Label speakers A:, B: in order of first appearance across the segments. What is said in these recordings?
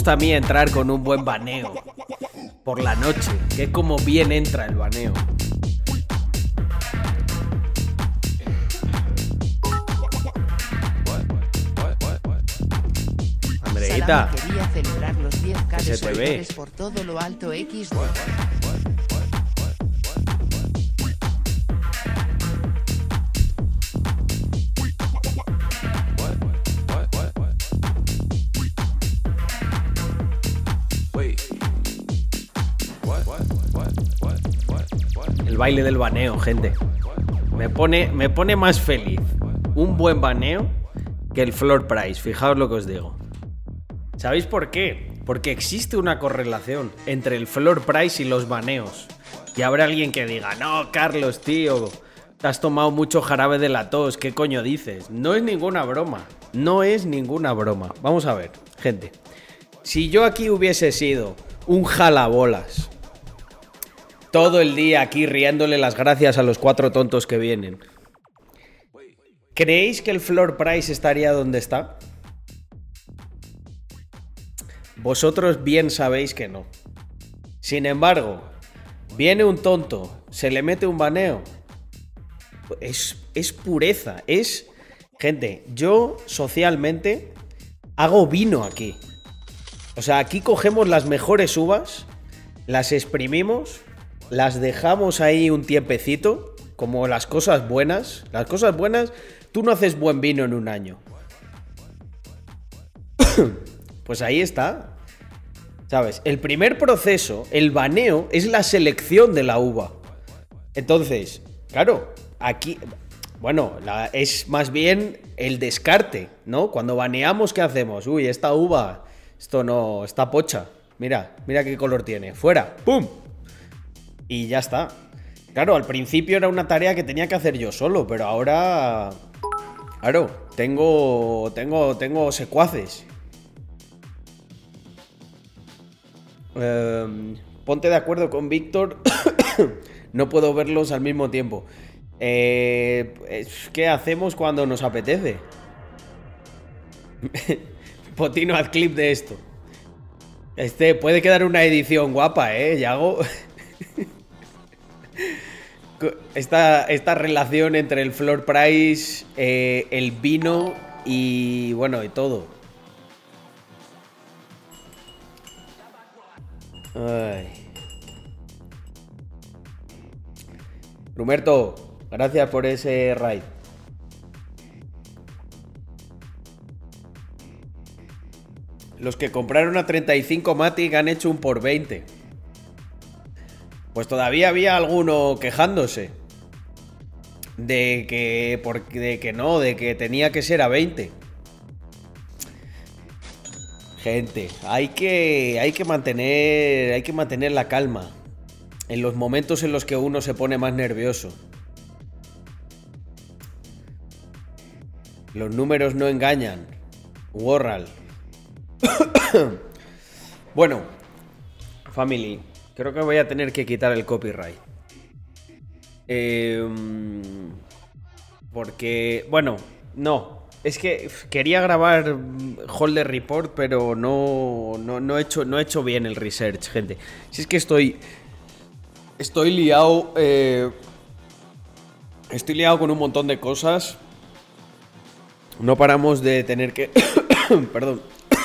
A: gusta a mí entrar con un buen baneo. Por la noche, que como bien entra el baneo. Andreita,
B: quería celebrar los 10k
A: Que
B: de por todo lo alto X.
A: baile del baneo, gente. Me pone, me pone más feliz un buen baneo que el floor price. Fijaos lo que os digo. ¿Sabéis por qué? Porque existe una correlación entre el floor price y los baneos. Y habrá alguien que diga, no, Carlos, tío, te has tomado mucho jarabe de la tos, ¿qué coño dices? No es ninguna broma, no es ninguna broma. Vamos a ver, gente. Si yo aquí hubiese sido un jalabolas, todo el día aquí riéndole las gracias a los cuatro tontos que vienen, ¿creéis que el floor price estaría donde está? Vosotros bien sabéis que no. Sin embargo, viene un tonto, se le mete un baneo. Es, es pureza, es... Gente, yo socialmente hago vino aquí. O sea, aquí cogemos las mejores uvas, las exprimimos, las dejamos ahí un tiempecito, como las cosas buenas. Las cosas buenas, tú no haces buen vino en un año. Pues ahí está. ¿Sabes? El primer proceso, el baneo, es la selección de la uva. Entonces, claro, aquí, bueno, la- es más bien el descarte, ¿no? Cuando baneamos, ¿qué hacemos? Uy, esta uva, esto no, está pocha. Mira, mira qué color tiene. Fuera, ¡pum! Y ya está. Claro, al principio era una tarea que tenía que hacer yo solo, pero ahora... Claro, tengo, tengo, tengo secuaces. Em, ponte de acuerdo con Víctor. no puedo verlos al mismo tiempo. Eh, ¿Qué hacemos cuando nos apetece? Potino, haz clip de esto. Este puede quedar una edición guapa, ¿eh, Yago? Esta, esta relación entre el floor price, eh, el vino y bueno, y todo. Ay. Rumerto, gracias por ese raid. Los que compraron a 35 Matic han hecho un por 20. Pues todavía había alguno quejándose. De que, de que no, de que tenía que ser a 20. Gente, hay que, hay que mantener, hay que mantener la calma en los momentos en los que uno se pone más nervioso. Los números no engañan. Warral. bueno, family, creo que voy a tener que quitar el copyright. Em, porque, bueno, no. Es que quería grabar mm, Holder Report, pero no, no, no, he hecho, no he hecho bien el research, gente. Si es que estoy. Estoy liado. eh, estoy liado con un montón de cosas. No paramos de tener que. Perdón.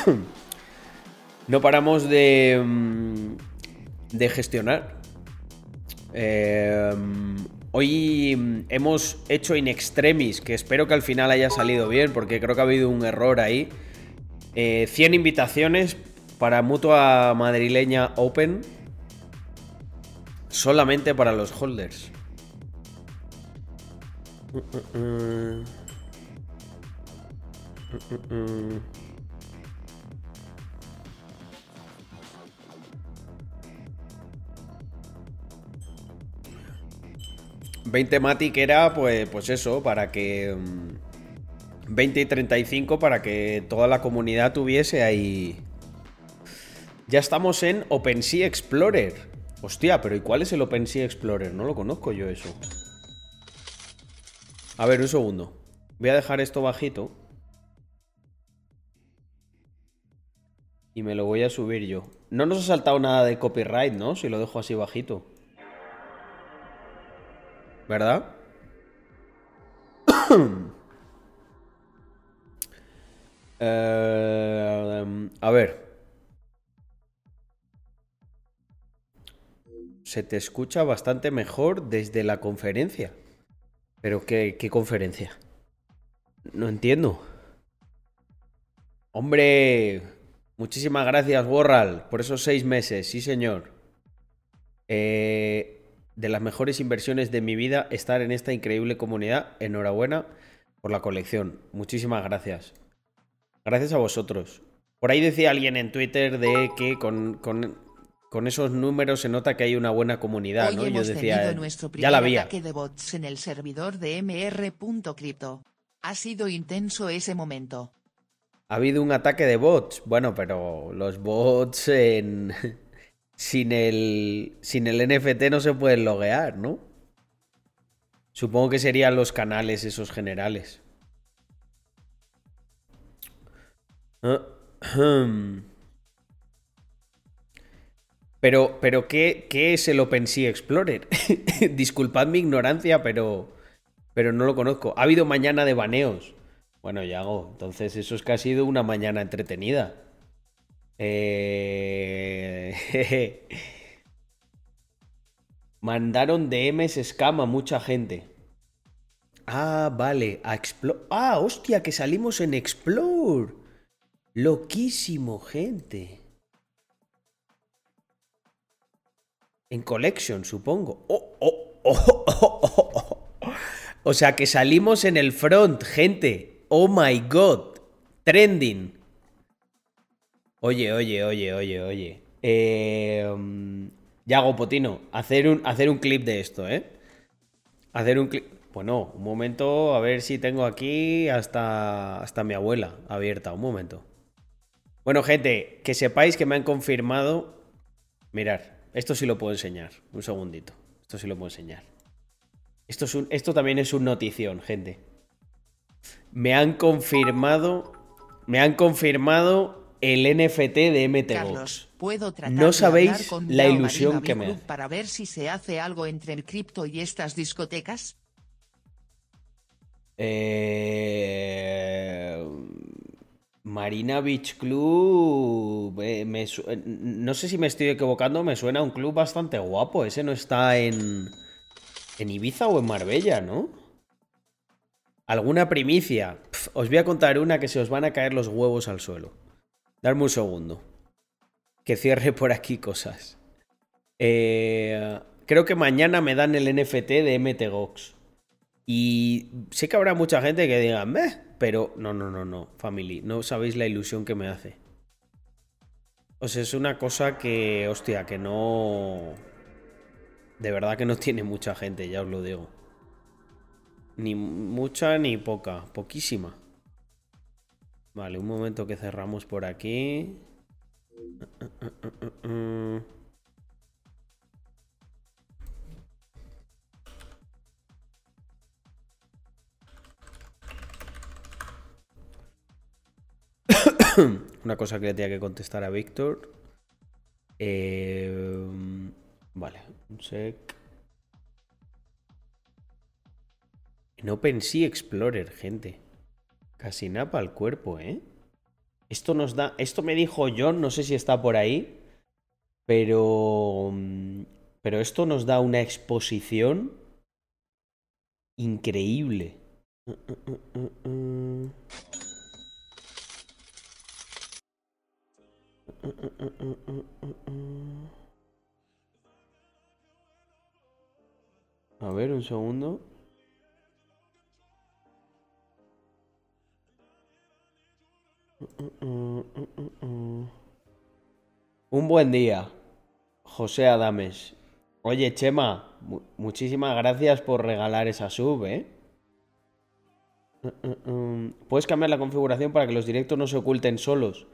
A: no paramos de. De gestionar. Eh, hoy hemos hecho in extremis, que espero que al final haya salido bien, porque creo que ha habido un error ahí. Eh, 100 invitaciones para Mutua Madrileña Open, solamente para los holders. Mm, mm, mm. 20 Matic era, pues, pues eso, para que. mm, 20 y 35 para que toda la comunidad tuviese ahí. Ya estamos en OpenSea Explorer. Hostia, pero ¿y cuál es el OpenSea Explorer? No lo conozco yo eso. A ver, un segundo. Voy a dejar esto bajito. Y me lo voy a subir yo. No nos ha saltado nada de copyright, ¿no? Si lo dejo así bajito. ¿Verdad? Eh, a ver. Se te escucha bastante mejor desde la conferencia. ¿Pero qué, qué conferencia? No entiendo. Hombre, muchísimas gracias, Warral, por esos seis meses. Sí, señor. Eh, de las mejores inversiones de mi vida, estar en esta increíble comunidad. Enhorabuena por la colección. Muchísimas gracias. Gracias a vosotros. Por ahí decía alguien en Twitter de que con, con- con esos números se nota que hay una buena comunidad,
B: Hoy
A: ¿no? Yo decía, eh,
B: nuestro
A: ya la había.
B: ataque de bots en el servidor de mr.crypto. Ha sido intenso ese momento.
A: Ha habido un ataque de bots. Bueno, pero los bots en... sin el sin el NFT no se pueden loguear, ¿no? Supongo que serían los canales esos generales. Ah. Pero, pero ¿qué, qué es el OpenSea Explorer? Disculpad mi ignorancia, pero, pero no lo conozco. Ha habido mañana de baneos. Bueno, Yago, entonces eso es que ha sido una mañana entretenida. Eh... Mandaron DMs scam a mucha gente. Ah, vale, a Explore. Ah, hostia, que salimos en Explore. Loquísimo, gente. En Collection, supongo. Oh, oh, oh, oh, oh, oh. O sea, que salimos en el front, gente. Oh my god. Trending. Oye, oye, oye, oye, oye. Eh, Yago Potino, hacer un, hacer un clip de esto, ¿eh? Hacer un clip. Bueno, un momento, a ver si tengo aquí hasta, hasta mi abuela abierta. Un momento. Bueno, gente, que sepáis que me han confirmado. Mirar, esto sí lo puedo enseñar. Un segundito. Esto sí lo puedo enseñar. Esto, es un, esto también es un notición, gente. Me han confirmado. Me han confirmado el NFT de.
B: Carlos, ¿puedo tratar
A: No sabéis
B: con
A: la ilusión que me hace.
B: para ver si se hace algo entre el cripto y estas discotecas?
A: Eh, Marina Beach Club. eh, me su- eh, no sé si me estoy equivocando, me suena a un club bastante guapo. Ese no está en. En Ibiza o en Marbella, ¿no? ¿Alguna primicia? Os voy a contar una que se os van a caer los huevos al suelo. Darme un segundo. Que cierre por aquí cosas. Eh, creo que mañana me dan el NFT de MTGOX. Y sé que habrá mucha gente que diga, meh, pero no, no, no, no, family, no sabéis la ilusión que me hace. O sea, es una cosa que, hostia, que no... De verdad que no tiene mucha gente, ya os lo digo. Ni mucha ni poca, poquísima. Vale, un momento que cerramos por aquí. Una cosa que le tenía que contestar a Víctor. Eh, vale, un sec. En OpenSea Explorer, gente. Casi napa al cuerpo, ¿eh? Esto nos da. Esto me dijo John, no sé si está por ahí. Pero. mm, Pero esto nos da una exposición increíble. A ver, un segundo. Un buen día, José Adames. Oye, Chema, mu- muchísimas gracias por regalar esa sub, ¿eh? Puedes cambiar la configuración para que los directos no se oculten solos.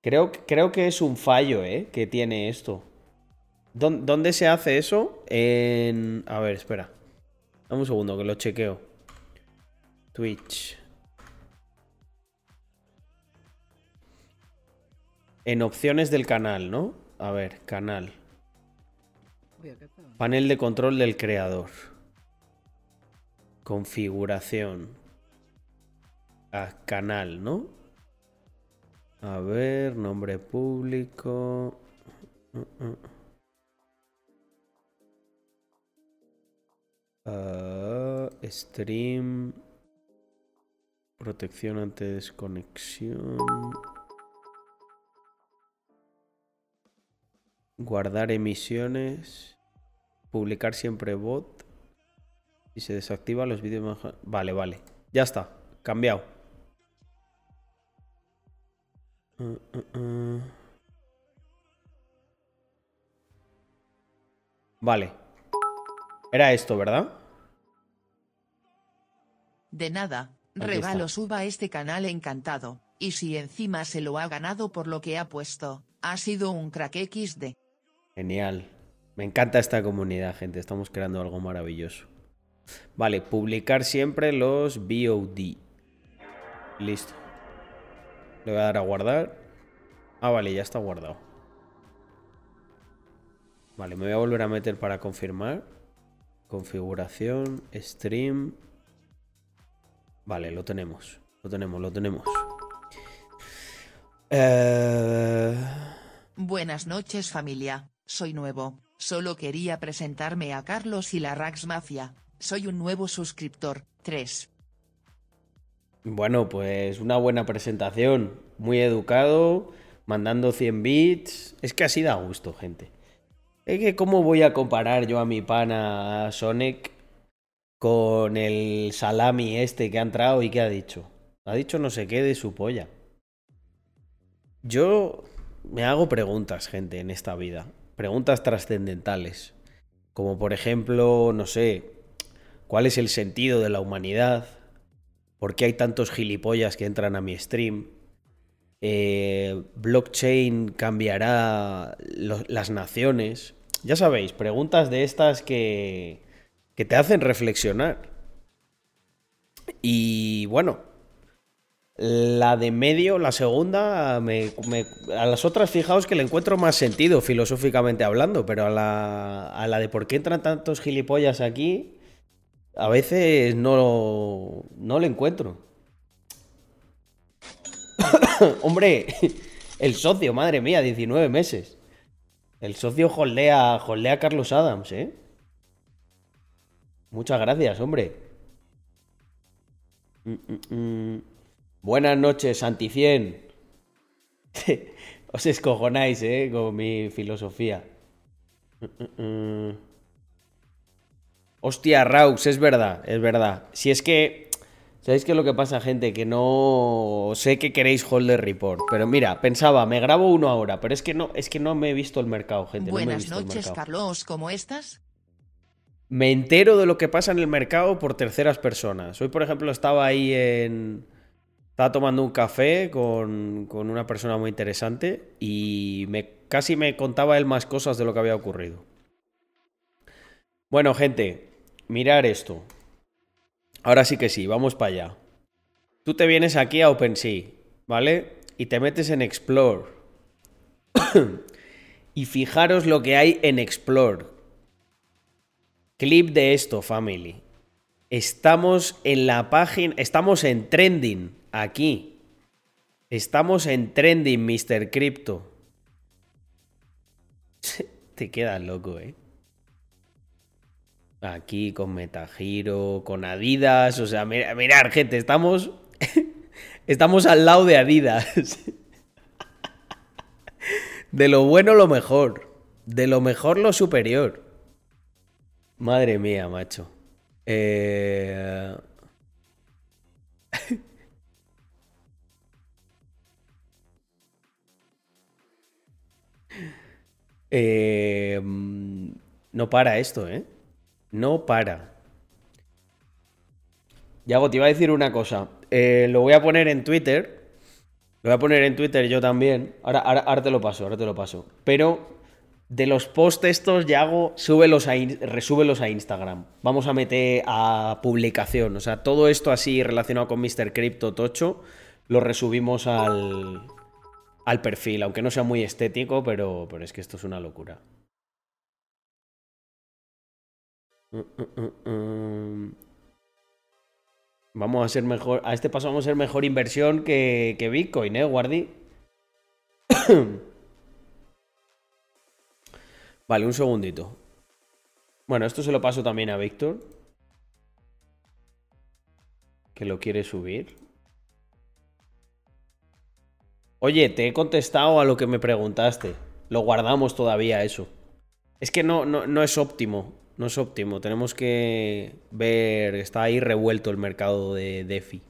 A: Creo, creo que es un fallo, ¿eh? Que tiene esto. ¿Dón- ¿Dónde se hace eso? En... A ver, espera. Dame un segundo que lo chequeo. Twitch. En opciones del canal, ¿no? A ver, canal. Panel de control del creador. Configuración. A canal, ¿no? A ver, nombre público. Uh, uh. Ah, stream. Protección ante desconexión. Guardar emisiones. Publicar siempre bot. Y se desactiva los vídeos Vale, vale. Ya está. Cambiado. Uh, uh, uh. Vale. Era esto, ¿verdad?
B: De nada, regalo suba este canal encantado, y si encima se lo ha ganado por lo que ha puesto, ha sido un crack XD.
A: Genial. Me encanta esta comunidad, gente. Estamos creando algo maravilloso. Vale, publicar siempre los VOD. Listo. Le voy a dar a guardar. Ah, vale, ya está guardado. Vale, me voy a volver a meter para confirmar. Configuración, stream. Vale, lo tenemos. Lo tenemos, lo tenemos. Eh,
B: Buenas noches familia, soy nuevo. Solo quería presentarme a Carlos y la Rax Mafia. Soy un nuevo suscriptor, 3.
A: Bueno, pues una buena presentación. Muy educado, mandando 100 bits. Es que así da gusto, gente. Es que cómo voy a comparar yo a mi pana Sonic con el salami este que ha entrado y que ha dicho. Ha dicho no sé qué de su polla. Yo me hago preguntas, gente, en esta vida. Preguntas trascendentales. Como por ejemplo, no sé, ¿cuál es el sentido de la humanidad? ¿Por qué hay tantos gilipollas que entran a mi stream? Eh, ¿Blockchain cambiará las naciones? Ya sabéis, preguntas de estas que, que te hacen reflexionar. Y bueno, la de medio, la segunda, me, a las otras fijaos que le encuentro más sentido filosóficamente hablando, pero a la, a la de por qué entran tantos gilipollas aquí, a veces no, no le encuentro. Hombre, el socio, madre mía, 19 meses. El socio holdea, a Carlos Adams, ¿eh? Muchas gracias, hombre. Mm, mm, mm. Buenas noches, Santicien. Os escojonáis, ¿eh? Con mi filosofía. Hostia, Raux, es verdad, es verdad. Si es que ¿Sabéis qué es lo que pasa, gente? Que no sé que queréis Holder Report, pero mira, pensaba, me grabo uno ahora, pero es que no, es que no me he visto el mercado, gente.
B: Buenas noches, Carlos, ¿cómo estás?
A: Me entero de lo que pasa en el mercado por terceras personas. Hoy, por ejemplo, estaba ahí en. Estaba tomando un café con, con una persona muy interesante y me, casi me contaba él más cosas de lo que había ocurrido. Bueno, gente, mirar esto. Ahora sí que sí, vamos para allá. Tú te vienes aquí a OpenSea, ¿vale? Y te metes en Explore. y fijaros lo que hay en Explore. Clip de esto, family. Estamos en la página, estamos en trending aquí. Estamos en trending, Mr. Crypto. Te quedas loco, ¿eh? Aquí con Metagiro, con Adidas. O sea, mirar, gente, estamos. estamos al lado de Adidas. de lo bueno lo mejor. De lo mejor lo superior. Madre mía, macho. Eh... Mm, no para esto, ¿eh? No para. Yago, te iba a decir una cosa. Eh, lo voy a poner en Twitter. Lo voy a poner en Twitter yo también. Ahora, ahora, te lo paso, ahora te lo paso. Pero de los posts estos, Yago, súbelos a, resúbelos a Instagram. Vamos a meter a publicación. O sea, todo esto así relacionado con Mr. Crypto Tocho, lo resubimos al, al perfil, aunque no sea muy estético, pero, pero es que esto es una locura. Mm, mm, mm, vamos a ser mejor. A este paso vamos a ser mejor inversión que, que Bitcoin, ¿eh, Guardi? vale, un segundito. Bueno, esto se lo paso también a Víctor. Que lo quiere subir. Oye, te he contestado a lo que me preguntaste. Lo guardamos todavía eso. Es que no, no, no es óptimo. No es óptimo. Tenemos que ver. Está ahí revuelto el mercado de DeFi.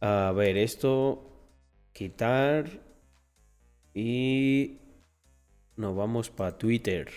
A: A ver, esto. Quitar. Y. Nos vamos para Twitter.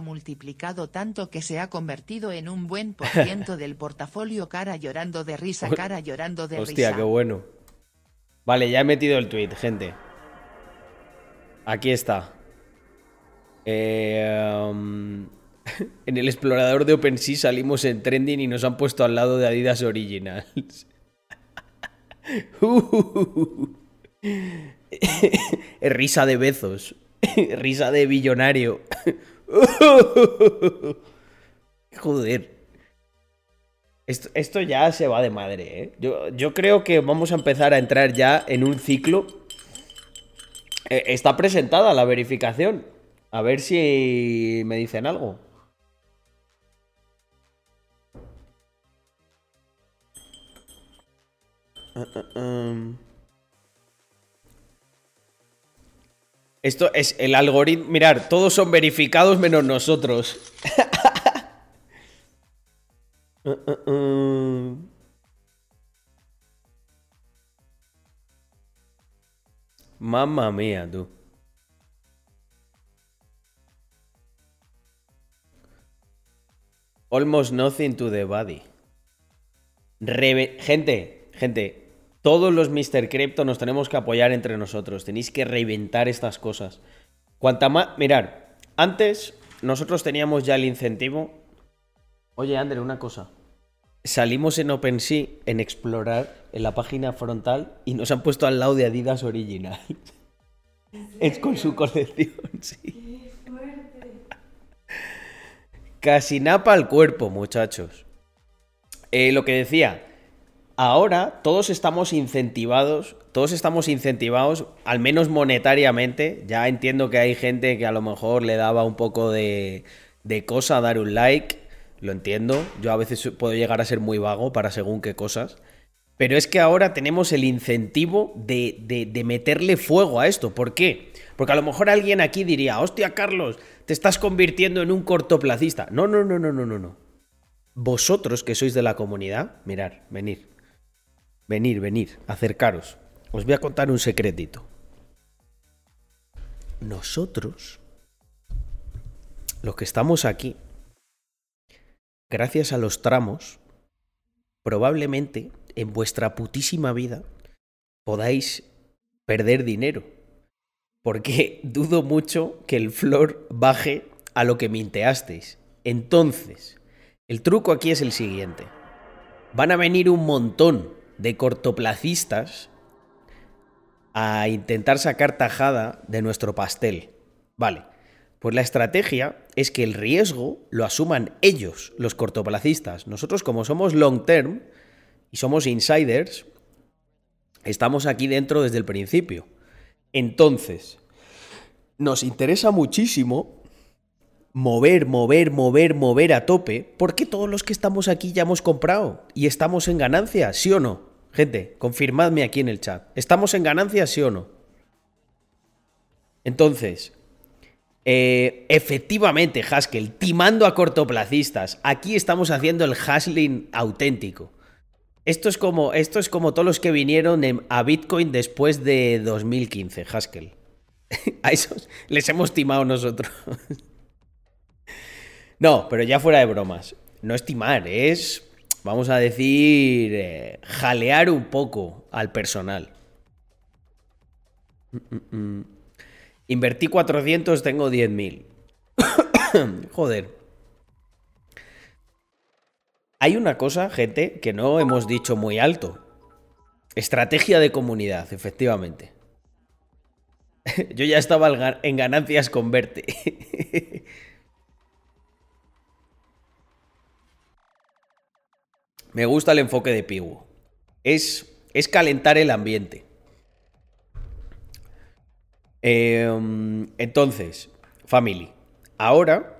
B: Multiplicado tanto que se ha convertido en un buen por ciento del portafolio cara llorando de risa, cara llorando de risa.
A: Hostia, qué bueno. Vale, ya he metido el tweet, gente. Aquí está. Eh, um, en el explorador de OpenSea salimos en trending y nos han puesto al lado de Adidas Originals. risa de bezos. risa de billonario. Joder. Esto, ya se va de madre, ¿eh? Yo, creo que vamos a empezar a entrar ya en un ciclo. Eh, está presentada la verificación. A ver si me dicen algo. Uh, uh, um. Esto es el algoritmo. Mirar, todos son verificados menos nosotros. Mamma mía, tú. Almost nothing to the body. gente, gente, todos los Mr. Crypto nos tenemos que apoyar entre nosotros. Tenéis que reinventar estas cosas. Cuanta más. Mirar, antes nosotros teníamos ya el incentivo. Oye, Ander, una cosa. Salimos en OpenSea en explorar en la página frontal y nos han puesto al lado de Adidas Original. Es con su colección, sí. Casi napa al cuerpo, muchachos. Eh, lo que decía, ahora todos estamos incentivados, todos estamos incentivados, al menos monetariamente. Ya entiendo que hay gente que a lo mejor le daba un poco de, de cosa dar un like, lo entiendo. Yo a veces puedo llegar a ser muy vago para según qué cosas. Pero es que ahora tenemos el incentivo de, de, de, meterle fuego a esto. ¿Por qué? Porque a lo mejor alguien aquí diría, hostia, Carlos, te estás convirtiendo en un cortoplacista. No, no, no, no, no, no. Vosotros que sois de la comunidad, mirar, venir. Venir, venir, acercaros. Os voy a contar un secretito. Nosotros, los que estamos aquí, gracias a los tramos, probablemente en vuestra putísima vida podáis perder dinero. Porque dudo mucho que el flor baje a lo que minteasteis. Entonces, el truco aquí es el siguiente. Van a venir un montón de cortoplacistas a intentar sacar tajada de nuestro pastel. Vale, pues la estrategia es que el riesgo lo asuman ellos, los cortoplacistas. Nosotros como somos long term y somos insiders, estamos aquí dentro desde el principio. Entonces, nos interesa muchísimo mover, mover, mover, mover a tope, porque todos los que estamos aquí ya hemos comprado y estamos en ganancia, ¿sí o no? Gente, confirmadme aquí en el chat. ¿Estamos en ganancias, sí o no? Entonces, eh, efectivamente, Haskell, timando a cortoplacistas. Aquí estamos haciendo el hustling auténtico. Esto es como, esto es como todos los que vinieron a Bitcoin después de 2015, Haskell. a esos les hemos timado nosotros. no, pero ya fuera de bromas. No es timar, es, vamos a decir, eh, jalear un poco al personal. Invertí 400, tengo 10.000. Joder. Hay una cosa, gente, que no hemos dicho muy alto. Estrategia de comunidad, efectivamente. Yo ya estaba en ganancias con verte. Me gusta el enfoque de Pigu. Es, es calentar el ambiente. Em, entonces, family. Ahora.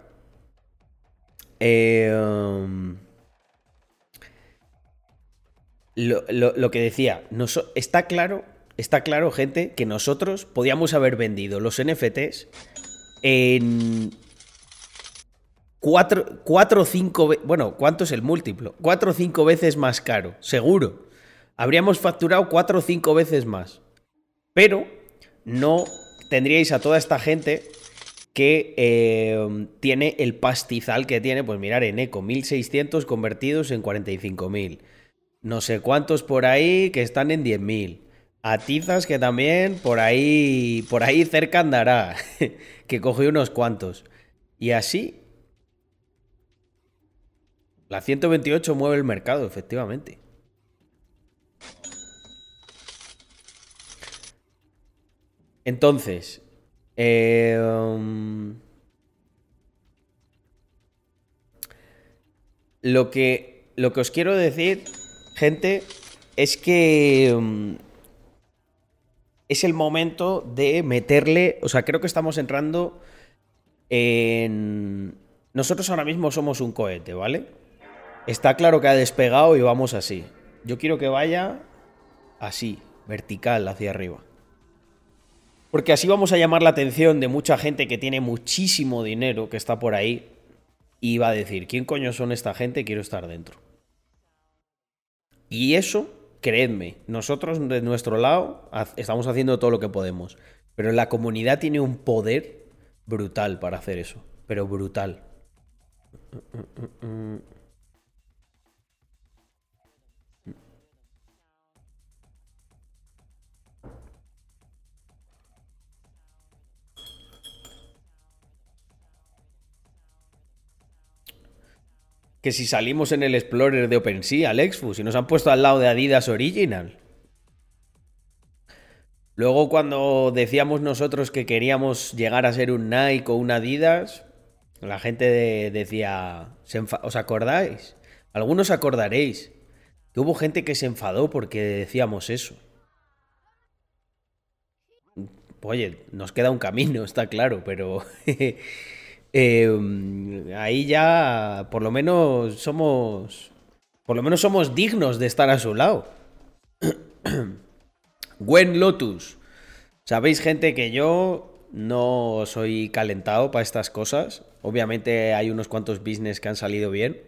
A: Em, lo, que decía, está claro, está claro, gente, que nosotros podíamos haber vendido los NFTs en 4 o 5 bueno, ¿cuánto es el múltiplo? 4 o 5 veces más caro, seguro. Habríamos facturado 4 o 5 veces más. Pero no tendríais a toda esta gente que eh, tiene el pastizal que tiene, pues mirar en Eco, 1600 convertidos en 45.000. No sé cuántos por ahí que están en 10.000. Atizas que también por ahí, por ahí cerca andará, que cogió unos cuantos. Y así... La 128 mueve el mercado, efectivamente. Entonces, em, lo, que, lo que os quiero decir, gente, es que em, es el momento de meterle, o sea, creo que estamos entrando en... Nosotros ahora mismo somos un cohete, ¿vale? Está claro que ha despegado y vamos así. Yo quiero que vaya así, vertical, hacia arriba. Porque así vamos a llamar la atención de mucha gente que tiene muchísimo dinero que está por ahí y va a decir, ¿quién coño son esta gente? Quiero estar dentro. Y eso, creedme, nosotros de nuestro lado estamos haciendo todo lo que podemos. Pero la comunidad tiene un poder brutal para hacer eso. Pero brutal. Que si salimos en el Explorer de OpenSea, Alexfu, si nos han puesto al lado de Adidas Original. Luego cuando decíamos nosotros que queríamos llegar a ser un Nike o un Adidas, la gente decía, ¿os acordáis? Algunos acordaréis que hubo gente que se enfadó porque decíamos eso. Oye, nos queda un camino, está claro, pero Em, ahí ya por lo menos somos. Por lo menos somos dignos de estar a su lado. Gwen Lotus. Sabéis, gente, que yo no soy calentado para estas cosas. Obviamente hay unos cuantos business que han salido bien.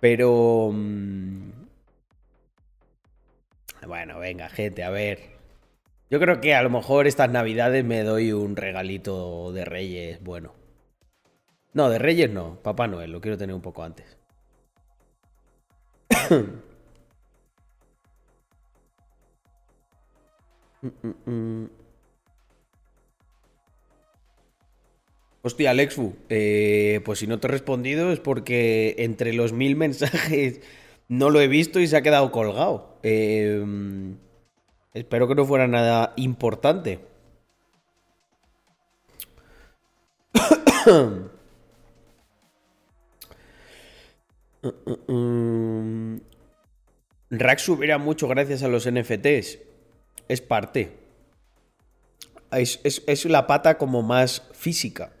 A: Pero. Mm, bueno, venga, gente, a ver. Yo creo que a lo mejor estas navidades me doy un regalito de Reyes bueno. No, de Reyes no. Papá Noel, lo quiero tener un poco antes. Hostia, Alexfu, eh, pues si no te he respondido es porque entre los mil mensajes no lo he visto y se ha quedado colgado. Em, espero que no fuera nada importante. Mm, Rack subiera mucho gracias a los NFTs. Es parte. Es, la pata como más física.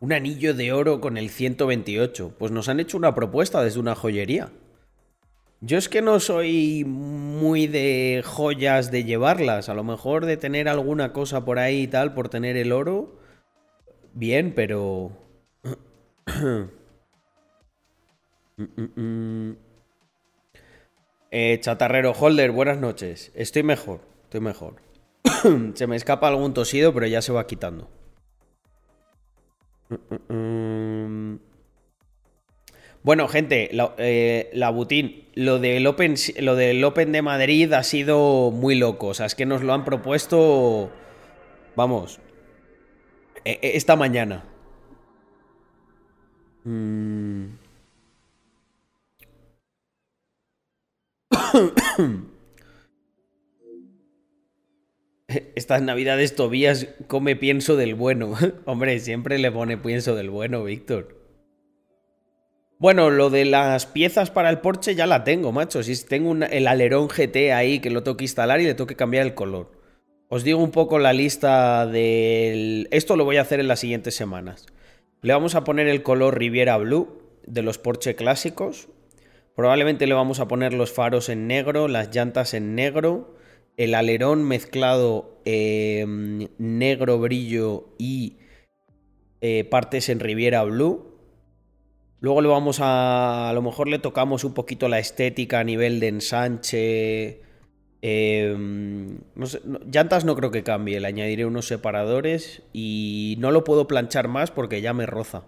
A: Un anillo de oro con el 128. Pues nos han hecho una propuesta desde una joyería. Yo es que no soy muy de joyas de llevarlas. A lo mejor de tener alguna cosa por ahí y tal, por tener el oro. Bien, pero... eh, chatarrero Holder, buenas noches. Estoy mejor, estoy mejor. se me escapa algún tosido, pero ya se va quitando. Bueno, gente, la, eh, la Butín, lo del, Open, lo del Open de Madrid ha sido muy loco. O sea, es que nos lo han propuesto, vamos, e, e, esta mañana. Mm. Estas navidades Tobías come pienso del bueno. Hombre, siempre le pone pienso del bueno, Víctor. Bueno, lo de las piezas para el Porsche ya la tengo, macho. Si tengo el alerón GT ahí que lo tengo que instalar y le tengo que cambiar el color. Os digo un poco la lista del... Esto lo voy a hacer en las siguientes semanas. Le vamos a poner el color Riviera Blue de los Porsche clásicos. Probablemente le vamos a poner los faros en negro, las llantas en negro, el alerón mezclado em, negro brillo y eh, partes en Riviera Blue. Luego le vamos a. A lo mejor le tocamos un poquito la estética a nivel de ensanche. Em, llantas no creo que cambie, le añadiré unos separadores y no lo puedo planchar más porque ya me roza.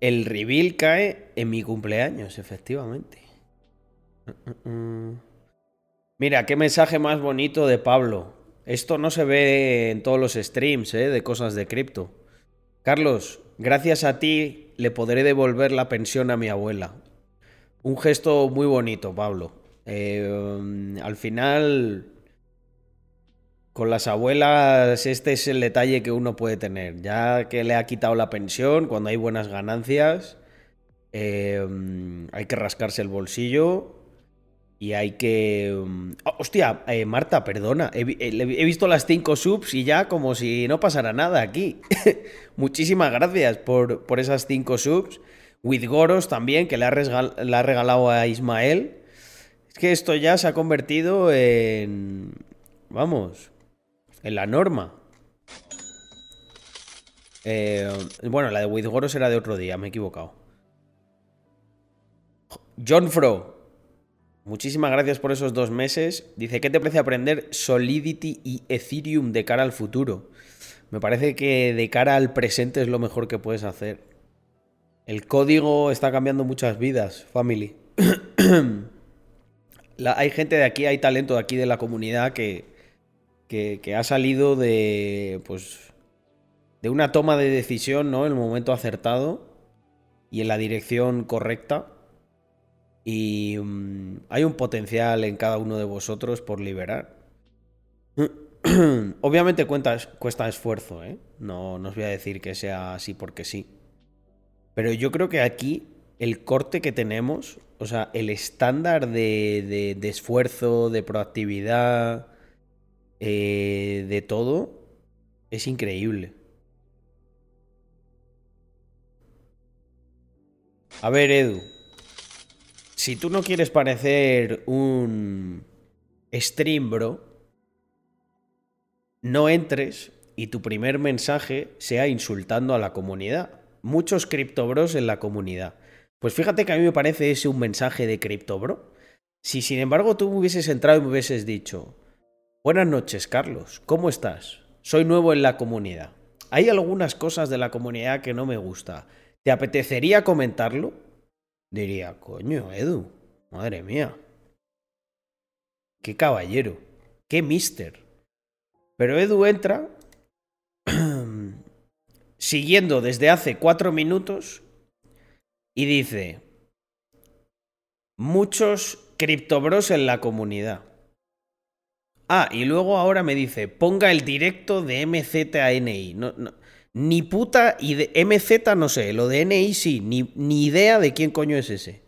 A: El reveal cae en mi cumpleaños, efectivamente. Mira, qué mensaje más bonito de Pablo. Esto no se ve en todos los streams ¿eh? de cosas de cripto. Carlos, gracias a ti le podré devolver la pensión a mi abuela. Un gesto muy bonito, Pablo. Eh, al final, con las abuelas, este es el detalle que uno puede tener. Ya que le ha quitado la pensión, cuando hay buenas ganancias, eh, hay que rascarse el bolsillo y hay que... Oh, hostia, eh, Marta, perdona. He, he, visto las cinco subs y ya como si no pasara nada aquí. Muchísimas gracias por, por, esas cinco subs. With Goros también, que le ha, regalado a Ismael. Es que esto ya se ha convertido en... Vamos, en la norma. Eh, bueno, la de Wizgoros era de otro día, me he equivocado. John Fro. Muchísimas gracias por esos dos meses. Dice, ¿qué te parece aprender Solidity y Ethereum de cara al futuro? Me parece que de cara al presente es lo mejor que puedes hacer. El código está cambiando muchas vidas, family. hay gente de aquí, hay talento de aquí de la comunidad que, que, ha salido de, pues, de una toma de decisión, ¿no? En el momento acertado y en la dirección correcta. Y mm, hay un potencial en cada uno de vosotros por liberar. Obviamente cuesta esfuerzo, ¿eh? No, no os voy a decir que sea así porque sí. Pero yo creo que aquí el corte que tenemos, o sea, el estándar de, esfuerzo, de proactividad, eh, de todo, es increíble. A ver, Edu. Si tú no quieres parecer un stream, bro, no entres y tu primer mensaje sea insultando a la comunidad. Muchos criptobros en la comunidad. Pues fíjate que a mí me parece ese un mensaje de criptobro. Si sin embargo tú hubieses entrado y me hubieses dicho, Buenas noches, Carlos. ¿Cómo estás? Soy nuevo en la comunidad. Hay algunas cosas de la comunidad que no me gusta. ¿Te apetecería comentarlo? Diría, coño, Edu. Madre mía. Qué caballero. Qué mister. Pero Edu entra siguiendo desde hace cuatro minutos y dice, muchos criptobros en la comunidad. Ah, y luego ahora me dice, ponga el directo de MZNI. No, no, ni puta y de MZ no sé, lo de NI sí, ni, ni idea de quién coño es ese.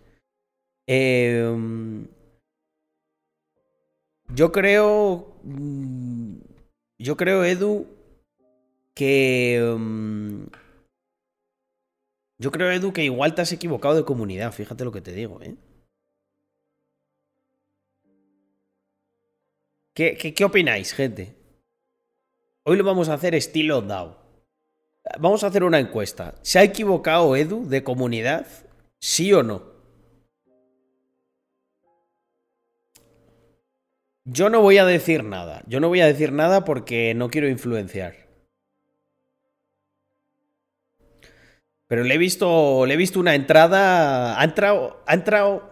A: Em, yo creo. mm, Yo creo, Edu, que. em, Yo creo, Edu, que igual te has equivocado de comunidad. Fíjate lo que te digo, ¿eh? ¿Qué, qué, qué opináis, gente? Hoy lo vamos a hacer estilo DAO. Vamos a hacer una encuesta. ¿Se ha equivocado Edu de comunidad? ¿Sí o no? Yo no voy a decir nada. Yo no voy a decir nada porque no quiero influenciar. Pero le he visto, he visto una entrada. Ha entrado, ha entrado.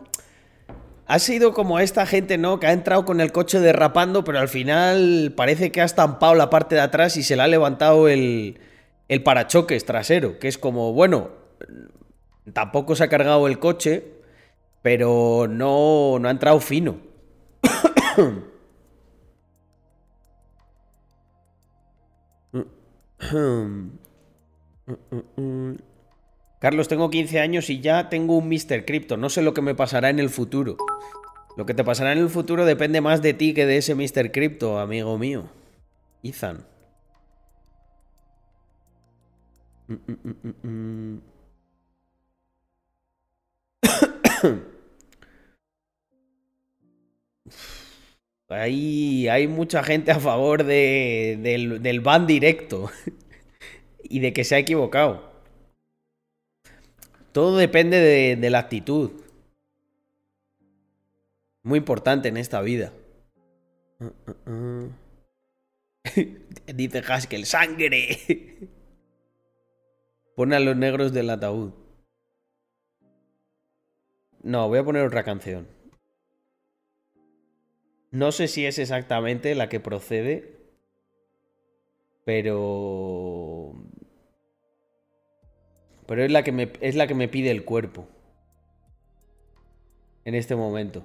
A: Ha sido como esta gente, ¿no? Que ha entrado con el coche derrapando, pero al final parece que ha estampado la parte de atrás y se le ha levantado el, el parachoques trasero. Que es como, bueno, tampoco se ha cargado el coche, pero no, no ha entrado fino. Carlos, tengo 15 años y ya tengo un Mr. Crypto. No sé lo que me pasará en el futuro. Lo que te pasará en el futuro depende más de ti que de ese Mr. Crypto, amigo mío. Ethan. Hay, mucha gente a favor de, del, del ban directo y de que se ha equivocado. Todo depende de, la actitud. Muy importante en esta vida. Dice Haskell, ¡sangre! Pone a los negros del ataúd. No, voy a poner otra canción. No sé si es exactamente la que procede, pero pero es la que es la que me pide el cuerpo en este momento.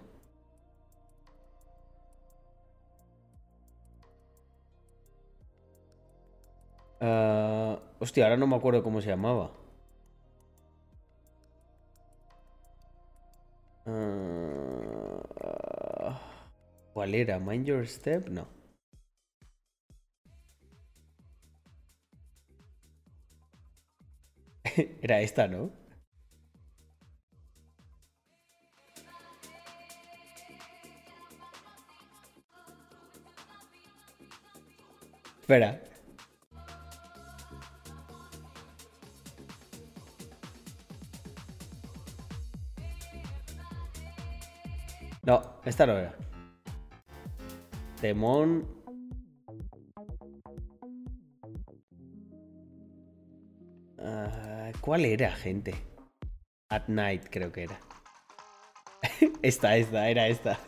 A: Ah, hostia, ahora no me acuerdo cómo se llamaba. Ah, ¿Cuál era? ¿Mind Your Step? No. Era esta, ¿no? Espera. No, esta no era. Temón. Ah, ¿Cuál era, gente? At Night, creo que era. esta, esta, era esta.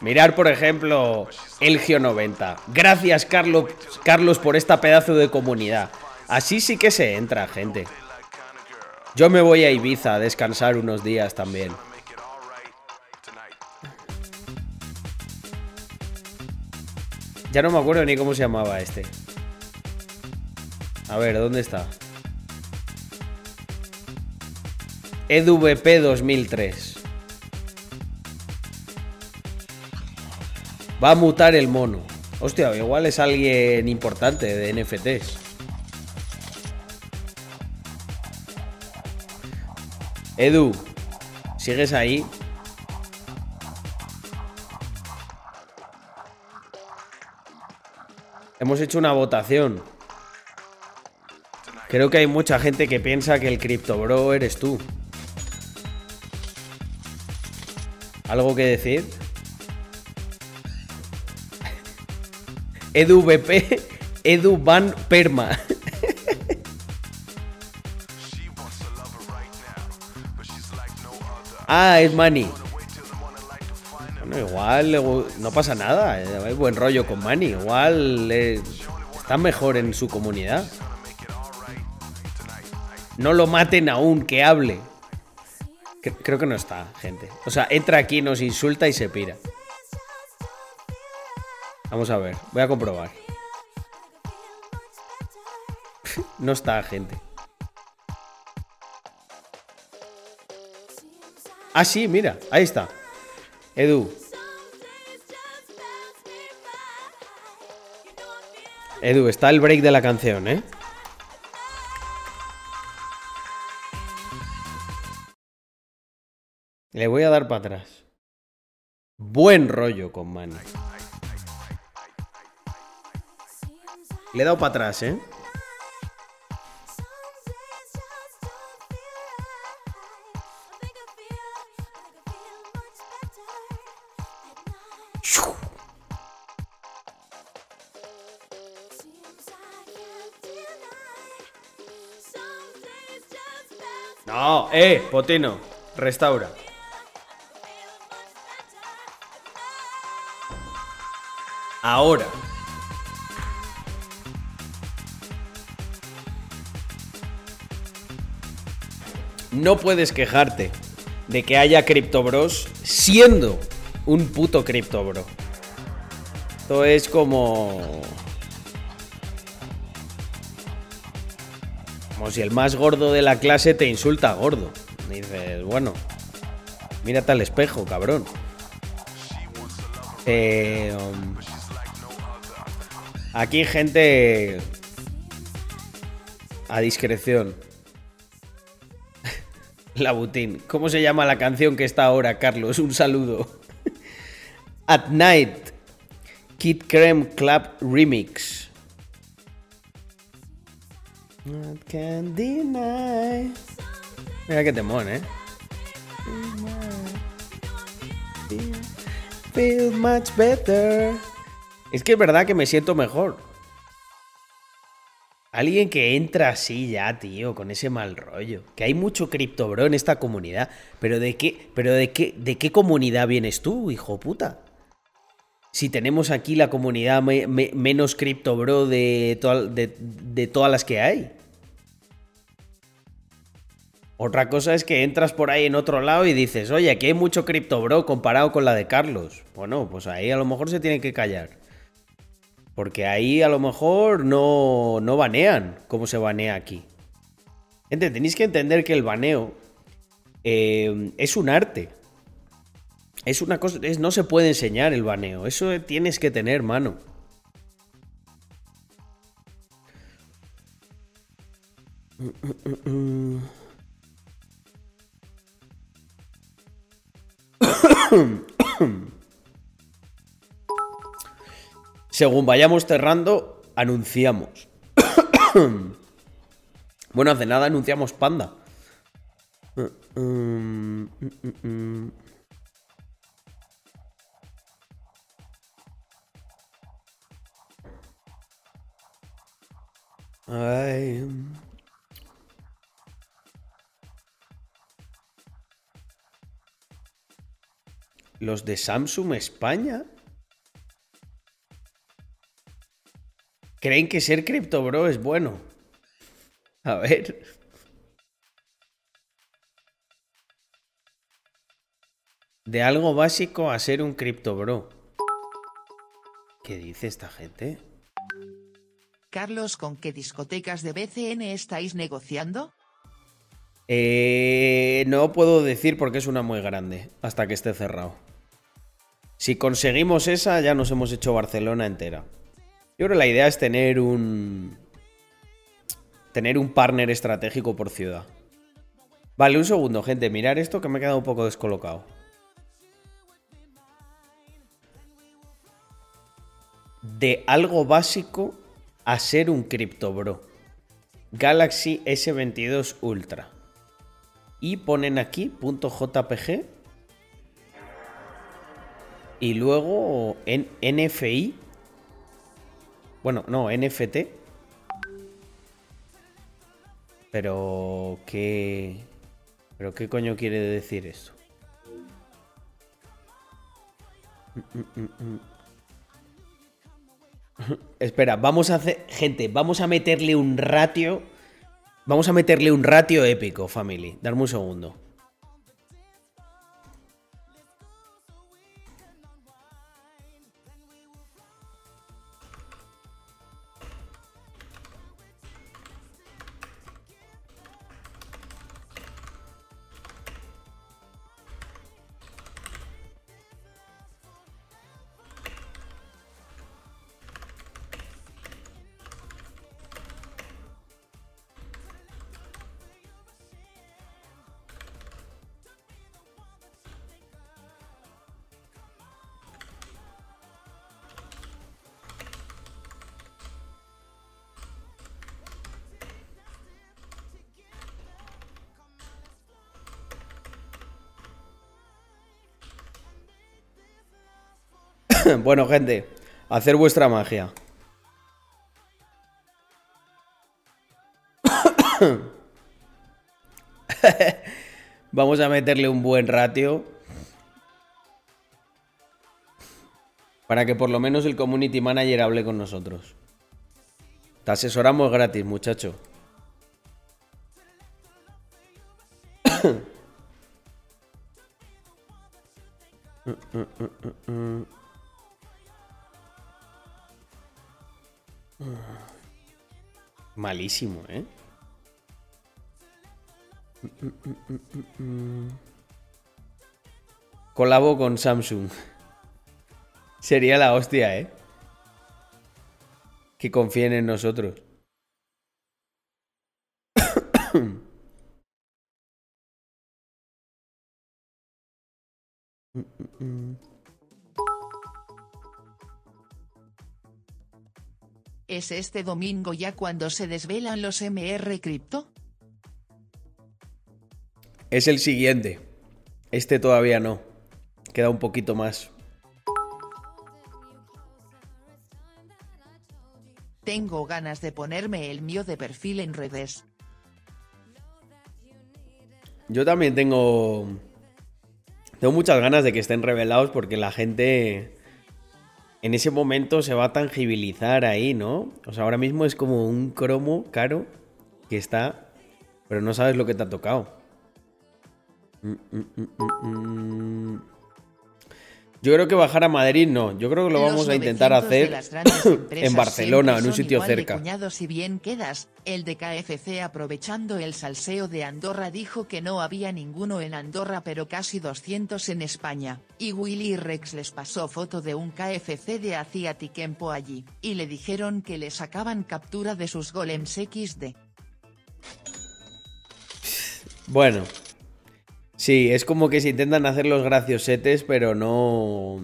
A: Mirar, por ejemplo, Elgio 90. Gracias, Carlos, Carlos, por esta pedazo de comunidad. Así sí que se entra, gente. Yo me voy a Ibiza a descansar unos días también. Ya no me acuerdo ni cómo se llamaba este. A ver, ¿dónde está? EDVP 2003. Va a mutar el mono. Hostia, igual es alguien importante de NFTs. Edu, ¿sigues ahí? Hemos hecho una votación. Creo que hay mucha gente que piensa que el Crypto Bro eres tú. ¿Algo que decir? EduVP, Edu Van Perma. ah, es Manny. Bueno, igual no pasa nada. eh, Hay buen rollo con Manny. Igual eh, está mejor en su comunidad. No lo maten aún, que hable. Cre- Creo que no está, gente. O sea, entra aquí, nos insulta y se pira. Vamos a ver, voy a comprobar. no está, gente. Ah, sí, mira, ahí está. Edu. Edu, está el break de la canción, ¿eh? Le voy a dar para atrás. Buen rollo con Manny. Le he dado para atrás, ¿eh? No, eh, Potino, restaura. Ahora. No puedes quejarte de que haya CryptoBros siendo un puto CryptoBro. Esto es como... Como si el más gordo de la clase te insulta gordo. Dices, bueno, mírate al espejo, cabrón. Aquí gente a discreción. La Butín. ¿Cómo se llama la canción que está ahora, Carlos? Un saludo. At Night. Kid Creme Club Remix. Not deny. Mira qué temón, ¿eh? Feel much better. Es que es verdad que me siento mejor. Alguien que entra así ya, tío, con ese mal rollo. Que hay mucho cripto bro en esta comunidad. Pero de qué, pero de qué, de qué comunidad vienes tú, hijo puta? Si tenemos aquí la comunidad menos cripto bro de, de, de todas las que hay. Otra cosa es que entras por ahí en otro lado y dices, oye, aquí hay mucho cripto bro comparado con la de Carlos. Bueno, pues ahí a lo mejor se tiene que callar. Porque ahí a lo mejor no, no banean como se banea aquí. Gente, tenéis que entender que el baneo eh, es un arte. Es una cosa, no se puede enseñar el baneo. Eso tienes que tener, mano. Según vayamos cerrando, anunciamos. bueno, hace nada anunciamos Panda. Los de Samsung España. Creen que ser cripto bro es bueno. A ver. De algo básico a ser un cripto bro. ¿Qué dice esta gente?
B: Carlos, ¿con qué discotecas de BCN estáis negociando?
A: Eh, no puedo decir porque es una muy grande, hasta que esté cerrado. Si conseguimos esa, ya nos hemos hecho Barcelona entera. Yo creo que la idea es tener un. Tener un partner estratégico por ciudad. Vale, un segundo, gente. Mirar esto que me he quedado un poco descolocado. De algo básico a ser un cripto bro. Galaxy S22 Ultra. Y ponen aquí .jpg. Y luego en NFI bueno, no, NFT. Pero, ¿qué. ¿Pero qué coño quiere decir eso? Espera, vamos a hacer. Gente, vamos a meterle un ratio. Vamos a meterle un ratio épico, family. Darme un segundo. bueno, gente, hacer vuestra magia. Vamos a meterle un buen ratio. Para que por lo menos el community manager hable con nosotros. Te asesoramos gratis, muchacho. Malísimo, ¿eh? Colabo con Samsung. Sería la hostia, ¿eh? Que confíen en nosotros.
B: ¿Es este domingo ya cuando se desvelan los MR Crypto?
A: Es el siguiente. Este todavía no. Queda un poquito más.
B: Tengo ganas de ponerme el mío de perfil en redes.
A: Yo también tengo. Tengo muchas ganas de que estén revelados porque la gente en ese momento se va a tangibilizar ahí, ¿no? O sea, ahora mismo es como un cromo caro que está, pero no sabes lo que te ha tocado. Mm, mm, mm, yo creo que bajar a Madrid no. Yo creo que lo vamos a intentar hacer en Barcelona, en un sitio cerca.
B: si bien quedas, el de KFC aprovechando el salseo de Andorra dijo que no había ninguno en Andorra pero casi 200 en España, y Willy Rex les pasó foto de un KFC de hacía tiempo allí, y le dijeron que le sacaban captura de sus golems XD.
A: Bueno, Sí, es como que se intentan hacer los graciosetes, pero no.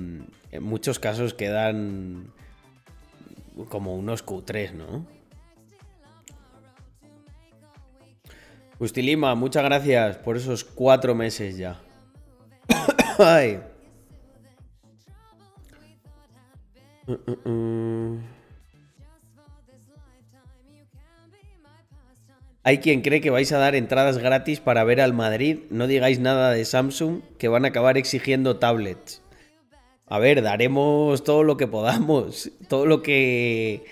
A: En muchos casos quedan como unos Q3, ¿no? Justilima, muchas gracias por esos cuatro meses ya. Ay. Mm, mm, mm. Hay quien cree que vais a dar entradas gratis para ver al Madrid. No digáis nada de Samsung, que van a acabar exigiendo tablets. A ver, daremos todo lo que podamos, todo lo que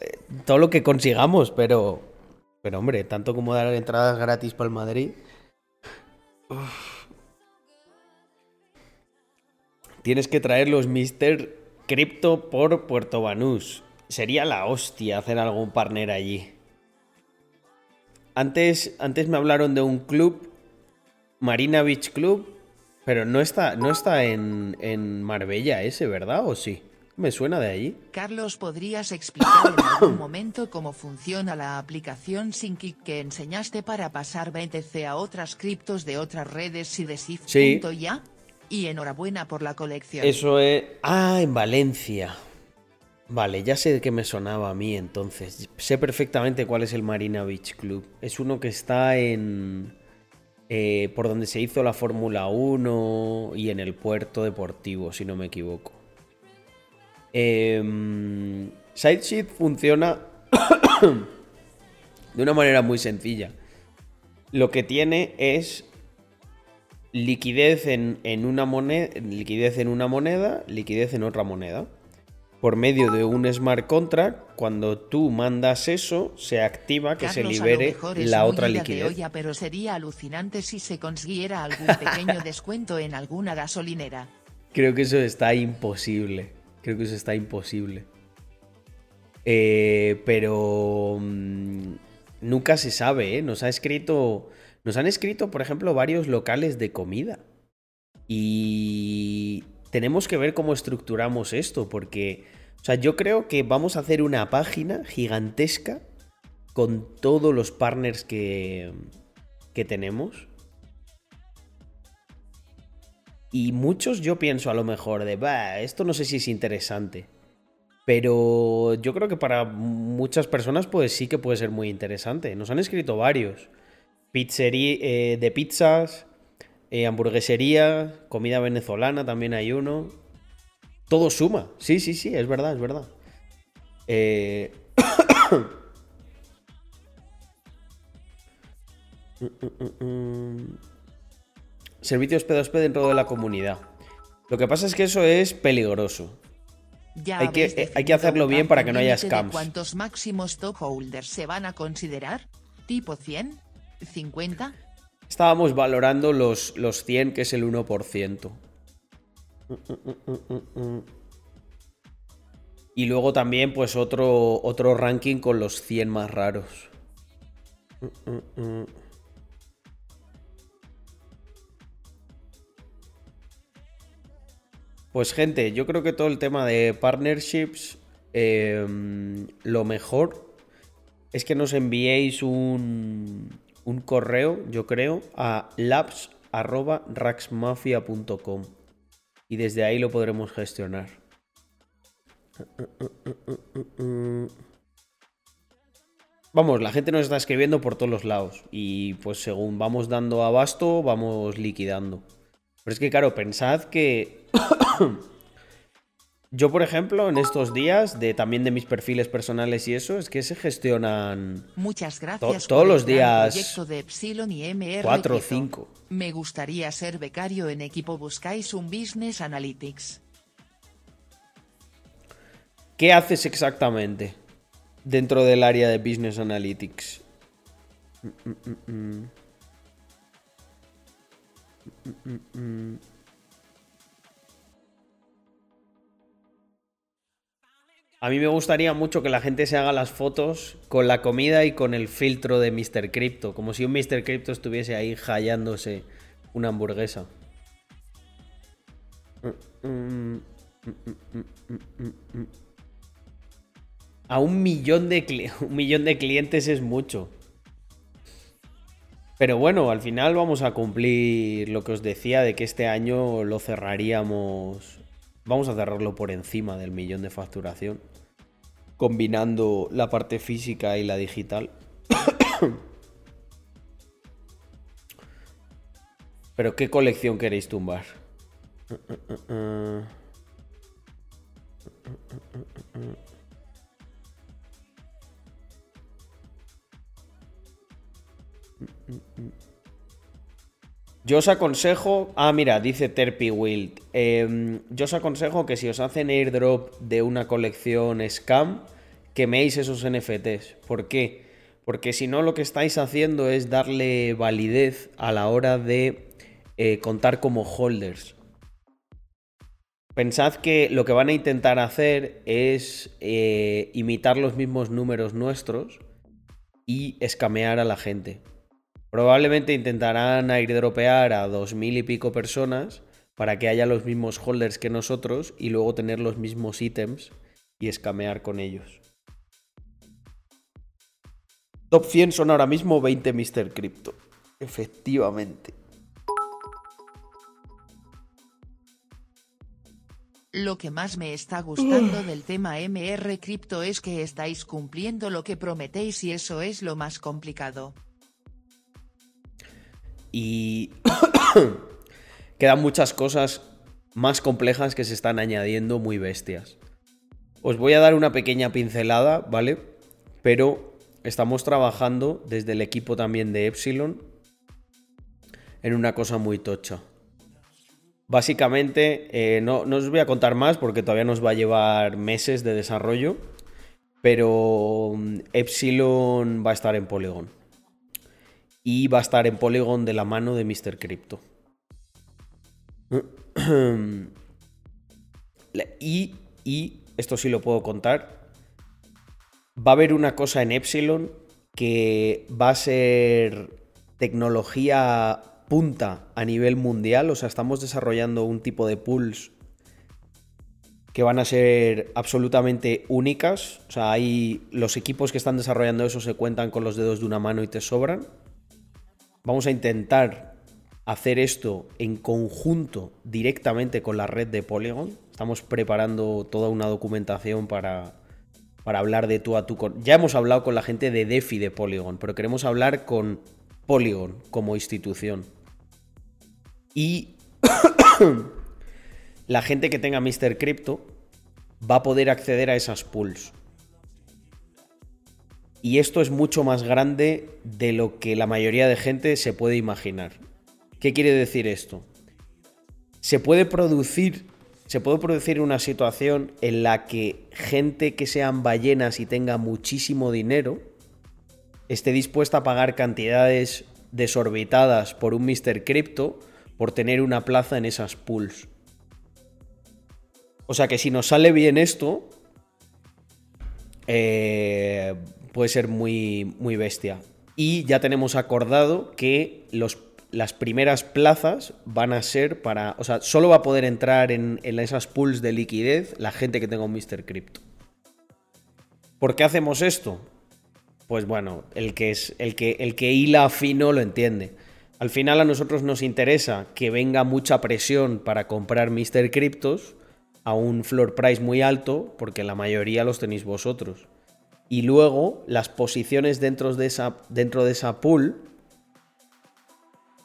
A: eh, todo lo que consigamos, pero pero hombre, tanto como dar entradas gratis para el Madrid. Tienes que traer los Mr. Crypto por Puerto Banús. Sería la hostia hacer algún partner allí. Antes, antes me hablaron de un club, Marina Beach Club, pero no está, no está en, en Marbella ese, ¿verdad? ¿O sí? Me suena de ahí.
B: Carlos, ¿podrías explicar en algún momento cómo funciona la aplicación SyncKick que enseñaste para pasar BTC a otras criptos de otras redes y de SIF.ya? Y enhorabuena por la colección.
A: Eso es... Ah, en Valencia. Vale, ya sé de qué me sonaba a mí entonces. Sé perfectamente cuál es el Marina Beach Club. Es uno que está en... Eh, por donde se hizo la Fórmula 1 y en el puerto deportivo, si no me equivoco. Eh, Sidesheet funciona de una manera muy sencilla. Lo que tiene es liquidez en, en una moneda, liquidez en una moneda, liquidez en otra moneda por medio de un smart contract, cuando tú mandas eso, se activa que se libere la otra liquidez.
B: pero sería alucinante si se consiguiera algún pequeño descuento en alguna gasolinera.
A: Creo que eso está imposible. Creo que eso está imposible. Eh, pero mm, nunca se sabe, ¿eh? Nos ha escrito. Nos han escrito, por ejemplo, varios locales de comida. Y tenemos que ver cómo estructuramos esto, porque, o sea, yo creo que vamos a hacer una página gigantesca con todos los partners que, que tenemos. Y muchos yo pienso a lo mejor de, bah, esto no sé si es interesante. Pero yo creo que para muchas personas pues sí que puede ser muy interesante. Nos han escrito varios. Pizzería, eh, de pizzas, eh, hamburguesería, comida venezolana también hay uno. Todo suma. Sí, sí, sí, es verdad, es verdad. Eh... Servicios P2P dentro de la comunidad. Lo que pasa es que eso es peligroso. hay, que, eh, hay, que, hacerlo bien para que no haya scams.
B: ¿Cuántos máximos top holders se van a considerar? ¿Tipo 100? ¿50?
A: Estábamos valorando los, los 100, que es el 1%. Y luego también, pues, otro, otro ranking con los 100 más raros. Pues gente, yo creo que todo el tema de partnerships, em, lo mejor es que nos enviéis un, un correo, yo creo, a labs.raxmafia.com y desde ahí lo podremos gestionar. Vamos, la gente nos está escribiendo por todos los lados y pues según vamos dando abasto, vamos liquidando. Pero es que claro, pensad que Yo, por ejemplo, en estos días, de también de mis perfiles personales y eso, es que se gestionan.
B: Muchas gracias.
A: todos los días.
B: de y
A: 4 o 5.
B: Me gustaría ser becario en equipo. Buscáis un Business Analytics.
A: ¿Qué haces exactamente dentro del área de Business Analytics? Mm, mm, mm, A mí me gustaría mucho que la gente se haga las fotos con la comida y con el filtro de Mr. Crypto, como si un Mr. Crypto estuviese ahí hallándose una hamburguesa. A un millón de, un millón de clientes es mucho. Pero bueno, al final vamos a cumplir lo que os decía de que este año lo cerraríamos. Vamos a cerrarlo por encima del millón de facturación combinando la parte física y la digital. Pero ¿qué colección queréis tumbar? Yo os aconsejo. Ah, mira, dice Terpy Wild. Em, yo os aconsejo que si os hacen airdrop de una colección scam, queméis esos NFTs. ¿Por qué? Porque si no, lo que estáis haciendo es darle validez a la hora de eh, contar como holders. Pensad que lo que van a intentar hacer es eh, imitar los mismos números nuestros y escamear a la gente. Probablemente intentarán airdropear a dos mil y pico personas para que haya los mismos holders que nosotros y luego tener los mismos ítems y escamear con ellos. Top 100 son ahora mismo 20 Mr. Crypto. Efectivamente.
B: Lo que más me está gustando del tema MR Crypto es que estáis cumpliendo lo que prometéis y eso es lo más complicado
A: y quedan muchas cosas más complejas que se están añadiendo muy bestias. Os voy a dar una pequeña pincelada, ¿vale? Pero estamos trabajando desde el equipo también de Epsilon en una cosa muy tocha. Básicamente, eh, no, no, os voy a contar más porque todavía nos va a llevar meses de desarrollo, pero mm, Epsilon va a estar en Polygon y va a estar en Polygon de la mano de Mr. Crypto. y, esto sí lo puedo contar, va a haber una cosa en Epsilon que va a ser tecnología punta a nivel mundial, o sea, estamos desarrollando un tipo de pools que van a ser absolutamente únicas, o sea, hay los equipos que están desarrollando eso se cuentan con los dedos de una mano y te sobran. Vamos a intentar hacer esto en conjunto directamente con la red de Polygon. Estamos preparando toda una documentación para, para hablar de tú a tú. Con... Ya hemos hablado con la gente de DeFi de Polygon, pero queremos hablar con Polygon como institución. Y la gente que tenga Mr. Crypto va a poder acceder a esas pools. Y esto es mucho más grande de lo que la mayoría de gente se puede imaginar. ¿Qué quiere decir esto? Se puede producir, se puede producir una situación en la que gente que sean ballenas y tenga muchísimo dinero esté dispuesta a pagar cantidades desorbitadas por un Mr. Crypto por tener una plaza en esas pools. O sea que si nos sale bien esto, eh, puede ser muy, muy bestia. Y ya tenemos acordado que los, las primeras plazas van a ser para. O sea, solo va a poder entrar en, en esas pools de liquidez la gente que tenga un Mr. Crypto. ¿Por qué hacemos esto? Pues bueno, el que, es, el que, el que hila fino lo entiende. Al final a nosotros nos interesa que venga mucha presión para comprar Mr. Cryptos a un floor price muy alto, porque la mayoría los tenéis vosotros. Y luego las posiciones dentro de esa, dentro de esa pool,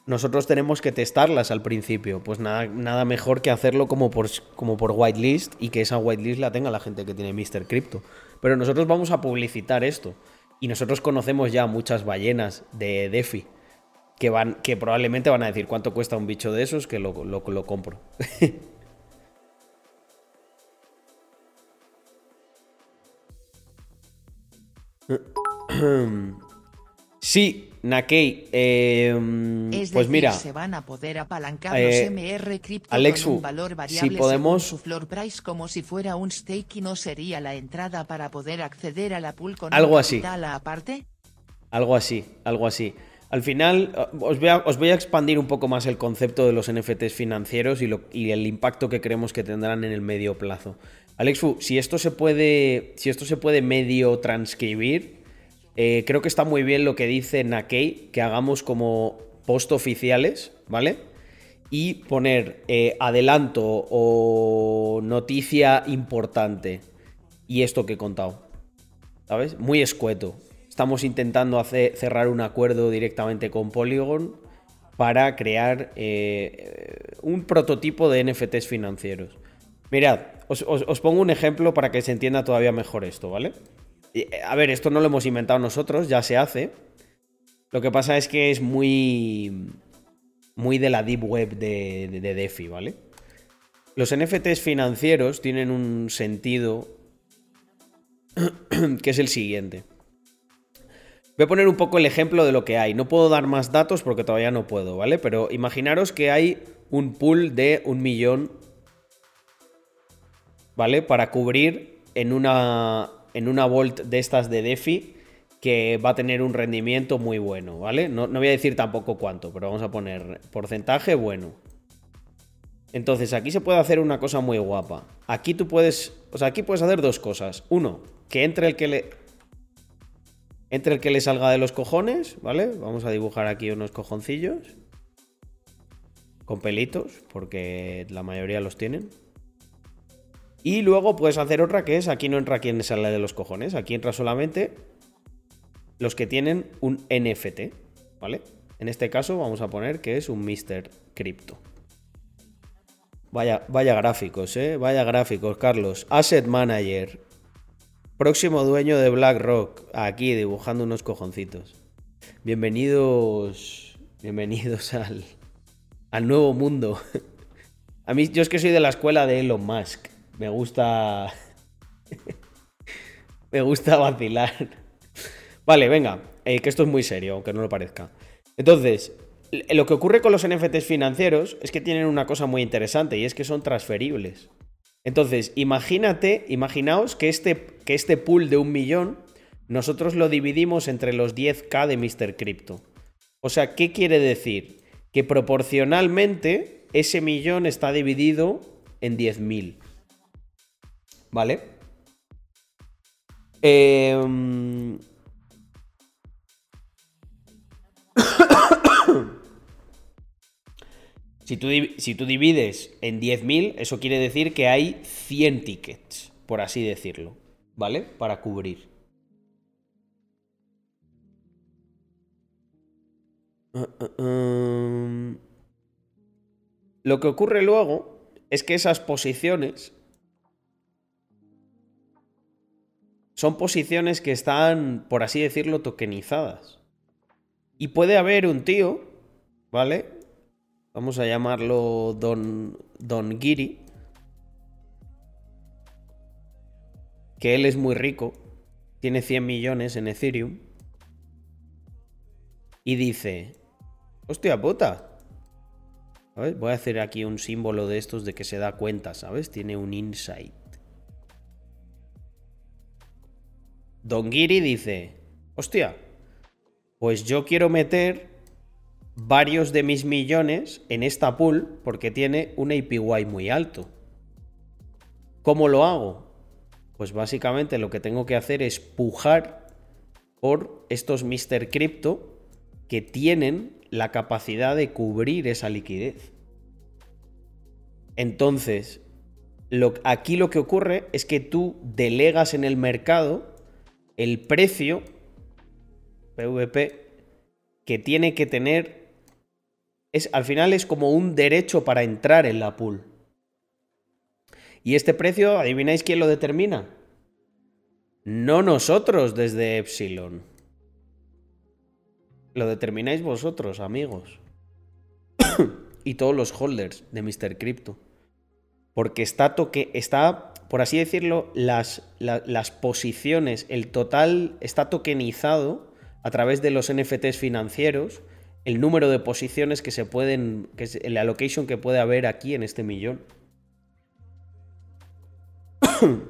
A: nosotros tenemos que testarlas al principio. Pues nada, nada mejor que hacerlo como por, como por whitelist y que esa whitelist la tenga la gente que tiene Mr. Crypto. Pero nosotros vamos a publicitar esto. Y nosotros conocemos ya muchas ballenas de DeFi que, van, que probablemente van a decir cuánto cuesta un bicho de esos que lo, lo, lo compro. Sí, Nakei. Eh,
B: Es
A: pues
B: decir,
A: mira,
B: se van a poder apalancar
A: eh,
B: los MR cripto
A: Alexu,
B: con un valor variable
A: si podemos-
B: su floor price como si fuera un stake y no sería la entrada para poder acceder a la pool con
A: Algo
B: un
A: así.
B: aparte.
A: algo así, algo así. Al final, eh, os voy, a, os voy a expandir un poco más el concepto de los NFTs financieros y, lo- y el impacto que creemos que tendrán en el medio plazo. Alexu, si esto se puede, si esto se puede medio transcribir, eh, creo que está muy bien lo que dice Nakei, que hagamos como post oficiales, ¿vale? Y poner eh, adelanto o noticia importante. Y esto que he contado. ¿Sabes? Muy escueto. Estamos intentando cerrar un acuerdo directamente con Polygon para crear eh, un prototipo de NFTs financieros. Mirad, os, pongo un ejemplo para que se entienda todavía mejor esto, ¿vale? Eh, A ver, esto no lo hemos inventado nosotros, ya se hace. Lo que pasa es que es muy. muy de la deep web de- de DeFi, ¿vale? Los NFTs financieros tienen un sentido que es el siguiente. Voy a poner un poco el ejemplo de lo que hay. No puedo dar más datos porque todavía no puedo, ¿vale? Pero imaginaros que hay un pool de un millón, ¿vale? Para cubrir en una, en una Vault de estas de DeFi que va a tener un rendimiento muy bueno, ¿vale? No, no voy a decir tampoco cuánto, pero vamos a poner porcentaje bueno. Entonces, aquí se puede hacer una cosa muy guapa. Aquí tú puedes. O sea, aquí puedes hacer dos cosas. Uno, que entre el que le. Entre el que le salga de los cojones, ¿vale? Vamos a dibujar aquí unos cojoncillos. Con pelitos, porque la mayoría los tienen. Y luego puedes hacer otra que es: aquí no entra quien le sale de los cojones. Aquí entra solamente los que tienen un NFT, ¿vale? En este caso, vamos a poner que es un Mr. Crypto. Vaya, vaya gráficos, ¿eh? Vaya gráficos, Carlos. Asset Manager. Próximo dueño de BlackRock. Aquí dibujando unos cojoncitos. Bienvenidos. Bienvenidos al, al nuevo mundo. A mí, yo es que soy de la escuela de Elon Musk. Me gusta. Me gusta vacilar. Vale, venga. eh, que esto es muy serio, aunque no lo parezca. Entonces, lo que ocurre con los NFTs financieros es que tienen una cosa muy interesante y es que son transferibles. Entonces, imagínate, imaginaos que este, que este pool de un millón nosotros lo dividimos entre los 10k de Mr. Crypto. O sea, ¿qué quiere decir? Que proporcionalmente ese millón está dividido en 10.000. ¿Vale? Em, Si tú, si tú divides en 10.000, eso quiere decir que hay 100 tickets, por así decirlo, ¿vale? Para cubrir. Uh, uh, um. Lo que ocurre luego es que esas posiciones son posiciones que están, por así decirlo, tokenizadas. Y puede haber un tío, ¿vale? Vamos a llamarlo Don, Don Giri. Que él es muy rico. Tiene 100 millones en Ethereum. Y dice, hostia puta, Voy a hacer aquí un símbolo de estos de que se da cuenta, ¿sabes? Tiene un insight. Don Giri dice, hostia, pues yo quiero meter varios de mis millones en esta pool porque tiene un APY muy alto. ¿Cómo lo hago? Pues básicamente lo que tengo que hacer es pujar por estos Mr. Crypto que tienen la capacidad de cubrir esa liquidez. Entonces, aquí lo que ocurre es que tú delegas en el mercado el precio PVP que tiene que tener es al final es como un derecho para entrar en la pool. Y este precio, ¿adivináis quién lo determina? No nosotros desde Epsilon. Lo determináis vosotros, amigos. y todos los holders de Mr. Crypto. Porque está, toque, está por así decirlo, las, las posiciones, el total está tokenizado a través de los NFTs financieros, el número de posiciones que se pueden, que es el allocation que puede haber aquí en este millón.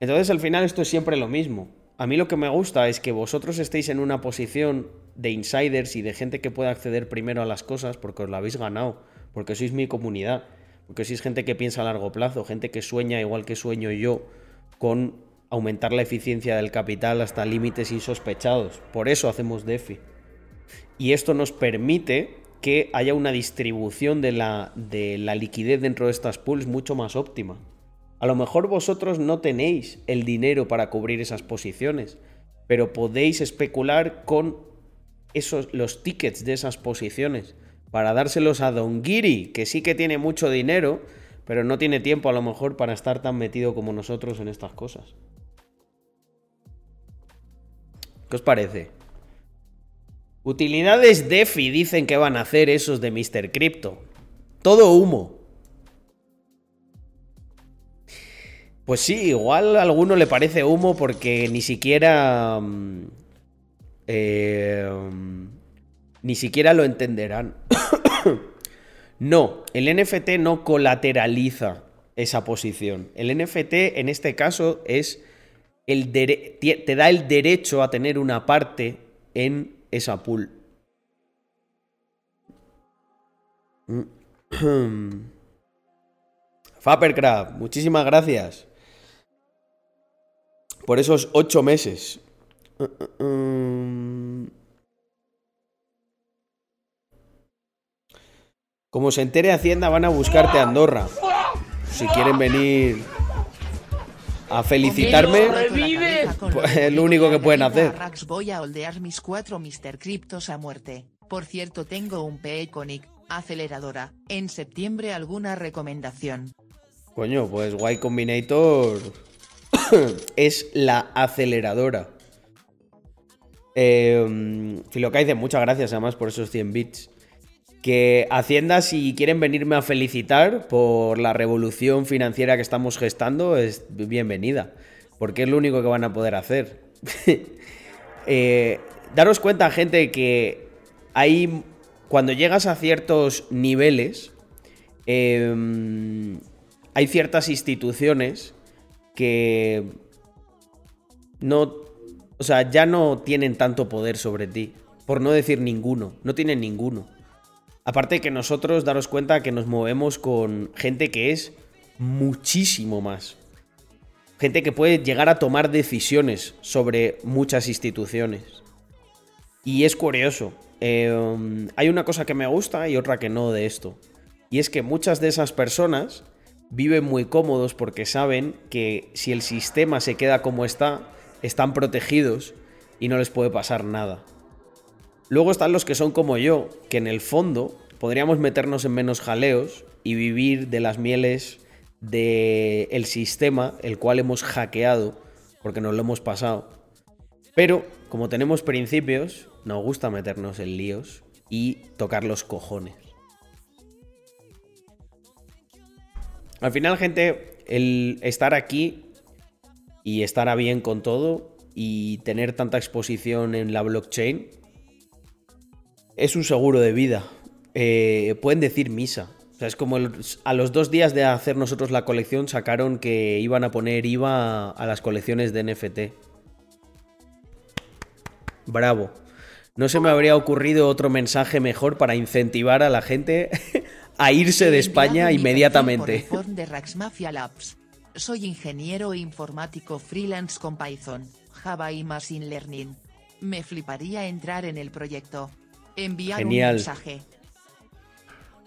A: Entonces al final esto es siempre lo mismo. A mí lo que me gusta es que vosotros estéis en una posición de insiders y de gente que pueda acceder primero a las cosas porque os lo habéis ganado, porque sois mi comunidad, porque sois gente que piensa a largo plazo, gente que sueña igual que sueño yo con aumentar la eficiencia del capital hasta límites insospechados. Por eso hacemos DeFi. Y esto nos permite que haya una distribución de la, de la liquidez dentro de estas pools mucho más óptima. A lo mejor vosotros no tenéis el dinero para cubrir esas posiciones, pero podéis especular con esos, los tickets de esas posiciones para dárselos a Don Giri, que sí que tiene mucho dinero, pero no tiene tiempo a lo mejor para estar tan metido como nosotros en estas cosas. ¿Qué os parece? Utilidades DeFi dicen que van a hacer esos de Mr. Crypto. Todo humo. Pues sí, igual a alguno le parece humo porque ni siquiera. Mm, eh, mm, ni siquiera lo entenderán. no, el NFT no colateraliza esa posición. El NFT en este caso es. El te da el derecho a tener una parte en esa pool. Fapercraft, muchísimas gracias por esos ocho meses. Como se entere Hacienda, van a buscarte a Andorra. Si quieren venir a felicitarme, pues, es lo único que pueden hacer.
B: Voy a holdear mis cuatro Mr. Cryptos a muerte. Por cierto, tengo un P-Iconic, aceleradora. En septiembre, ¿alguna recomendación?
A: Coño, pues Y Combinator es la aceleradora. Eh, muchas gracias además por esos 100 bits. Que Hacienda, si quieren venirme a felicitar por la revolución financiera que estamos gestando, es bienvenida. Porque es lo único que van a poder hacer. eh, daros cuenta, gente, que hay. Cuando llegas a ciertos niveles, eh, hay ciertas instituciones que no, o sea, ya no tienen tanto poder sobre ti, por no decir ninguno, no tienen ninguno. Aparte que nosotros daros cuenta que nos movemos con gente que es muchísimo más. Gente que puede llegar a tomar decisiones sobre muchas instituciones. Y es curioso. Eh, hay una cosa que me gusta y otra que no de esto. Y es que muchas de esas personas viven muy cómodos porque saben que si el sistema se queda como está, están protegidos y no les puede pasar nada. Luego están los que son como yo, que en el fondo podríamos meternos en menos jaleos y vivir de las mieles del sistema, el cual hemos hackeado, porque nos lo hemos pasado. Pero, como tenemos principios, nos gusta meternos en líos y tocar los cojones. Al final, gente, el estar aquí y estar a bien con todo y tener tanta exposición en la blockchain es un seguro de vida. Eh, pueden decir misa. O sea, es como a los dos días de hacer nosotros la colección sacaron que iban a poner IVA a las colecciones de NFT. Bravo. No se me habría ocurrido otro mensaje mejor para incentivar a la gente a irse de España inmediatamente.
B: Soy ingeniero informático freelance con Python, Java y Machine Learning. Me fliparía entrar en el proyecto. Enviar un mensaje.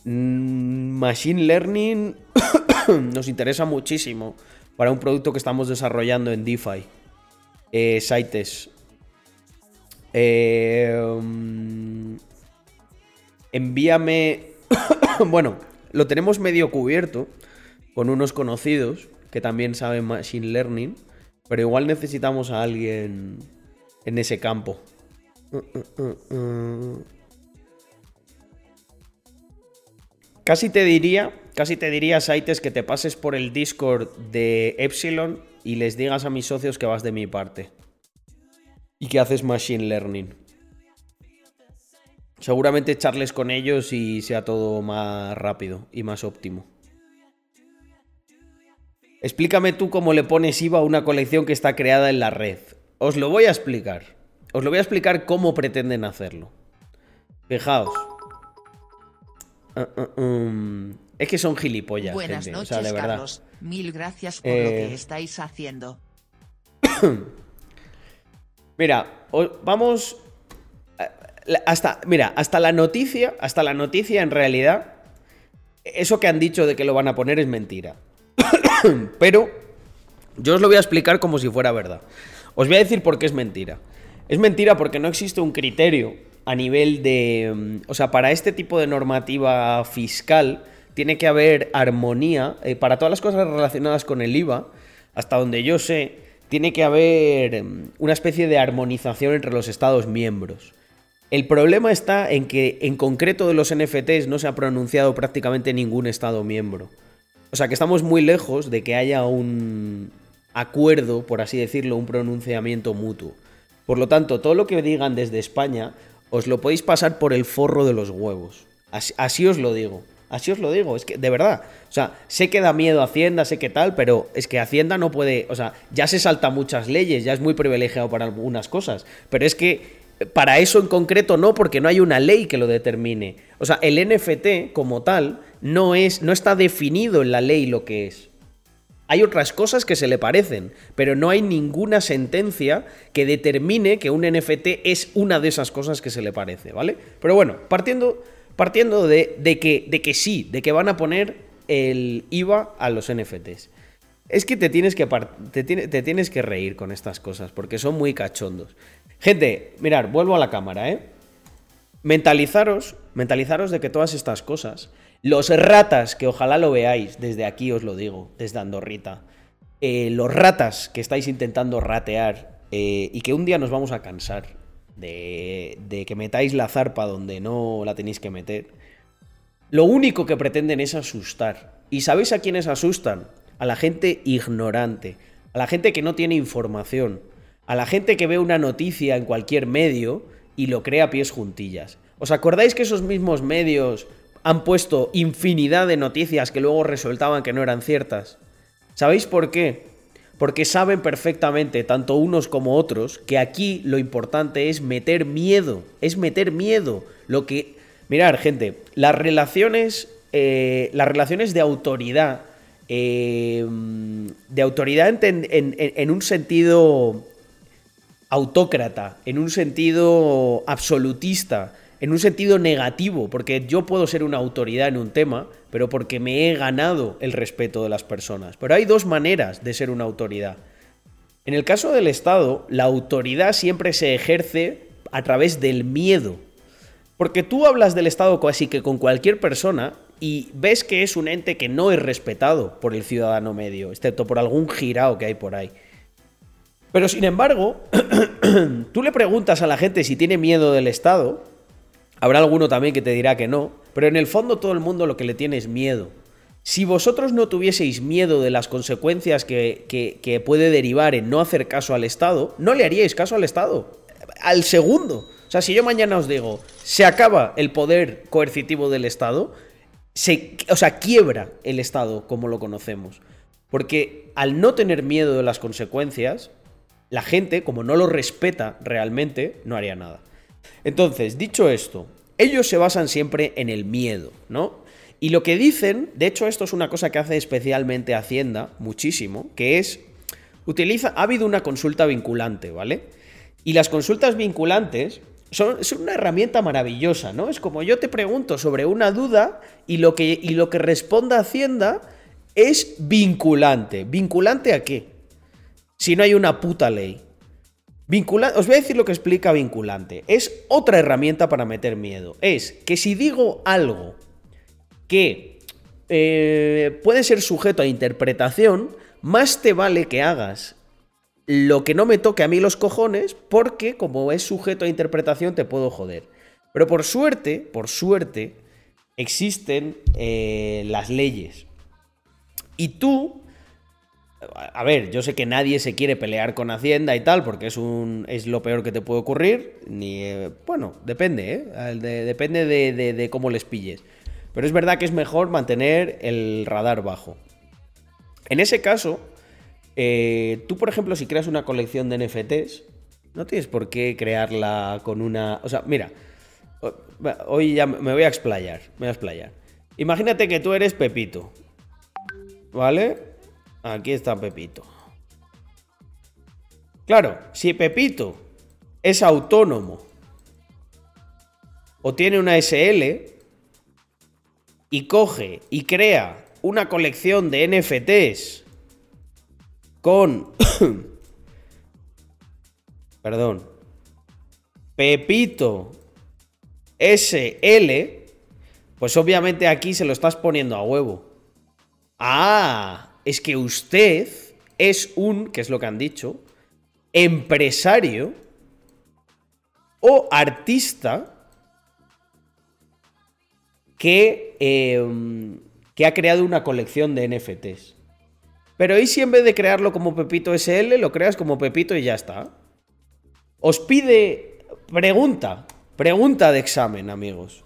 A: Mm, machine Learning nos interesa muchísimo para un producto que estamos desarrollando en DeFi. Eh, Sites. Eh, mm, envíame. bueno, lo tenemos medio cubierto con unos conocidos que también sabe Machine Learning, pero igual necesitamos a alguien en ese campo. Casi te diría, casi te diría, Saites, que te pases por el Discord de Epsilon y les digas a mis socios que vas de mi parte. Y que haces Machine Learning. Seguramente charles con ellos y sea todo más rápido y más óptimo. Explícame tú cómo le pones IVA a una colección que está creada en la red. Os lo voy a explicar. Os lo voy a explicar cómo pretenden hacerlo. Fijaos. Uh, uh, um. Es que son gilipollas.
B: Buenas
A: gente.
B: noches,
A: o sea, de verdad.
B: Carlos. Mil gracias por lo
A: Eh,
B: que estáis haciendo.
A: Mira, vamos eh, hasta mira, hasta la noticia, hasta la noticia en realidad eso que han dicho de que lo van a poner es mentira. Pero yo os lo voy a explicar como si fuera verdad. Os voy a decir por qué es mentira. Es mentira porque no existe un criterio a nivel de... mm, O sea, para este tipo de normativa fiscal tiene que haber armonía eh, para todas las cosas relacionadas con el IVA, hasta donde yo sé, tiene que haber mm, una especie de armonización entre los Estados miembros. El problema está en que en concreto de los NFTs no se ha pronunciado prácticamente ningún Estado miembro. O sea que estamos muy lejos de que haya un acuerdo, por así decirlo, un pronunciamiento mutuo. Por lo tanto, todo lo que digan desde España os lo podéis pasar por el forro de los huevos. Así, así os lo digo. Así os lo digo. Es que, de verdad. O sea, sé que da miedo Hacienda, sé que tal, pero es que Hacienda no puede. O sea, ya se salta muchas leyes, ya es muy privilegiado para algunas cosas. Pero es que para eso en concreto no, porque no hay una ley que lo determine. O sea, el NFT como tal no es, no está definido en la ley lo que es. Hay otras cosas que se le parecen, pero no hay ninguna sentencia que determine que un NFT es una de esas cosas que se le parece, ¿vale? Pero bueno, partiendo, partiendo de, de que, de que sí, de que van a poner el IVA a los NFTs. Es que te tienes que, te, te tienes que reír con estas cosas, porque son muy cachondos. Gente, mirar, vuelvo a la cámara, ¿eh? Mentalizaros, mentalizaros de que todas estas cosas, los ratas, que ojalá lo veáis, desde aquí os lo digo, desde Andorrita, eh, los ratas que estáis intentando ratear eh, y que un día nos vamos a cansar de, de que metáis la zarpa donde no la tenéis que meter, lo único que pretenden es asustar. ¿Y sabéis a quiénes asustan? A la gente ignorante, a la gente que no tiene información, a la gente que ve una noticia en cualquier medio y lo cree a pies juntillas. ¿Os acordáis que esos mismos medios han puesto infinidad de noticias que luego resultaban que no eran ciertas? ¿Sabéis por qué? Porque saben perfectamente, tanto unos como otros, que aquí lo importante es meter miedo. Es meter miedo. Lo que. Mirar, gente, las relaciones. eh, las relaciones de autoridad. eh, de autoridad en un sentido autócrata, en un sentido absolutista, en un sentido negativo, porque yo puedo ser una autoridad en un tema, pero porque me he ganado el respeto de las personas. Pero hay dos maneras de ser una autoridad. En el caso del Estado, la autoridad siempre se ejerce a través del miedo. Porque tú hablas del Estado casi que con cualquier persona y ves que es un ente que no es respetado por el ciudadano medio, excepto por algún girao que hay por ahí. Pero sin embargo, tú le preguntas a la gente si tiene miedo del Estado, habrá alguno también que te dirá que no, pero en el fondo todo el mundo lo que le tiene es miedo. Si vosotros no tuvieseis miedo de las consecuencias que, puede derivar en no hacer caso al Estado, no le haríais caso al Estado. Al segundo. O sea, si yo mañana os digo, se acaba el poder coercitivo del Estado, se, o sea, quiebra el Estado como lo conocemos. Porque al no tener miedo de las consecuencias, la gente, como no lo respeta realmente, no haría nada. Entonces, dicho esto, ellos se basan siempre en el miedo, ¿no? Y lo que dicen, de hecho esto es una cosa que hace especialmente Hacienda, muchísimo, que es, utiliza, ha habido una consulta vinculante, ¿vale? Y las consultas vinculantes son, una herramienta maravillosa, ¿no? Es como yo te pregunto sobre una duda y lo que, y lo que responda Hacienda es vinculante. ¿Vinculante a qué? Si no hay una puta ley. Os voy a decir lo que explica vinculante. Es otra herramienta para meter miedo. Es que si digo algo que eh, puede ser sujeto a interpretación, más te vale que hagas lo que no me toque a mí los cojones, porque como es sujeto a interpretación te puedo joder. Pero por suerte, por suerte, existen eh, las leyes. Y tú, a ver, yo sé que nadie se quiere pelear con Hacienda y tal, porque es, un, es lo peor que te puede ocurrir. Ni, eh, bueno, depende, ¿eh? depende de cómo les pilles. Pero es verdad que es mejor mantener el radar bajo. En ese caso, eh, tú, por ejemplo, si creas una colección de NFTs, no tienes por qué crearla con una. O sea, mira, hoy ya me voy a explayar. Me voy a explayar. Imagínate que tú eres Pepito. ¿Vale? Aquí está Pepito. Claro, si Pepito es autónomo o tiene una SL y coge y crea una colección de NFTs con... Perdón. Pepito SL, pues obviamente aquí se lo estás poniendo a huevo. Ah, es que usted es un, que es lo que han dicho, empresario o artista que, em, que ha creado una colección de NFTs. Pero ¿y si en vez de crearlo como Pepito SL, lo creas como Pepito y ya está? Os pide... Pregunta. Pregunta de examen, amigos.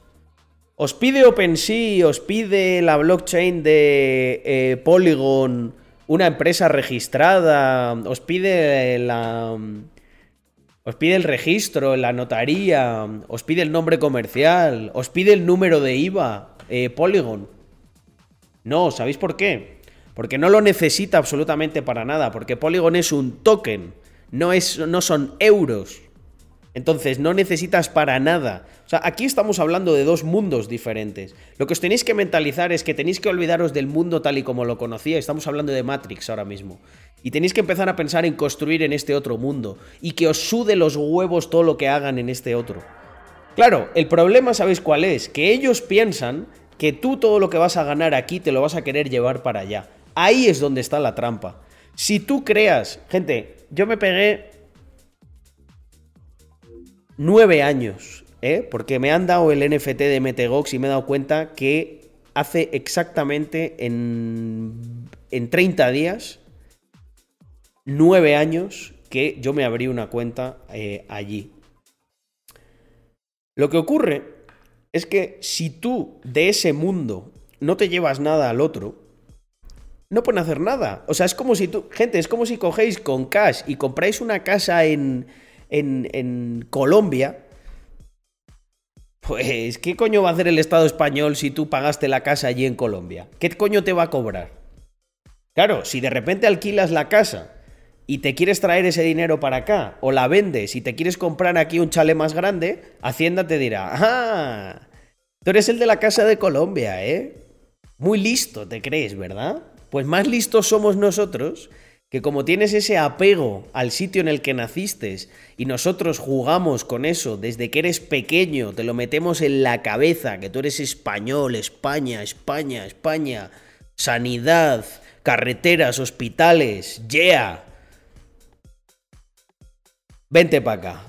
A: Os pide OpenSea, os pide la blockchain de eh, Polygon, una empresa registrada, os pide la... Os pide el registro, la notaría, os pide el nombre comercial, os pide el número de IVA, eh, Polygon. No, ¿sabéis por qué? Porque no lo necesita absolutamente para nada, porque Polygon es un token, no, es, no son euros. Entonces, no necesitas para nada. O sea, aquí estamos hablando de dos mundos diferentes. Lo que os tenéis que mentalizar es que tenéis que olvidaros del mundo tal y como lo conocía. Estamos hablando de Matrix ahora mismo. Y tenéis que empezar a pensar en construir en este otro mundo. Y que os sude los huevos todo lo que hagan en este otro. Claro, el problema, ¿sabéis cuál es? Que ellos piensan que tú todo lo que vas a ganar aquí te lo vas a querer llevar para allá. Ahí es donde está la trampa. Si tú creas, gente, yo me pegué nueve años, ¿eh? porque me han dado el NFT de Metegox y me he dado cuenta que hace exactamente en, en 30 días, nueve años que yo me abrí una cuenta eh, allí. Lo que ocurre es que si tú de ese mundo no te llevas nada al otro, no pueden hacer nada. O sea, es como si tú, gente, es como si cogéis con cash y compráis una casa en, en, Colombia. Pues, ¿qué coño va a hacer el Estado español si tú pagaste la casa allí en Colombia? ¿Qué coño te va a cobrar? Claro, si de repente alquilas la casa y te quieres traer ese dinero para acá, o la vendes y te quieres comprar aquí un chale más grande, Hacienda te dirá, ¡ah! Tú eres el de la casa de Colombia, ¿eh? Muy listo, te crees, ¿verdad? Pues más listos somos nosotros que como tienes ese apego al sitio en el que naciste y nosotros jugamos con eso desde que eres pequeño, te lo metemos en la cabeza, que tú eres español, España, España, España, sanidad, carreteras, hospitales, yeah. Vente para acá,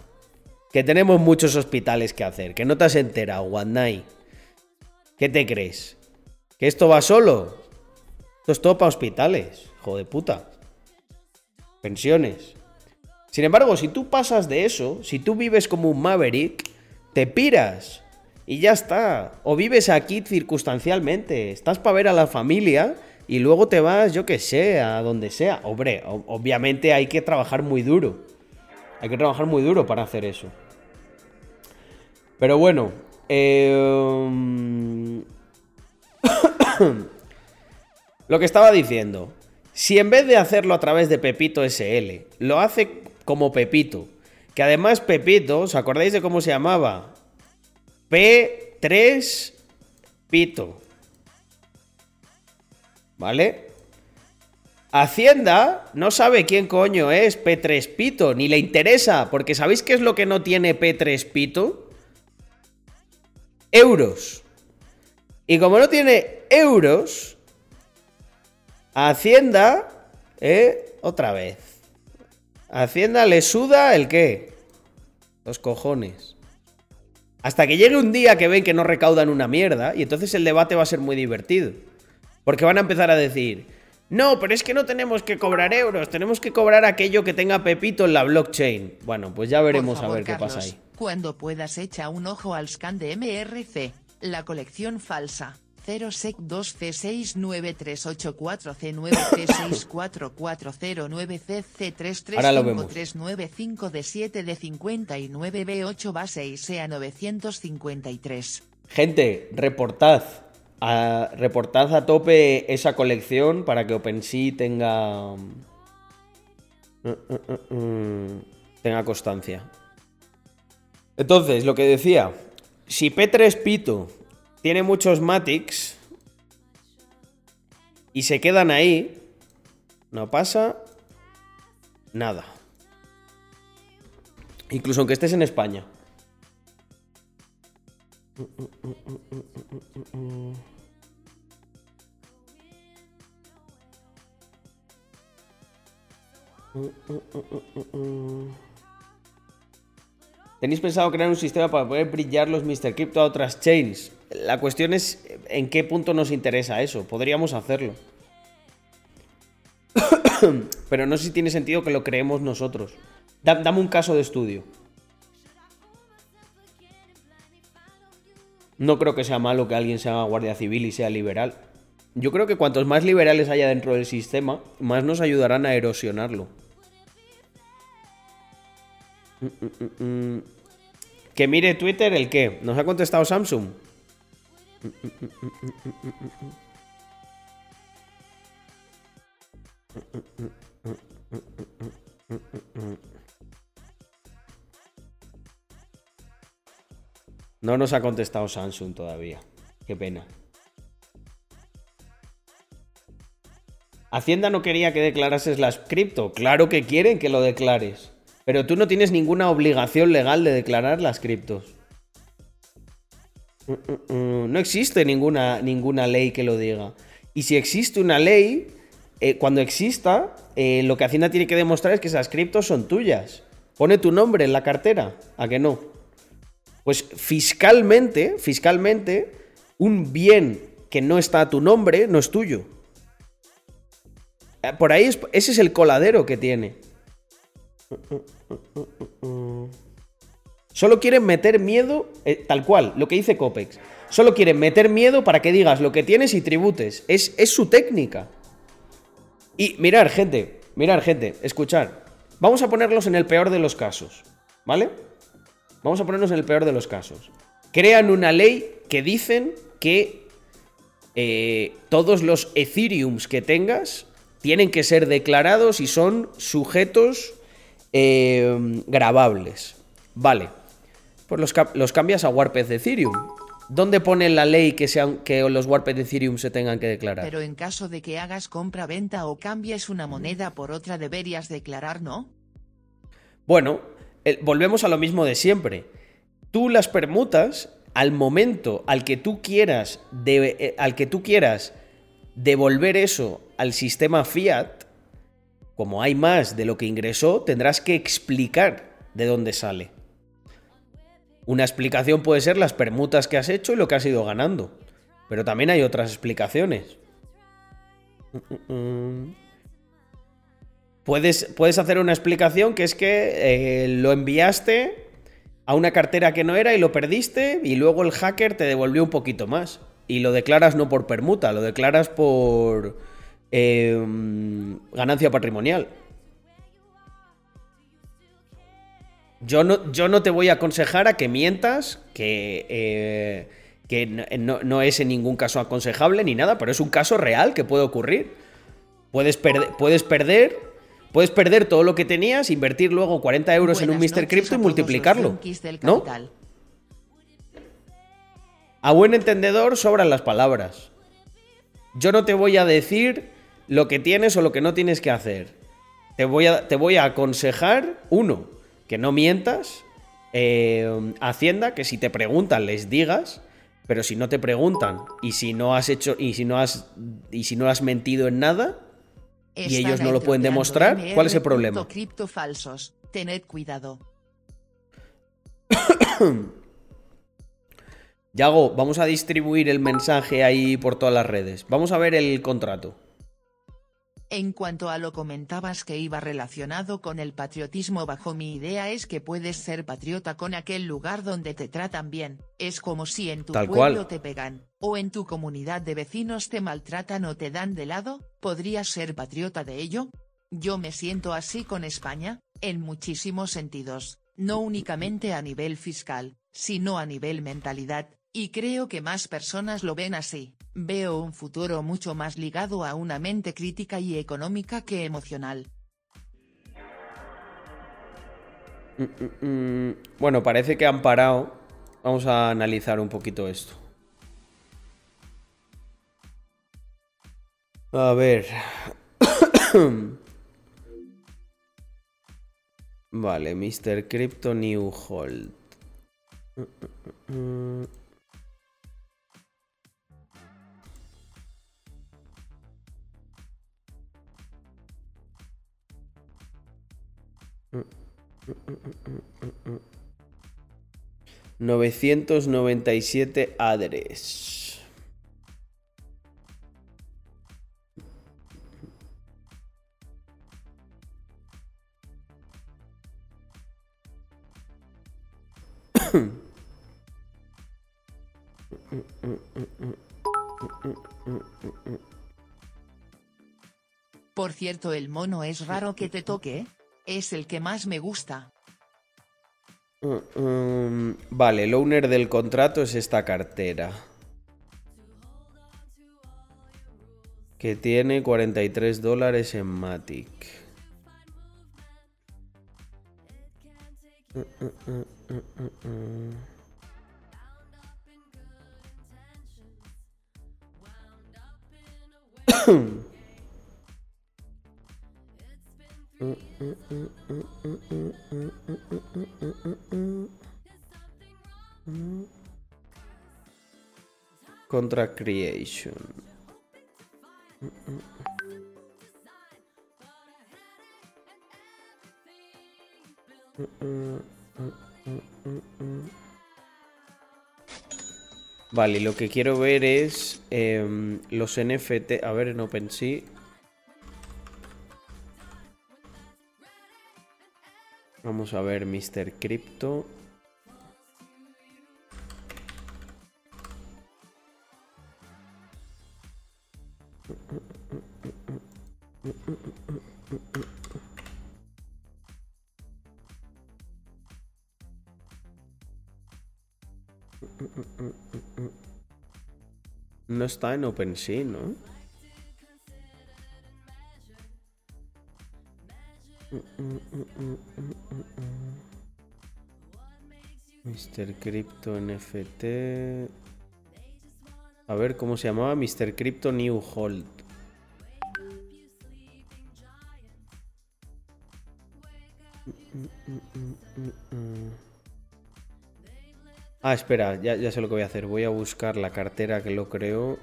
A: que tenemos muchos hospitales que hacer, que no te has enterado, Wandai. ¿Qué te crees? ¿Que esto va solo? Esto es todo para hospitales, hijo de puta pensiones. Sin embargo, si tú pasas de eso, si tú vives como un maverick, te piras y ya está. O vives aquí circunstancialmente, estás para ver a la familia y luego te vas, yo que sé, a donde sea. Hombre, obviamente hay que trabajar muy duro. Hay que trabajar muy duro para hacer eso. Pero bueno, em, lo que estaba diciendo. Si en vez de hacerlo a través de Pepito SL, lo hace como Pepito, que además Pepito, ¿os acordáis de cómo se llamaba? P3 Pito. ¿Vale? Hacienda no sabe quién coño es P3 Pito, ni le interesa, porque ¿sabéis qué es lo que no tiene P3 Pito? Euros. Y como no tiene euros, Hacienda, ¿eh? Otra vez. Hacienda le suda el qué? Los cojones. Hasta que llegue un día que ven que no recaudan una mierda y entonces el debate va a ser muy divertido. Porque van a empezar a decir, no, pero es que no tenemos que cobrar euros, tenemos que cobrar aquello que tenga Pepito en la blockchain. Bueno, pues ya veremos a ver qué pasa ahí.
B: Cuando puedas echa un ojo al scan de MRC, la colección falsa. 0 sec 2 c 6938 c 9 c 64409 c c 33539 d 7 d 59 b 8 base y sea 953.
A: Gente, reportad. A, reportad a tope esa colección para que OpenSea tenga. Mm, mm, mm, tenga constancia. Entonces, lo que decía. Si P3 Pito tiene muchos Matics y se quedan ahí, no pasa nada. Incluso aunque estés en España. ¿Tenéis pensado crear un sistema para poder brillar los Mr. Crypto a otras chains? La cuestión es en qué punto nos interesa eso. Podríamos hacerlo. Pero no sé si tiene sentido que lo creemos nosotros. dame un caso de estudio. No creo que sea malo que alguien sea guardia civil y sea liberal. Yo creo que cuantos más liberales haya dentro del sistema, más nos ayudarán a erosionarlo. Que mire Twitter el qué. ¿Nos ha contestado Samsung? No nos ha contestado Samsung todavía. Qué pena. Hacienda no quería que declarases las cripto. Claro que quieren que lo declares. Pero tú no tienes ninguna obligación legal de declarar las criptos. Mm, mm, mm. No existe ninguna, ninguna ley que lo diga. Y si existe una ley, eh, cuando exista, eh, lo que Hacienda tiene que demostrar es que esas criptos son tuyas. Pone tu nombre en la cartera, ¿a que no? Pues fiscalmente, fiscalmente, un bien que no está a tu nombre no es tuyo. Eh, por ahí ese es el coladero que tiene. Solo quieren meter miedo, eh, tal cual, lo que dice Copex. Solo quieren meter miedo para que digas lo que tienes y tributes. Es, es su técnica. Y mirar, gente, mirar, gente, escuchar. Vamos a ponerlos en el peor de los casos, ¿vale? Vamos a ponernos en el peor de los casos. Crean una ley que dicen que eh, todos los Ethereums que tengas tienen que ser declarados y son sujetos eh, grabables. Vale. Pues los, cambias a Warped de Ethereum. ¿Dónde pone la ley que, sean, que los warped de Ethereum se tengan que declarar?
B: Pero en caso de que hagas compra-venta o cambies una moneda por otra deberías declarar, ¿no?
A: Bueno, volvemos a lo mismo de siempre. Tú las permutas al momento al que tú quieras, eh, al que tú quieras devolver eso al sistema fiat, como hay más de lo que ingresó, tendrás que explicar de dónde sale. Una explicación puede ser las permutas que has hecho y lo que has ido ganando. Pero también hay otras explicaciones. Puedes, puedes hacer una explicación que es que eh, lo enviaste a una cartera que no era y lo perdiste y luego el hacker te devolvió un poquito más. Y lo declaras no por permuta, lo declaras por em, ganancia patrimonial. Yo no, yo no, te voy a aconsejar a que mientas, que, eh, que no, no, es en ningún caso aconsejable ni nada, pero es un caso real que puede ocurrir. Puedes, puedes perder Puedes perder todo lo que tenías, invertir luego 40 euros en un Mr. Crypto y multiplicarlo. ¿No? A buen entendedor sobran las palabras. Yo no te voy a decir lo que tienes o lo que no tienes que hacer. Te voy a, te voy a aconsejar, uno, que no mientas. Eh, Hacienda, que si te preguntan les digas. Pero si no te preguntan y si no has hecho y si no has y si no has mentido en nada, y ellos no lo pueden demostrar, ¿cuál es el problema?
B: Cripto falsos. Tened cuidado.
A: Yago, vamos a distribuir el mensaje ahí por todas las redes. Vamos a ver el contrato.
B: En cuanto a lo comentabas que iba relacionado con el patriotismo bajo mi idea es que puedes ser patriota con aquel lugar donde te tratan bien, es como si en tu pueblo te pegan, o en tu comunidad de vecinos te maltratan o te dan de lado, ¿podrías ser patriota de ello? Yo me siento así con España, en muchísimos sentidos, no únicamente a nivel fiscal, sino a nivel mentalidad, y creo que más personas lo ven así. Veo un futuro mucho más ligado a una mente crítica y económica que emocional.
A: Mm, mm, mm. Bueno, parece que han parado. Vamos a analizar un poquito esto. A ver. vale, Mr. Crypto New Hold. Novecientos noventa y siete adres.
B: Por cierto, el mono es raro que te toque. Es el que más me gusta.
A: Mm, mm, vale, el owner del contrato es esta cartera. Que tiene 43 dólares en Matic. Contra Creation. Vale, lo que quiero ver es em, los NFT. A ver, en OpenSea. Vamos a ver Mr. Crypto. No está en OpenSea, ¿no? Mr. Crypto NFT. A ver cómo se llamaba Mr. Crypto New Hold. Ah, espera, ya, ya sé lo que voy a hacer. Voy a buscar la cartera que lo creó.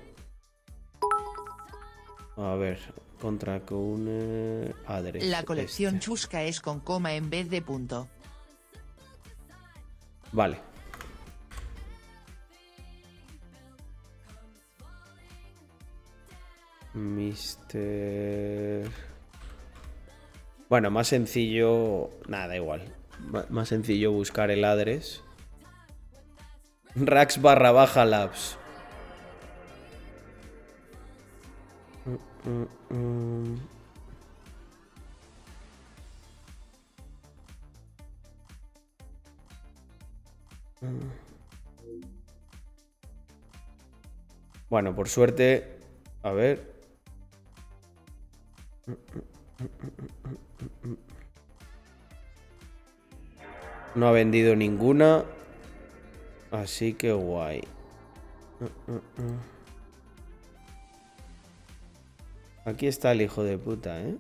A: A ver, contra con Adres.
B: La colección
A: este.
B: chusca es con coma en vez de punto.
A: Vale. Mister... Bueno, más sencillo... Nada, da igual. Más sencillo buscar el adres. Rax barra baja labs. Bueno, por suerte. A ver. No ha vendido ninguna. Así que guay. Aquí está el hijo de puta, ¿eh?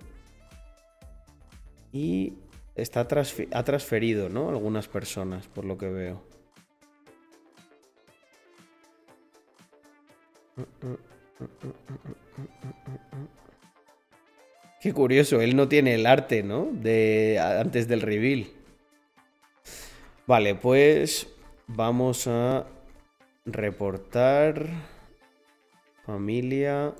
A: Y está ha transferido, ¿no? Algunas personas, por lo que veo. Qué curioso, él no tiene el arte, ¿no? De antes del reveal. Vale, pues vamos a reportar familia.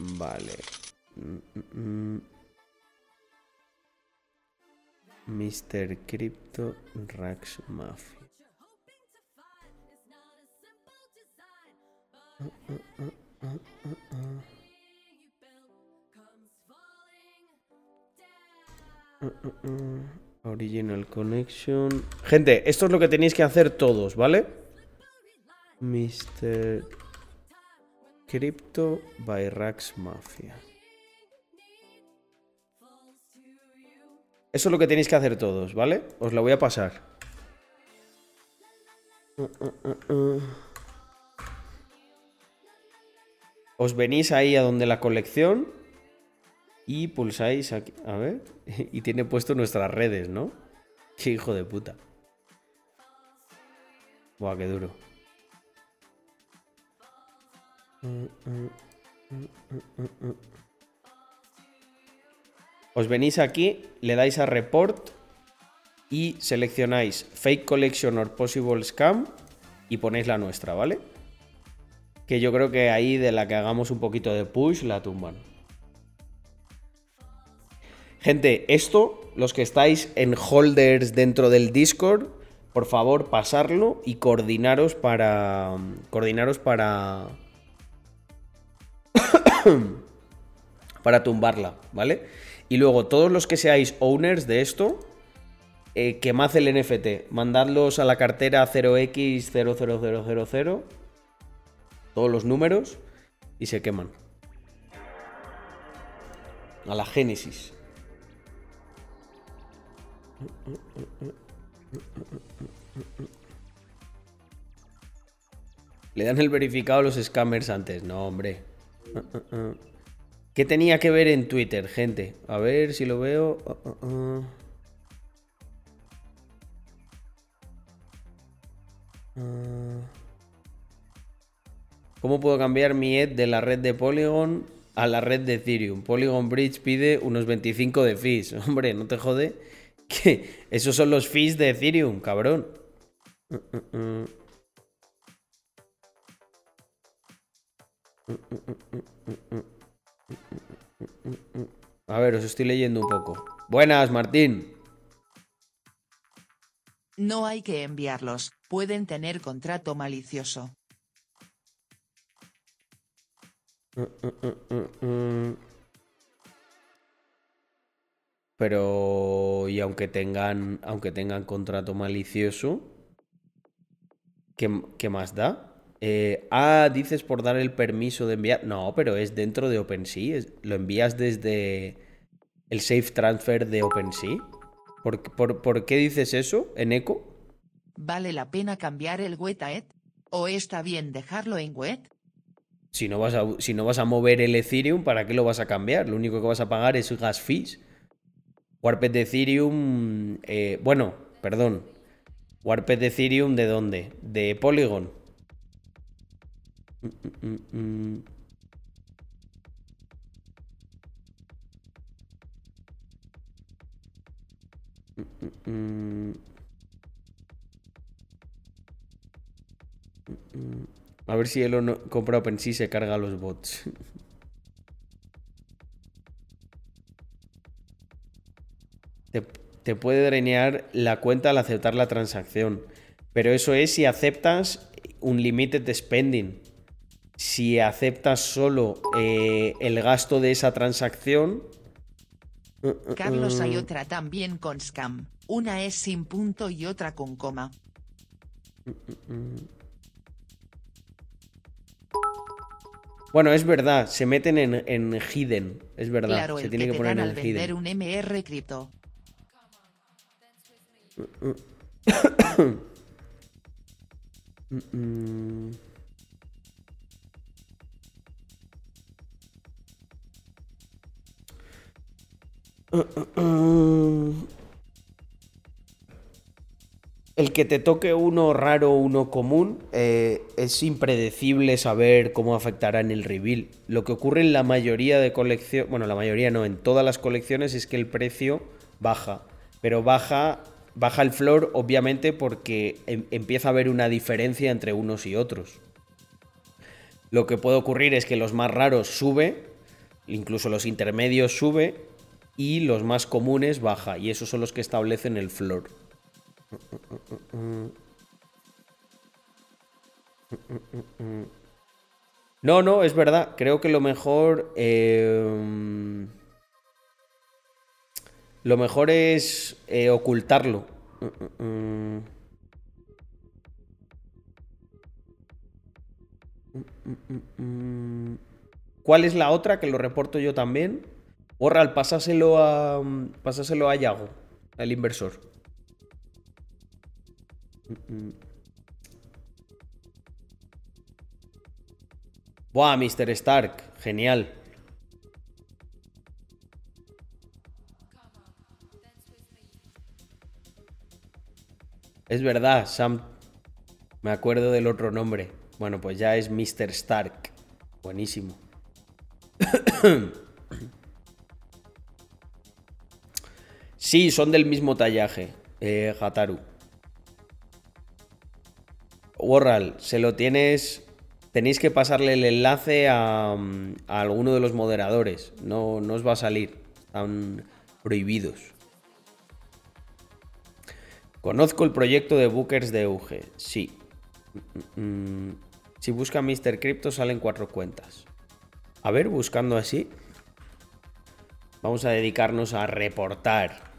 A: Vale. Mm, mm, mm. Mr. Crypto Rax Mafia. Original Connection. Gente, esto es lo que tenéis que hacer todos, ¿vale? Mr. Crypto by Rax Mafia. Eso es lo que tenéis que hacer todos, ¿vale? Os lo voy a pasar. Os venís ahí a donde la colección y pulsáis aquí. A ver. Y tiene puesto nuestras redes, ¿no? Qué hijo de puta. Buah, qué duro. Os venís aquí, le dais a report y seleccionáis fake collection or possible scam y ponéis la nuestra, ¿vale? Que yo creo que ahí de la que hagamos un poquito de push la tumban. Gente, esto, los que estáis en holders dentro del Discord, por favor, pasarlo y coordinaros para. Coordinaros para. para tumbarla, ¿vale? Y luego, todos los que seáis owners de esto, eh, quemad el NFT. Mandadlos a la cartera 0x00000. Todos los números. Y se queman. A la Génesis. Le dan el verificado a los scammers antes. No, hombre. ¿Qué tenía que ver en Twitter, gente? A ver si lo veo. ¿Cómo puedo cambiar mi ed de la red de Polygon a la red de Ethereum? Polygon Bridge pide unos 25 de fees. Hombre, no te jode. Que esos son los fees de Ethereum, cabrón. A ver, os estoy leyendo un poco. Buenas, Martín.
B: No hay que enviarlos, pueden tener contrato malicioso.
A: Pero, y aunque tengan, aunque tengan contrato malicioso, ¿qué, qué más da? Eh, ah, dices por dar el permiso de enviar. No, pero es dentro de OpenSea. es- lo envías desde el Safe Transfer de OpenSea. ¿Por, por, por qué dices eso en Echo?
B: ¿vale la pena cambiar el wet a ETH? ¿O está bien dejarlo en wet?
A: Si no, vas a, si no vas a mover el Ethereum, ¿para qué lo vas a cambiar? Lo único que vas a pagar es gas fees. Warped de Ethereum. eh, bueno, perdón. Warped de Ethereum, ¿de dónde? De Polygon. A ver si Elon compra OpenSea y se carga los bots. Te, te puede drenear la cuenta al aceptar la transacción. Pero eso es si aceptas un limited spending. Si aceptas solo eh, el gasto de esa transacción. uh, uh,
B: Carlos, hay
A: uh,
B: otra también con scam. Una es sin punto y otra con coma.
A: Bueno, es verdad, se meten en, en hidden. Es verdad,
B: Claro,
A: se
B: el
A: tiene
B: que
A: poner en
B: al vender
A: hidden.
B: un MR cripto.
A: El que te toque uno raro uno común eh, es impredecible saber cómo afectará en el reveal. Lo que ocurre en la mayoría de colecciones, bueno, la mayoría no, en todas las colecciones es que el precio baja, pero baja baja el floor obviamente porque em- empieza a haber una diferencia entre unos y otros. Lo que puede ocurrir es que los más raros sube, incluso los intermedios sube y los más comunes baja y esos son los que establecen el floor. No, no, es verdad. Creo que lo mejor. eh, lo mejor es eh, ocultarlo. ¿Cuál es la otra? Que lo reporto yo también. Orral, pásaselo a. Pásaselo a Yago, al inversor. Mm, mm. Buah, Mr. Stark, genial. Es verdad, Sam. Me acuerdo del otro nombre. Bueno, pues ya es Mr. Stark. Buenísimo. Sí, son del mismo tallaje, eh, Hataru. Warral, se lo tienes. Tenéis que pasarle el enlace a, mm, a alguno de los moderadores. No, no os va a salir. Están prohibidos. Conozco el proyecto de Bookers de Euge. Sí. Mm, mm, Si busca Mr. Crypto salen cuatro cuentas. A ver, buscando así. Vamos a dedicarnos a reportar.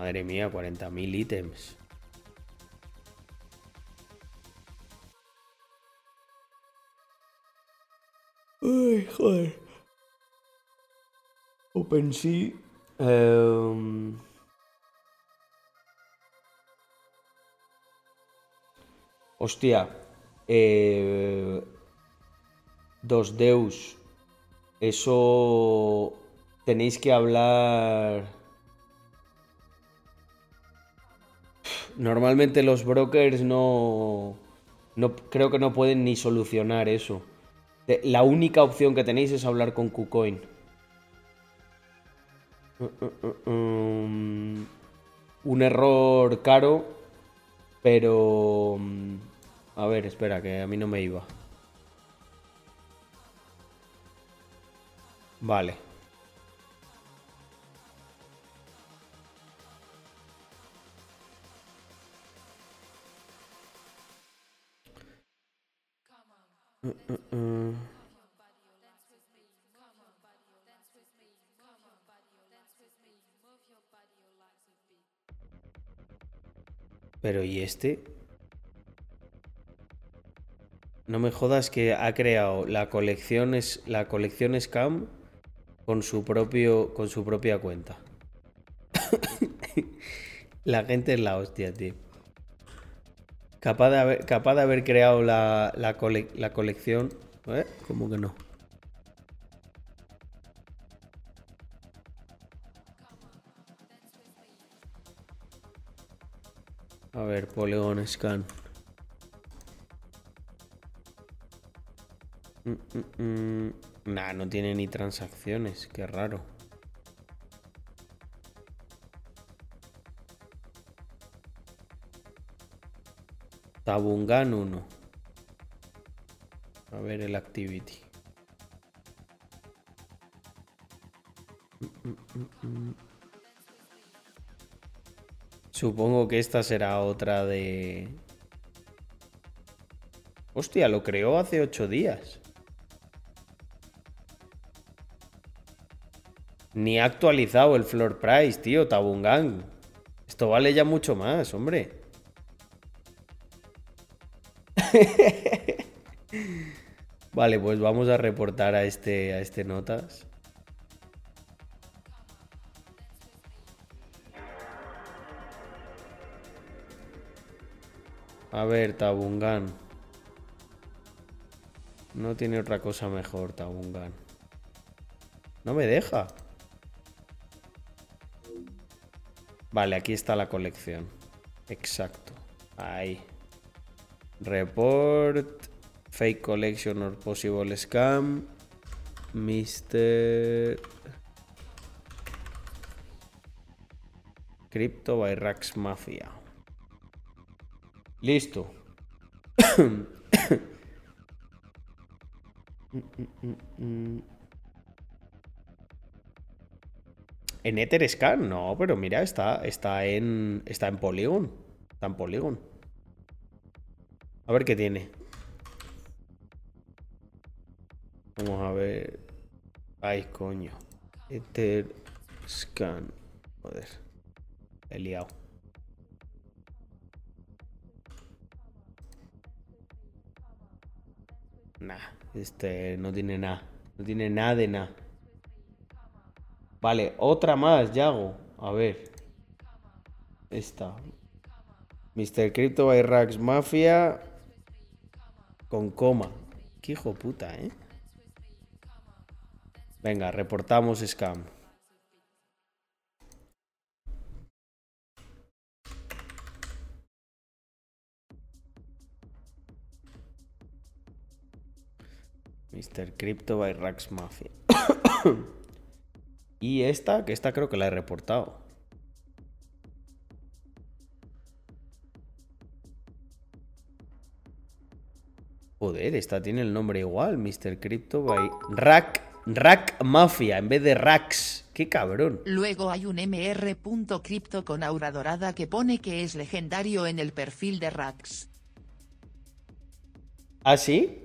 A: Madre mía, 40.000 ítems. Ay, joder. OpenSea. em, Hostia. eh, Dos Deus. Eso. Tenéis que hablar. Normalmente los brokers no. No creo que no pueden ni solucionar eso. La única opción que tenéis es hablar con KuCoin. Uh, uh, uh, um, un error caro, pero... um, A ver, espera, que a mí no me iba. Vale. Pero ¿y este? No me jodas que ha creado la colección es la colección Scam con su propio con su propia cuenta. la gente es la hostia, tío. Capaz de haber, capaz de haber creado la, la, la colección. ¿Eh? ¿Cómo que no? A ver, Polygon Scan. Mm, mm, mm. Nah, no tiene ni transacciones, qué raro. Tabungan 1. A ver el activity. Supongo que esta será otra de... Hostia, lo creó hace 8 días. Ni ha actualizado el floor price, tío, Tabungan. Esto vale ya mucho más, hombre. vale, pues vamos a reportar a este, a este notas. A ver, Tabungan. No tiene otra cosa mejor, Tabungan. No me deja. Vale, aquí está la colección. Exacto. Ahí. Report. Fake collection or possible scam. Mr. Crypto by Rax Mafia. Listo. ¿En Etherscan? No, pero mira, está, está en. Está en Polygon. Está en Polygon. A ver qué tiene. Vamos a ver. Ay, coño. Etherscan. Joder. He liado. Nah, este no tiene nada. No tiene nada de nada. Vale, otra más, Yago. A ver. Esta. Mr. Crypto by Rax Mafia. Con coma. Qué hijo puta, ¿eh? Venga, reportamos scam. Mr. Crypto by Rax Mafia. y esta, que esta creo que la he reportado. Joder, esta tiene el nombre igual, Mr. Crypto by Rack, Rack Mafia en vez de Rax. ¡Qué cabrón!
B: Luego hay un mr.crypto con aura dorada que pone que es legendario en el perfil de Rax.
A: ¿Ah, sí?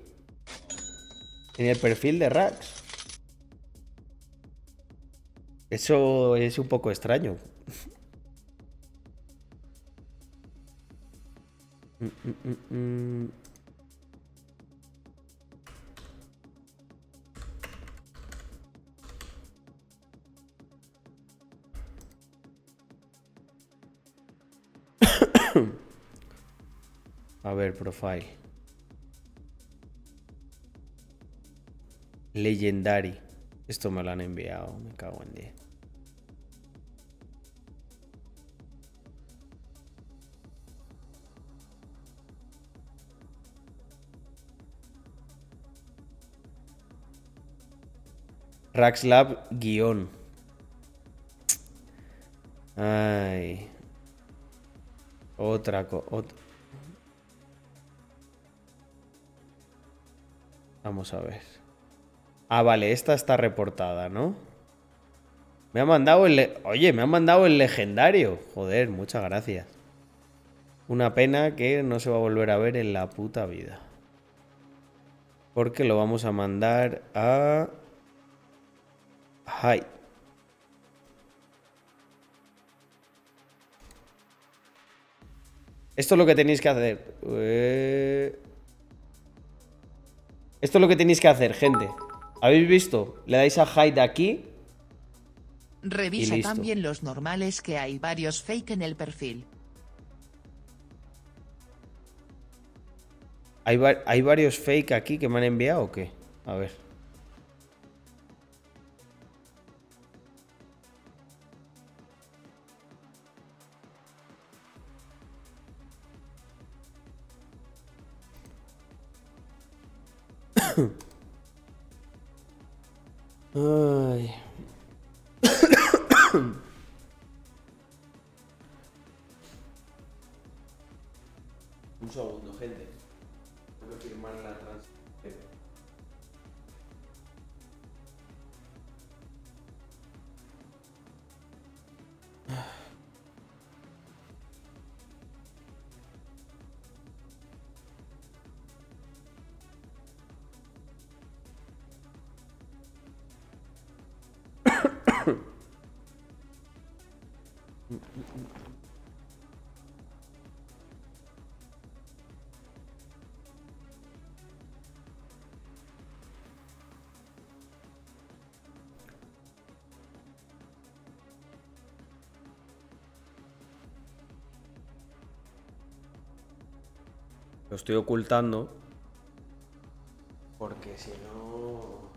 A: En el perfil de Rax. Eso es un poco extraño. A ver, profile. Legendary. Esto me lo han enviado, me cago en 10. Raxlab guion. Ay. Otra cosa. Vamos a ver. Ah, vale, esta está reportada, ¿no? Me ha mandado el... Oye, me ha mandado el legendario. Joder, muchas gracias. Una pena que no se va a volver a ver en la puta vida. Porque lo vamos a mandar a... Hi. Esto es lo que tenéis que hacer. Eh, Esto es lo que tenéis que hacer, gente. ¿Habéis visto? Le dais a hide aquí.
B: Revisa también los normales que hay varios fake en el perfil.
A: ¿Hay, ¿Hay varios fake aquí que me han enviado o qué? A ver. Ay. Un segundo, gente. Estoy ocultando. Porque si no...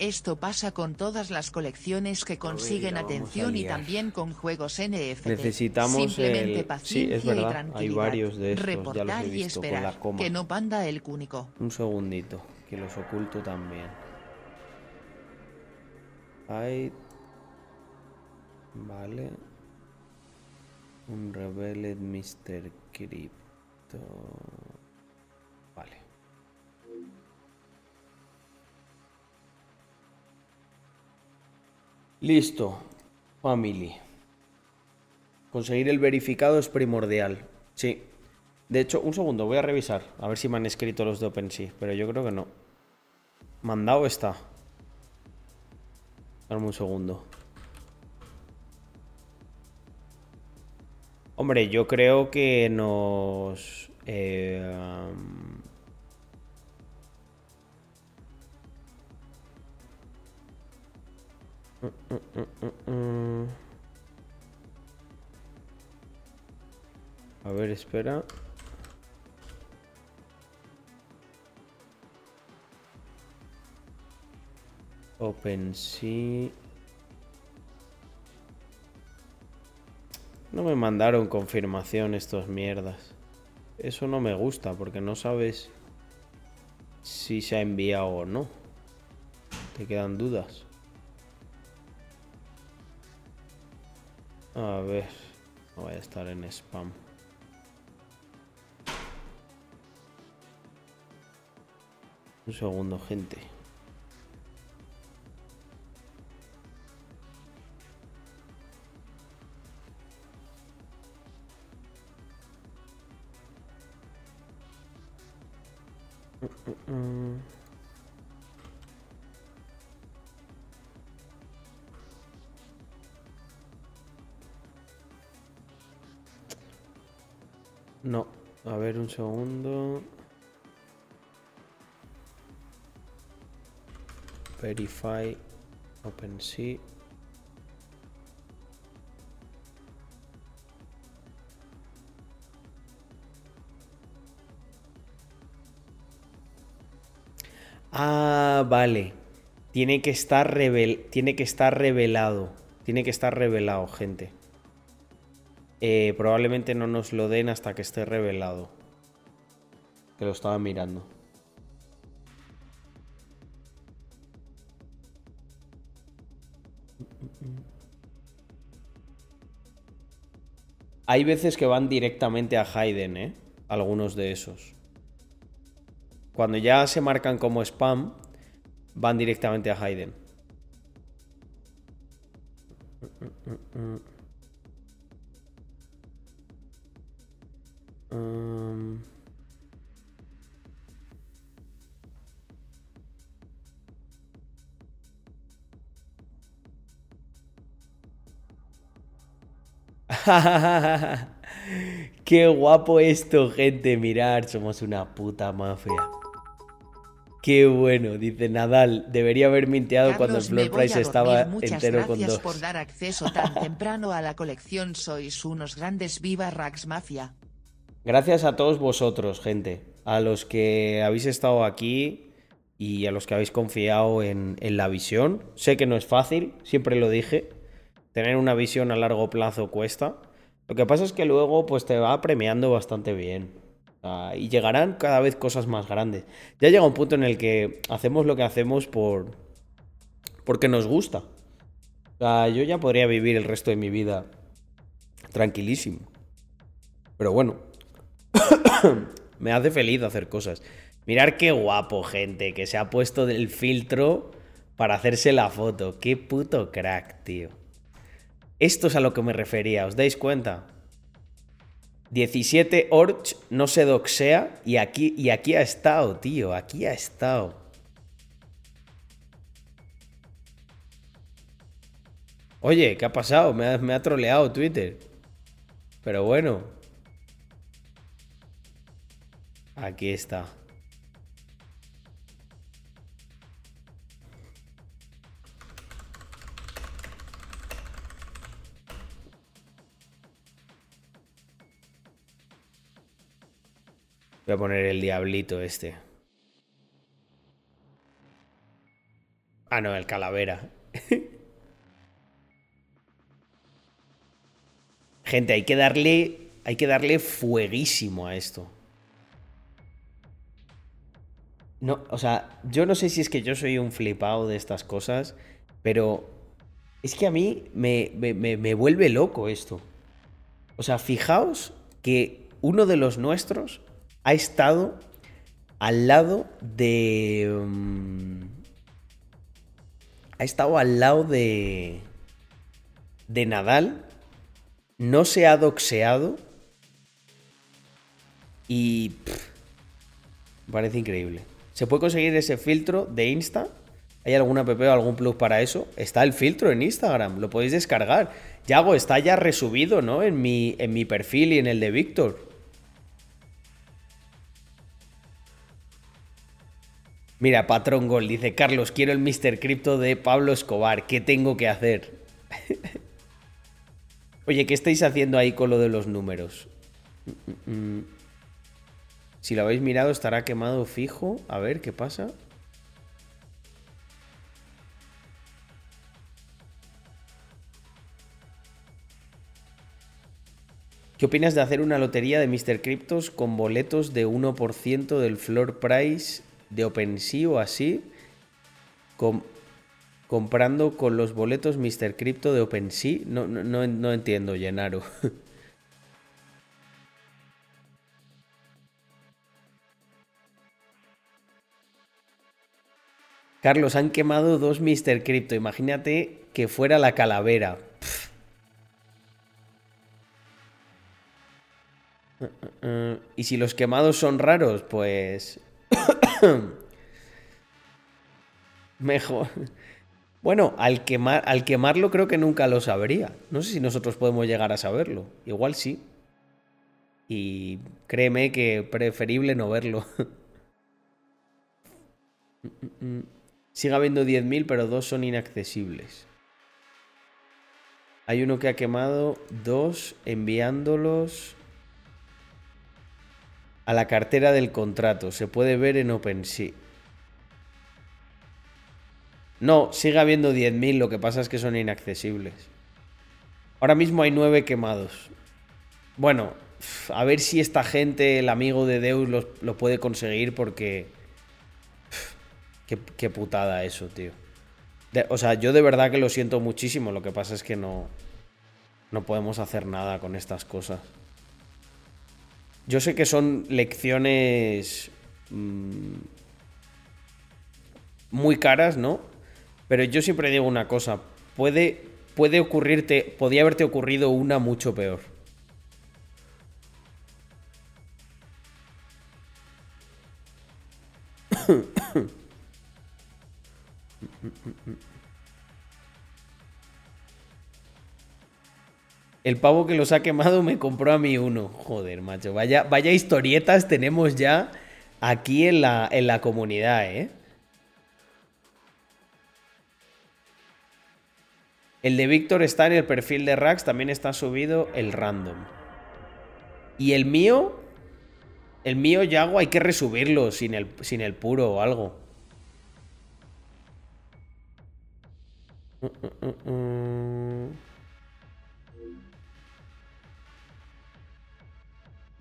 B: Esto pasa con todas las colecciones que consiguen atención y también con juegos NFT.
A: Necesitamos
B: Simplemente
A: el...
B: paciencia
A: Sí, es verdad.
B: y tranquilidad.
A: Hay varios de estos, ya los
B: Reportar
A: he
B: y
A: visto con
B: esperar,
A: la coma.
B: que no panda el cúnico.
A: Un segundito, que los oculto también. Hay... Vale. Un Revealed Mr. Crypto. Vale. Listo. Family. Conseguir el verificado es primordial. Sí. De hecho, un segundo, voy a revisar. A ver si me han escrito los de OpenSea. Pero yo creo que no. Mandado está. Dame un segundo. Hombre, yo creo que nos... eh, um. A ver, espera. OpenSea. No me mandaron confirmación estos mierdas. Eso no me gusta porque no sabes si se ha enviado o no. Te quedan dudas. A ver. No voy a estar en spam. Un segundo, gente. No, a ver un segundo. Verify OpenSea. Ah, vale. Tiene que estar revel tiene que estar revelado. Tiene que estar revelado, gente. Eh, probablemente no nos lo den hasta que esté revelado. Que lo estaba mirando. Hay veces que van directamente a Hayden, ¿eh? Algunos de esos. Cuando ya se marcan como spam, van directamente a Hayden. Qué guapo esto, gente. Mirar, somos una puta mafia. Qué bueno, dice Nadal. Debería haber minteado cuando el floor price estaba entero con dos.
B: Gracias por dar acceso tan temprano a la colección. Sois unos grandes viva Rax Mafia.
A: Gracias a todos vosotros, gente. A los que habéis estado aquí y a los que habéis confiado en, en la visión. Sé que no es fácil, siempre lo dije. Tener una visión a largo plazo cuesta. Lo que pasa es que luego pues te va premiando bastante bien. Y llegarán cada vez cosas más grandes. Ya llega un punto en el que hacemos lo que hacemos por porque nos gusta. yo ya podría vivir el resto de mi vida tranquilísimo. Pero bueno, me hace feliz hacer cosas. Mirar qué guapo, gente, que se ha puesto del filtro para hacerse la foto. Qué puto crack, tío. Esto es a lo que me refería, ¿os dais cuenta? 17 Orch no se doxea y aquí, y aquí ha estado, tío, aquí ha estado. Oye, ¿qué ha pasado? Me ha, me ha troleado Twitter. Pero bueno. Aquí está. Voy a poner el diablito este. Ah, no, el calavera. Gente, hay que darle. Hay que darle fueguísimo a esto. No, o sea, yo no sé si es que yo soy un flipado de estas cosas, pero es que a mí me, me vuelve loco esto. O sea, fijaos que uno de los nuestros ha estado al lado de... Mm, ha estado al lado de... De Nadal. No se ha doxeado. Y... parece increíble. ¿Se puede conseguir ese filtro de Insta? ¿Hay alguna app o algún plus para eso? Está el filtro en Instagram, lo podéis descargar. Yago, está ya resubido, ¿no? En mi, en mi perfil y en el de Víctor. Mira, Patrón Gol dice, Carlos, quiero el Mr. Crypto de Pablo Escobar, ¿qué tengo que hacer? Oye, ¿qué estáis haciendo ahí con lo de los números? Si lo habéis mirado, estará quemado fijo. A ver, ¿qué pasa? ¿Qué opinas de hacer una lotería de Mr. Cryptos con boletos de 1% del floor price de OpenSea o así, comprando con los boletos Mr. Crypto de OpenSea. No, no, no, entiendo, Llenaro. Carlos, han quemado dos Mr. Crypto. Imagínate que fuera la calavera. Uh, uh, uh. Y si los quemados son raros, pues Mejor. Bueno, al, quemar, al quemarlo creo que nunca lo sabría. No sé si nosotros podemos llegar a saberlo. Igual sí. Y créeme que preferible no verlo. Sigue habiendo 10.000, pero dos son inaccesibles. Hay uno que ha quemado dos enviándolos a la cartera del contrato. Se puede ver en OpenSea. No, sigue habiendo 10.000, lo que pasa es que son inaccesibles. Ahora mismo hay 9 quemados. Bueno, a ver si esta gente, el amigo de Deus, lo, puede conseguir porque... Qué, putada eso, tío. o sea, yo de verdad que lo siento muchísimo. Lo que pasa es que no... No podemos hacer nada con estas cosas. Yo sé que son lecciones mm, muy caras, ¿no? Pero yo siempre digo una cosa, puede, puede ocurrirte, podía haberte ocurrido una mucho peor. El pavo que los ha quemado me compró a mí uno. Joder, macho. Vaya, vaya historietas tenemos ya aquí en la, en la comunidad, ¿eh? El de Víctor está en el perfil de Rax, también está subido el random. Y el mío, el mío Yago hay que resubirlo sin el, sin el puro o algo.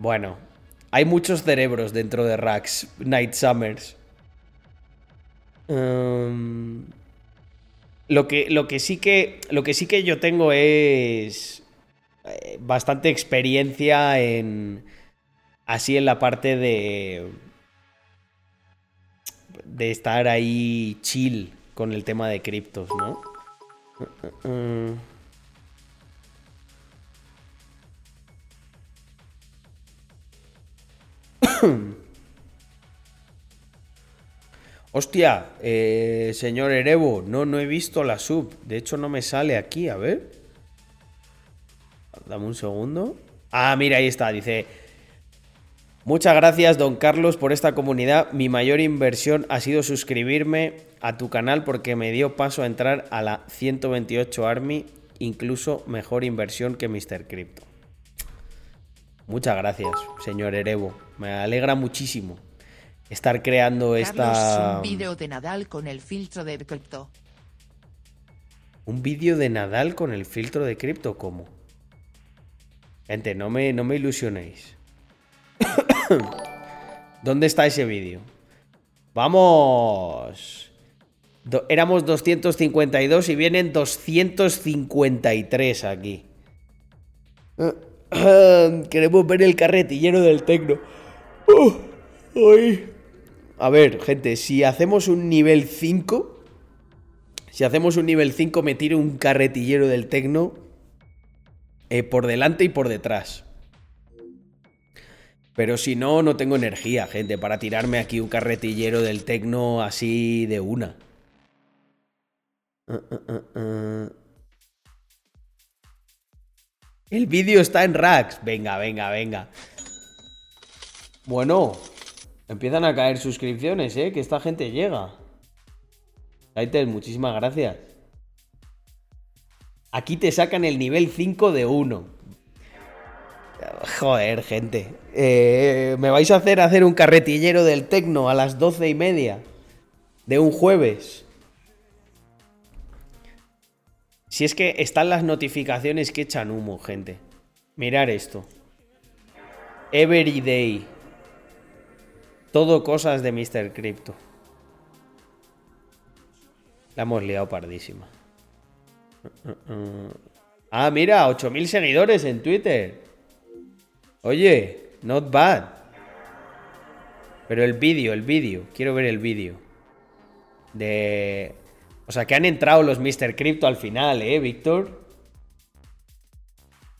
A: Bueno, hay muchos cerebros dentro de Rax Night Summers. Em, lo, que, lo, que sí que, lo que sí que yo tengo es eh, bastante experiencia en así en la parte de de estar ahí chill con el tema de criptos, ¿no? Hostia, eh, señor Erebo, no, no he visto la sub. De hecho, no me sale aquí, a ver. Dame un segundo. Ah, mira, ahí está. Dice, muchas gracias, don Carlos, por esta comunidad. Mi mayor inversión ha sido suscribirme a tu canal porque me dio paso a entrar a la 128 Army. Incluso mejor inversión que Mr. Crypto. Muchas gracias, señor Erebo. Me alegra muchísimo estar creando esta.
B: un vídeo de Nadal con el filtro de cripto.
A: ¿Un vídeo de Nadal con el filtro de cripto? ¿Cómo? Gente, no me, no me ilusionéis. ¿Dónde está ese vídeo? ¡Vamos! éramos 252 y vienen 253 aquí. Queremos ver el carretillero del tecno. A ver, gente, si hacemos un nivel 5. Si hacemos un nivel 5, me tiro un carretillero del tecno. Eh, por delante y por detrás. Pero si no, no tengo energía, gente, para tirarme aquí un carretillero del tecno así de una. Uh, uh, uh, el vídeo está en racks. Venga, venga, venga. Bueno, empiezan a caer suscripciones, ¿eh? Que esta gente llega. Kaitel, muchísimas gracias. Aquí te sacan el nivel 5 de 1. Joder, gente. Eh, ¿Me vais a hacer hacer un carretillero del tecno a las 12 y media? De un jueves. Si es que están las notificaciones que echan humo, gente. Mirar esto. Every day. Todo cosas de Mr. Crypto. La hemos liado pardísima. Ah, mira, 8000 seguidores en Twitter. Oye, not bad. Pero el vídeo, el vídeo. Quiero ver el vídeo. De o sea, que han entrado los Mr. Crypto al final, ¿eh, Víctor?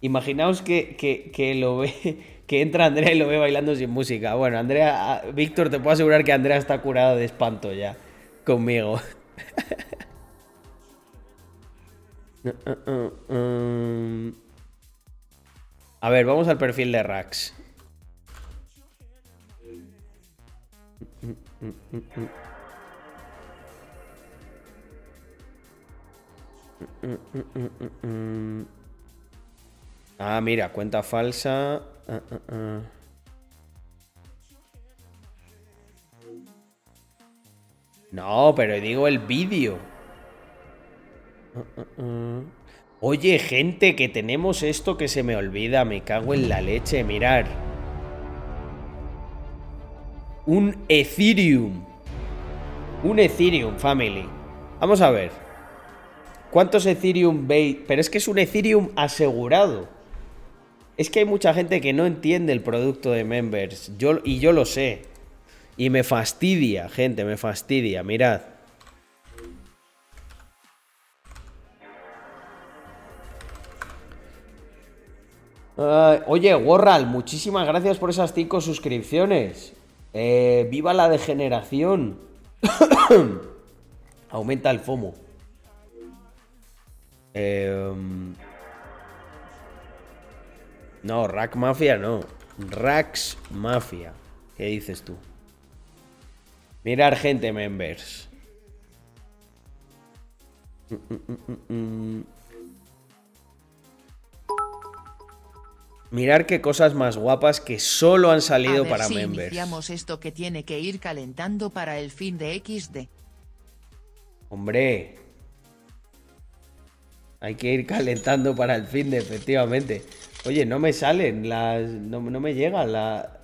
A: Imaginaos que, lo ve, que entra Andrea y lo ve bailando sin música. Bueno, Andrea, ah, Víctor, te puedo asegurar que Andrea está curada de espanto ya conmigo. A ver, vamos al perfil de Rax. Ah, mira, cuenta falsa. Ah, ah, ah. No, pero digo el vídeo. Oye, gente, que tenemos esto que se me olvida. Me cago en la leche, mirar. Un Ethereum. Un Ethereum, family. Vamos a ver. ¿Cuántos Ethereum veis? Pero es que es un Ethereum asegurado. Es que hay mucha gente que no entiende el producto de members. Yo, y yo lo sé. Y me fastidia, gente, me fastidia. Mirad. oye, Warral, muchísimas gracias por esas cinco suscripciones. Eh, ¡Viva la degeneración! Aumenta el FOMO. Em, No, Rack Mafia no. Rax Mafia. ¿Qué dices tú? Mirar gente, members. Mirar qué cosas más guapas que solo han salido
B: A ver
A: para
B: si
A: members.
B: iniciamos esto que tiene que ir calentando para el fin de XD.
A: Hombre. Hay que ir calentando para el fin de, efectivamente. Oye, no me salen las. No, me llega la.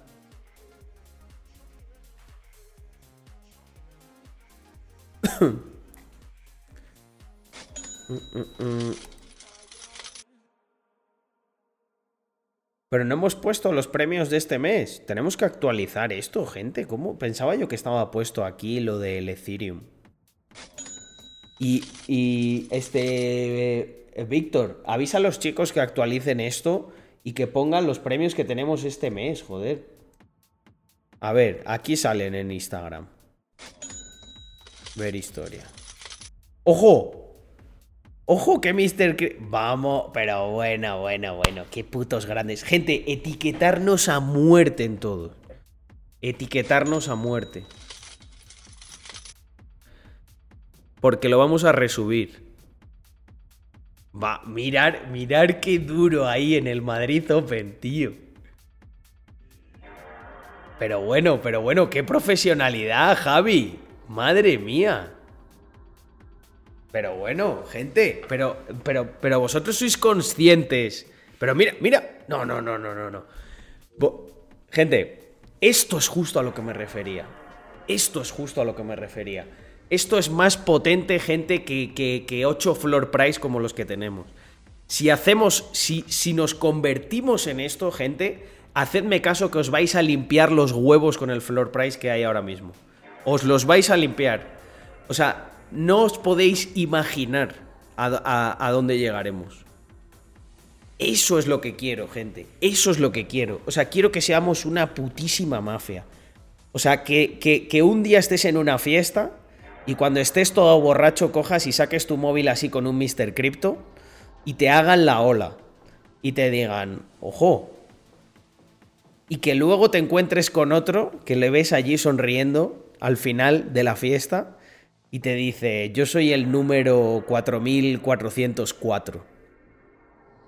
A: Pero no hemos puesto los premios de este mes. Tenemos que actualizar esto, gente. ¿Cómo? Pensaba yo que estaba puesto aquí lo del Ethereum. Y, y, este, Víctor, avisa a los chicos que actualicen esto y que pongan los premios que tenemos este mes, joder. A ver, aquí salen en Instagram. Ver historia. ¡Ojo! ¡Ojo que Mr. Cri- Vamos, pero bueno, bueno, bueno. Qué putos grandes. Gente, etiquetarnos a muerte en todo. Etiquetarnos a muerte. Porque lo vamos a resubir. Va, mirar, mirar qué duro ahí en el Madrid Open, tío. Pero bueno, pero bueno, qué profesionalidad, Javi. Madre mía. Pero bueno, gente, pero, pero, pero vosotros sois conscientes. Pero mira, mira. No, no, no, no, no, no. Gente, esto es justo a lo que me refería. Esto es justo a lo que me refería. Esto es más potente, gente, que, que, que 8 floor price como los que tenemos. Si hacemos, si, si nos convertimos en esto, gente, hacedme caso que os vais a limpiar los huevos con el floor price que hay ahora mismo. Os los vais a limpiar. O sea, no os podéis imaginar a, a- a dónde llegaremos. Eso es lo que quiero, gente. Eso es lo que quiero. O sea, quiero que seamos una putísima mafia. O sea, que, que- que un día estés en una fiesta y cuando estés todo borracho cojas y saques tu móvil así con un Mr. Crypto y te hagan la ola y te digan, ojo. Y que luego te encuentres con otro que le ves allí sonriendo al final de la fiesta y te dice, yo soy el número 4404.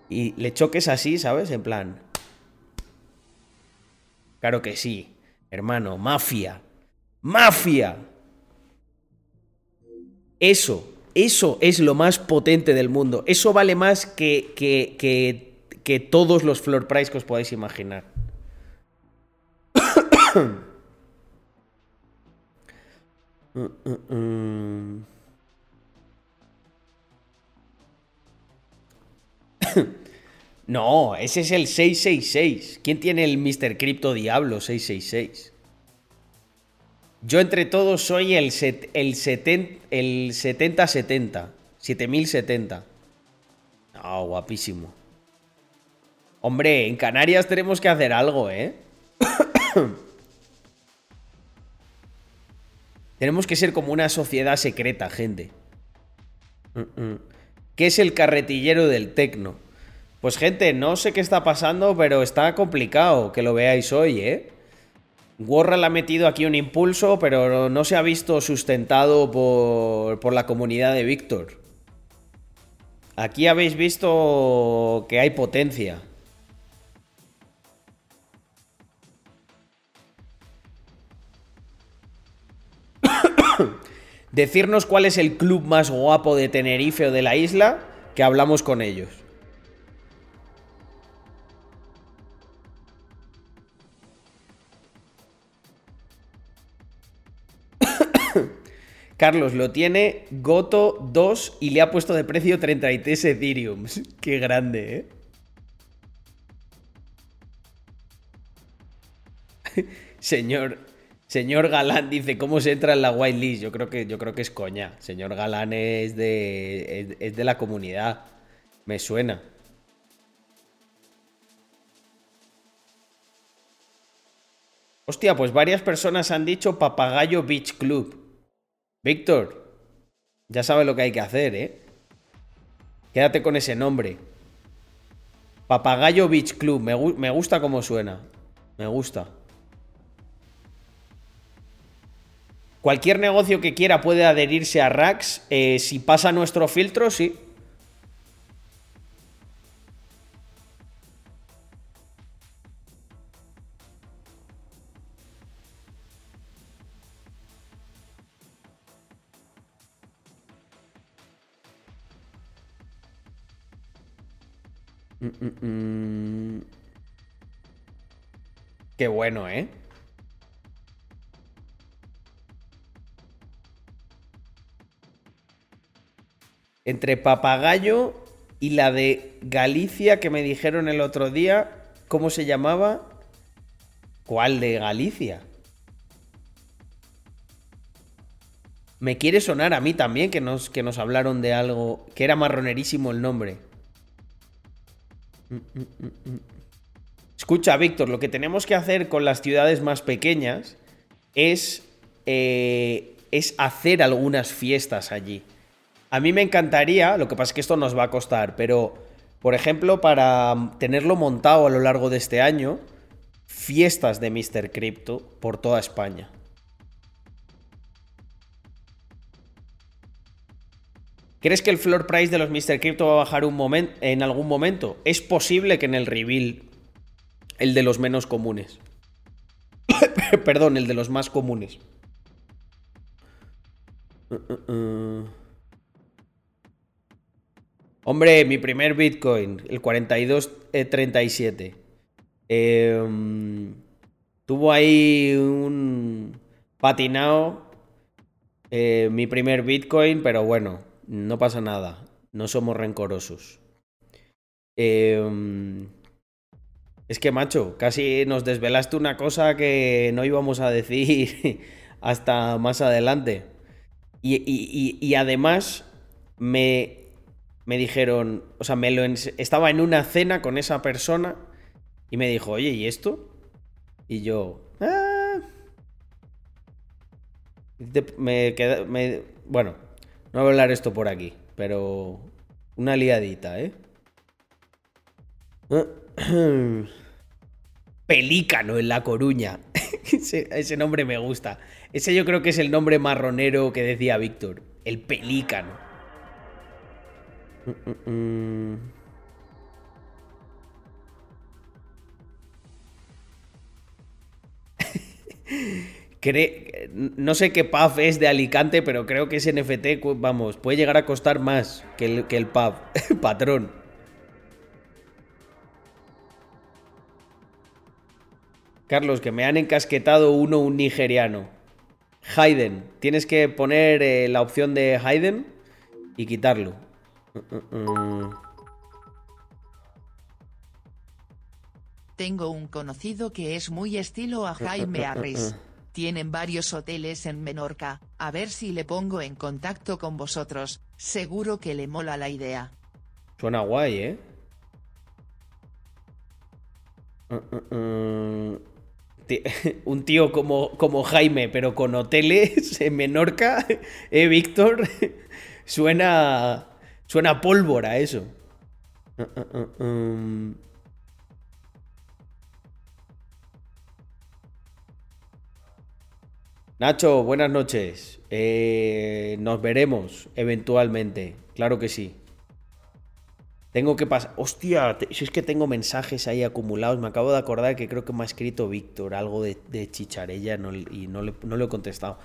A: Y le choques así, ¿sabes? En plan... Claro que sí, hermano, mafia. Mafia. Eso, eso es lo más potente del mundo. Eso vale más que, que, que, todos los floor price que os podáis imaginar. No, ese es el 666. ¿Quién tiene el Mr. Crypto Diablo 666? Yo entre todos soy el, set- el, seten- el 7070. 7070. Ah, guapísimo. Hombre, en Canarias tenemos que hacer algo, ¿eh? tenemos que ser como una sociedad secreta, gente. ¿Qué es el carretillero del tecno? Pues gente, no sé qué está pasando, pero está complicado que lo veáis hoy, ¿eh? Warral ha metido aquí un impulso, pero no se ha visto sustentado por, por la comunidad de Víctor. Aquí habéis visto que hay potencia. Decirnos cuál es el club más guapo de Tenerife o de la isla, que hablamos con ellos. Carlos lo tiene Goto 2 y le ha puesto de precio 33 Ethereum. Qué grande, ¿eh? Señor, señor Galán dice cómo se entra en la whitelist. Yo creo que, yo creo que es coña. Señor Galán es de, es, es de la comunidad. Me suena. Hostia, pues varias personas han dicho Papagayo Beach Club. Víctor, ya sabes lo que hay que hacer, ¿eh? Quédate con ese nombre. Papagayo Beach Club. Me, gusta cómo suena. Me gusta. Cualquier negocio que quiera puede adherirse a Rax. Eh, si pasa nuestro filtro, sí. Mm, mm, mm. Qué bueno, ¿eh? Entre papagayo y la de Galicia que me dijeron el otro día, ¿cómo se llamaba? ¿Cuál de Galicia? Me quiere sonar a mí también que nos, que nos hablaron de algo, que era marronerísimo el nombre. Escucha, Víctor, lo que tenemos que hacer con las ciudades más pequeñas es, eh, es hacer algunas fiestas allí. A mí me encantaría, lo que pasa es que esto nos va a costar, pero, por ejemplo, para tenerlo montado a lo largo de este año, fiestas de Mr. Crypto por toda España. ¿Crees que el floor price de los Mr. Crypto va a bajar un momento, en algún momento? Es posible que en el reveal, el de los menos comunes. Perdón, el de los más comunes. Hombre, mi primer Bitcoin, el 4237. Eh, em, tuvo ahí un patinado eh, mi primer Bitcoin, pero bueno, no pasa nada. No somos rencorosos. Em, es que, macho, casi nos desvelaste una cosa que no íbamos a decir hasta más adelante. y además me me dijeron, o sea, me lo estaba en una cena con esa persona y me dijo, oye, ¿y esto? Y yo, ah". me, queda, me bueno, no voy a hablar esto por aquí, pero una liadita, ¿eh? Pelícano en La Coruña. ese, ese nombre me gusta. Ese yo creo que es el nombre marronero que decía Víctor. El pelícano. no sé qué pub es de Alicante, pero creo que ese NFT, vamos, puede llegar a costar más que el, que el pub. Patrón. Carlos, que me han encasquetado uno un nigeriano. Hayden. Tienes que poner eh, la opción de Hayden y quitarlo.
B: Tengo un conocido que es muy estilo a Jaime Arris. Tienen varios hoteles en Menorca, a ver si le pongo en contacto con vosotros, seguro que le mola la idea.
A: Suena guay, ¿eh? un tío como, como Jaime, pero con hoteles en Menorca, ¿eh, Víctor? Suena, Suena pólvora eso. Um. Nacho, buenas noches. Eh, nos veremos eventualmente. Claro que sí. Tengo que pasar. Hostia, si es que tengo mensajes ahí acumulados. Me acabo de acordar que creo que me ha escrito Víctor algo de, chicharella y no le, he contestado.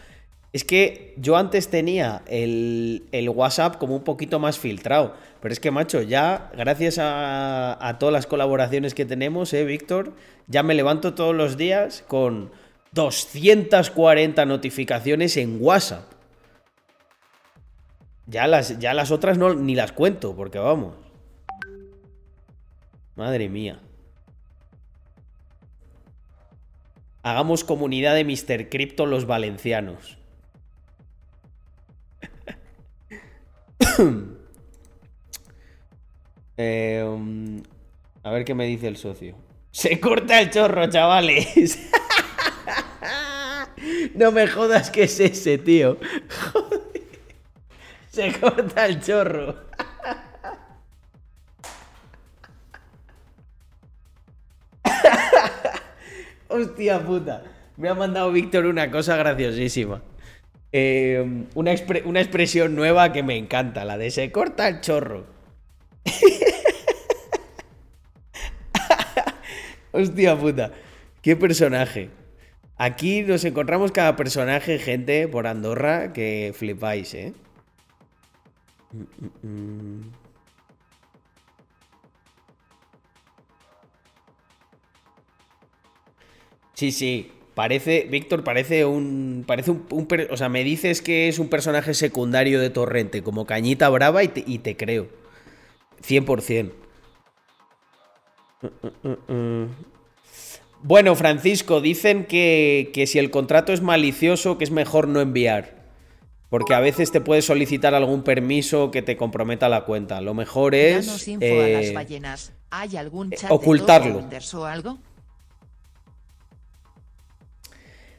A: Es que yo antes tenía el, WhatsApp como un poquito más filtrado. Pero es que, macho, ya, gracias a, todas las colaboraciones que tenemos, ¿eh, Víctor? Ya me levanto todos los días con 240 notificaciones en WhatsApp. Ya las, ya las otras no, ni las cuento, porque vamos. Madre mía. Hagamos comunidad de Mr. Crypto los valencianos. Em, a ver qué me dice el socio. Se corta el chorro, chavales. No me jodas que es ese, tío. Se corta el chorro. Hostia puta. Me ha mandado Víctor una cosa graciosísima. Em, una, una expresión nueva que me encanta, la de se corta el chorro. Hostia puta. Qué personaje. Aquí nos encontramos cada personaje, gente, por Andorra, que flipáis, ¿eh? Sí, sí. Parece, Víctor, parece un. Parece un, O sea, me dices que es un personaje secundario de Torrente, como Cañita Brava, y te, creo. 100%. Bueno, Francisco, dicen que, que si el contrato es malicioso, que es mejor no enviar. Porque a veces te puede solicitar algún permiso que te comprometa la cuenta. Lo mejor es. Eh,
B: ¿Hay algún chat
A: ocultarlo.
B: o algo?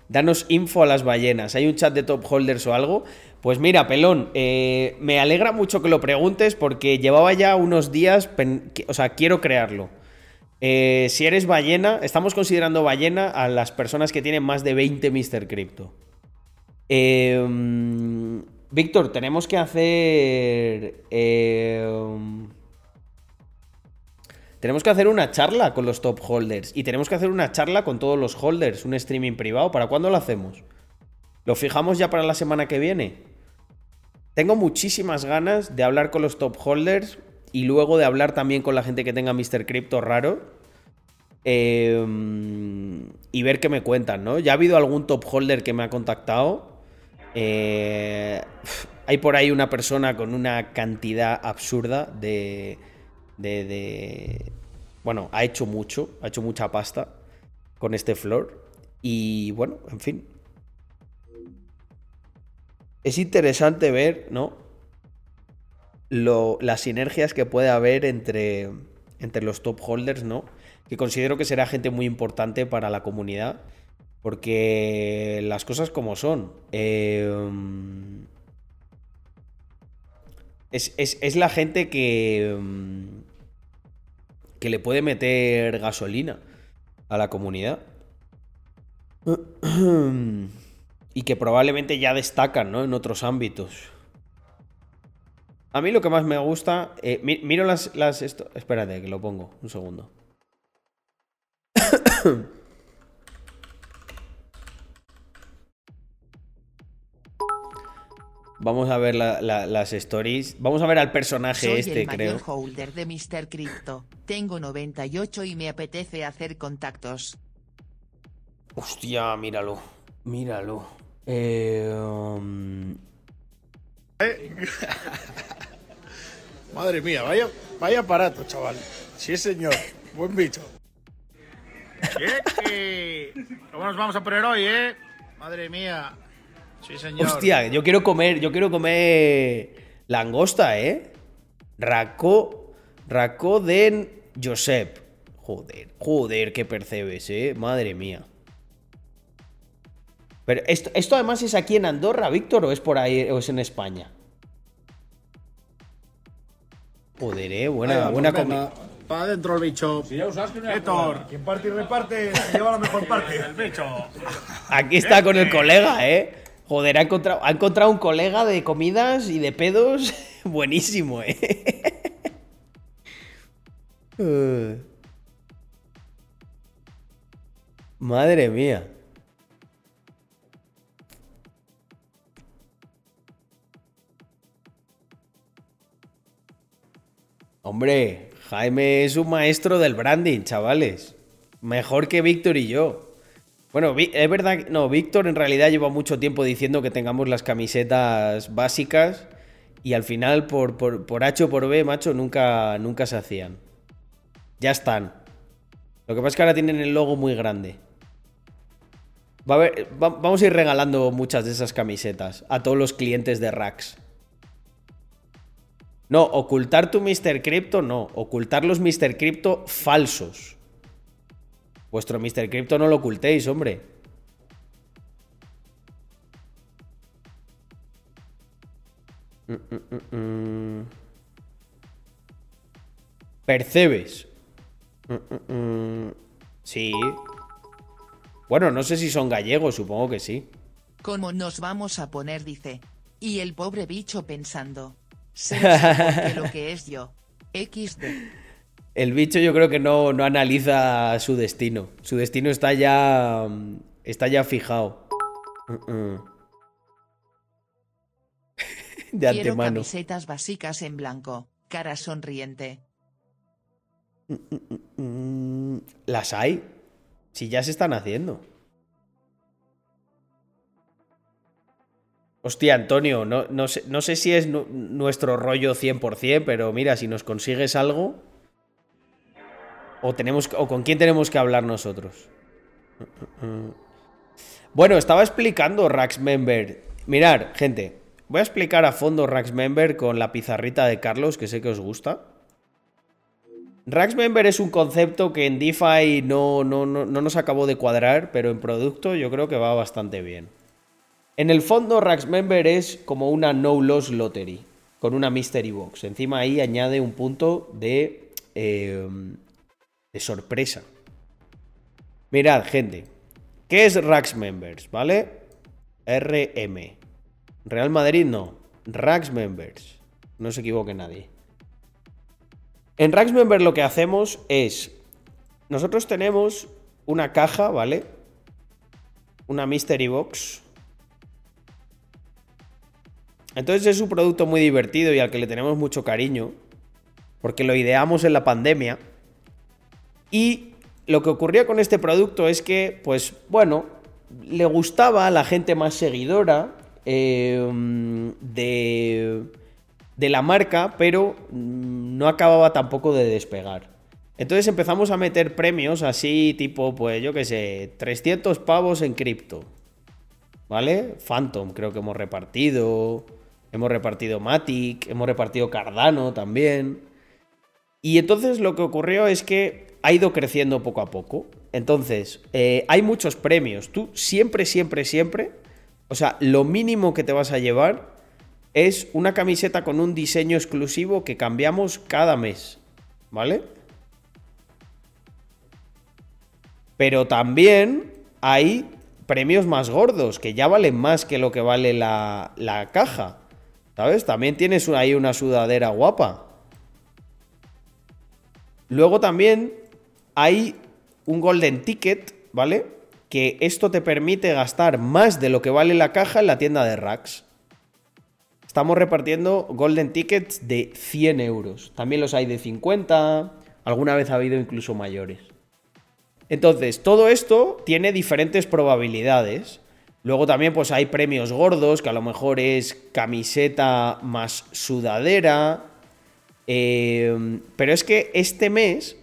A: Danos info a las ballenas. ¿Hay un chat de top holders o algo? Pues mira, pelón, eh, me alegra mucho que lo preguntes porque llevaba ya unos días, o sea, quiero crearlo. Eh, si eres ballena, estamos considerando ballena a las personas que tienen más de 20 Mr. Crypto. Víctor, tenemos que hacer... Em, tenemos que hacer una charla con los top holders y tenemos que hacer una charla con todos los holders, un streaming privado. ¿Para cuándo lo hacemos? ¿Lo fijamos ya para la semana que viene? Tengo muchísimas ganas de hablar con los top holders y luego de hablar también con la gente que tenga Mr. Crypto raro. Em, y ver qué me cuentan, ¿no? Ya ha habido algún top holder que me ha contactado. Eh, hay por ahí una persona con una cantidad absurda de, de, Bueno, ha hecho mucho, ha hecho mucha pasta con este flor. Y bueno, en fin. Es interesante ver, ¿no? Las sinergias que puede haber entre, entre los top holders, ¿no? Que considero que será gente muy importante para la comunidad. Porque las cosas como son. Eh, es, la gente que, mm, que le puede meter gasolina a la comunidad. Y que probablemente ya destacan, ¿no? En otros ámbitos. A mí lo que más me gusta. Eh, miro las. las espérate, que lo pongo. Un segundo. Vamos a ver las stories. Vamos a ver al personaje
B: Soy
A: este,
B: el
A: creo.
B: holder de Mr. Crypto. Tengo 98 y me apetece hacer contactos.
A: Hostia, míralo. Míralo. Eh, um,
C: Madre mía, vaya, vaya aparato, chaval. Sí, señor. Buen bicho. ¿Cómo nos vamos a poner hoy, eh? Madre mía. Sí, señor.
A: Hostia, yo quiero comer, yo quiero comer langosta, ¿eh? Raco, Raco den Josep. Joder, joder, qué percebes, ¿eh? Madre mía. Pero esto, esto además es aquí en Andorra, Víctor, o es por ahí, o es en España. Joder, eh, buena, buena comida.
C: Para adentro el bicho. Si ya usas que Héctor, quien parte y reparte, lleva la mejor parte. El bicho.
A: Aquí está con el colega, eh. Joder, ha encontrado, ha encontrado un colega de comidas y de pedos buenísimo, ¿eh? eh. Madre mía. Hombre, Jaime es un maestro del branding, chavales. Mejor que Víctor y yo. Bueno, es verdad, no, Víctor en realidad lleva mucho tiempo diciendo que tengamos las camisetas básicas y al final por, por, H o por B, macho, nunca, nunca se hacían. Ya están. Lo que pasa es que ahora tienen el logo muy grande. Vamos a ir regalando muchas de esas camisetas a todos los clientes de Rax. No, ocultar tu Mr. Crypto no, ocultar los Mr. Crypto falsos. Vuestro Mr. Crypto no lo ocultéis, hombre. Percebes. Sí. Bueno, no sé si son gallegos, supongo que sí.
B: ¿Cómo nos vamos a poner? Dice. Y el pobre bicho pensando. Sé mejor que lo que es yo. XD.
A: El bicho yo creo que no, no analiza su destino. Su destino está ya. Está ya fijado. De
B: Quiero
A: antemano.
B: camisetas básicas en blanco. Cara sonriente.
A: Las hay. Si ya se están haciendo. Hostia, Antonio, no, no sé, no sé si es nu- nuestro rollo 100%, pero mira, si nos consigues algo... O, tenemos, o con quién tenemos que hablar nosotros. Bueno, estaba explicando Rax Member. Mirar, gente, voy a explicar a fondo Rax Member con la pizarrita de Carlos, que sé que os gusta. Rax Member es un concepto que en DeFi no, no, no, no nos acabó de cuadrar, pero en producto yo creo que va bastante bien. En el fondo, Rax Member es como una no loss lottery, con una mystery box. Encima ahí añade un punto de, eh, de sorpresa. Mirad, gente, ¿qué es Rax Members? ¿Vale? RM. Real Madrid no. Rax Members. No se equivoque nadie. En Rax Member lo que hacemos es. Nosotros tenemos una caja, ¿vale? Una Mystery Box. Entonces es un producto muy divertido y al que le tenemos mucho cariño. Porque lo ideamos en la pandemia. Y lo que ocurría con este producto es que, pues, bueno, le gustaba a la gente más seguidora eh, de, de la marca, pero mm, no acababa tampoco de despegar. Entonces empezamos a meter premios así, tipo, pues yo qué sé, 300 pavos en cripto. ¿Vale? Phantom creo que hemos repartido. Hemos repartido Matic, hemos repartido Cardano también. Y entonces lo que ocurrió es que ha ido creciendo poco a poco. Entonces, eh, hay muchos premios. Tú siempre, siempre, siempre, o sea, lo mínimo que te vas a llevar es una camiseta con un diseño exclusivo que cambiamos cada mes. ¿Vale? Pero también hay premios más gordos, que ya valen más que lo que vale la, la caja. ¿Sabes? También tienes ahí una sudadera guapa. Luego también hay un golden ticket, ¿vale? Que esto te permite gastar más de lo que vale la caja en la tienda de racks. Estamos repartiendo golden tickets de 100 euros. También los hay de 50. Alguna vez ha habido incluso mayores. Entonces, todo esto tiene diferentes probabilidades. Luego también pues hay premios gordos, que a lo mejor es camiseta más sudadera. Eh, pero es que este mes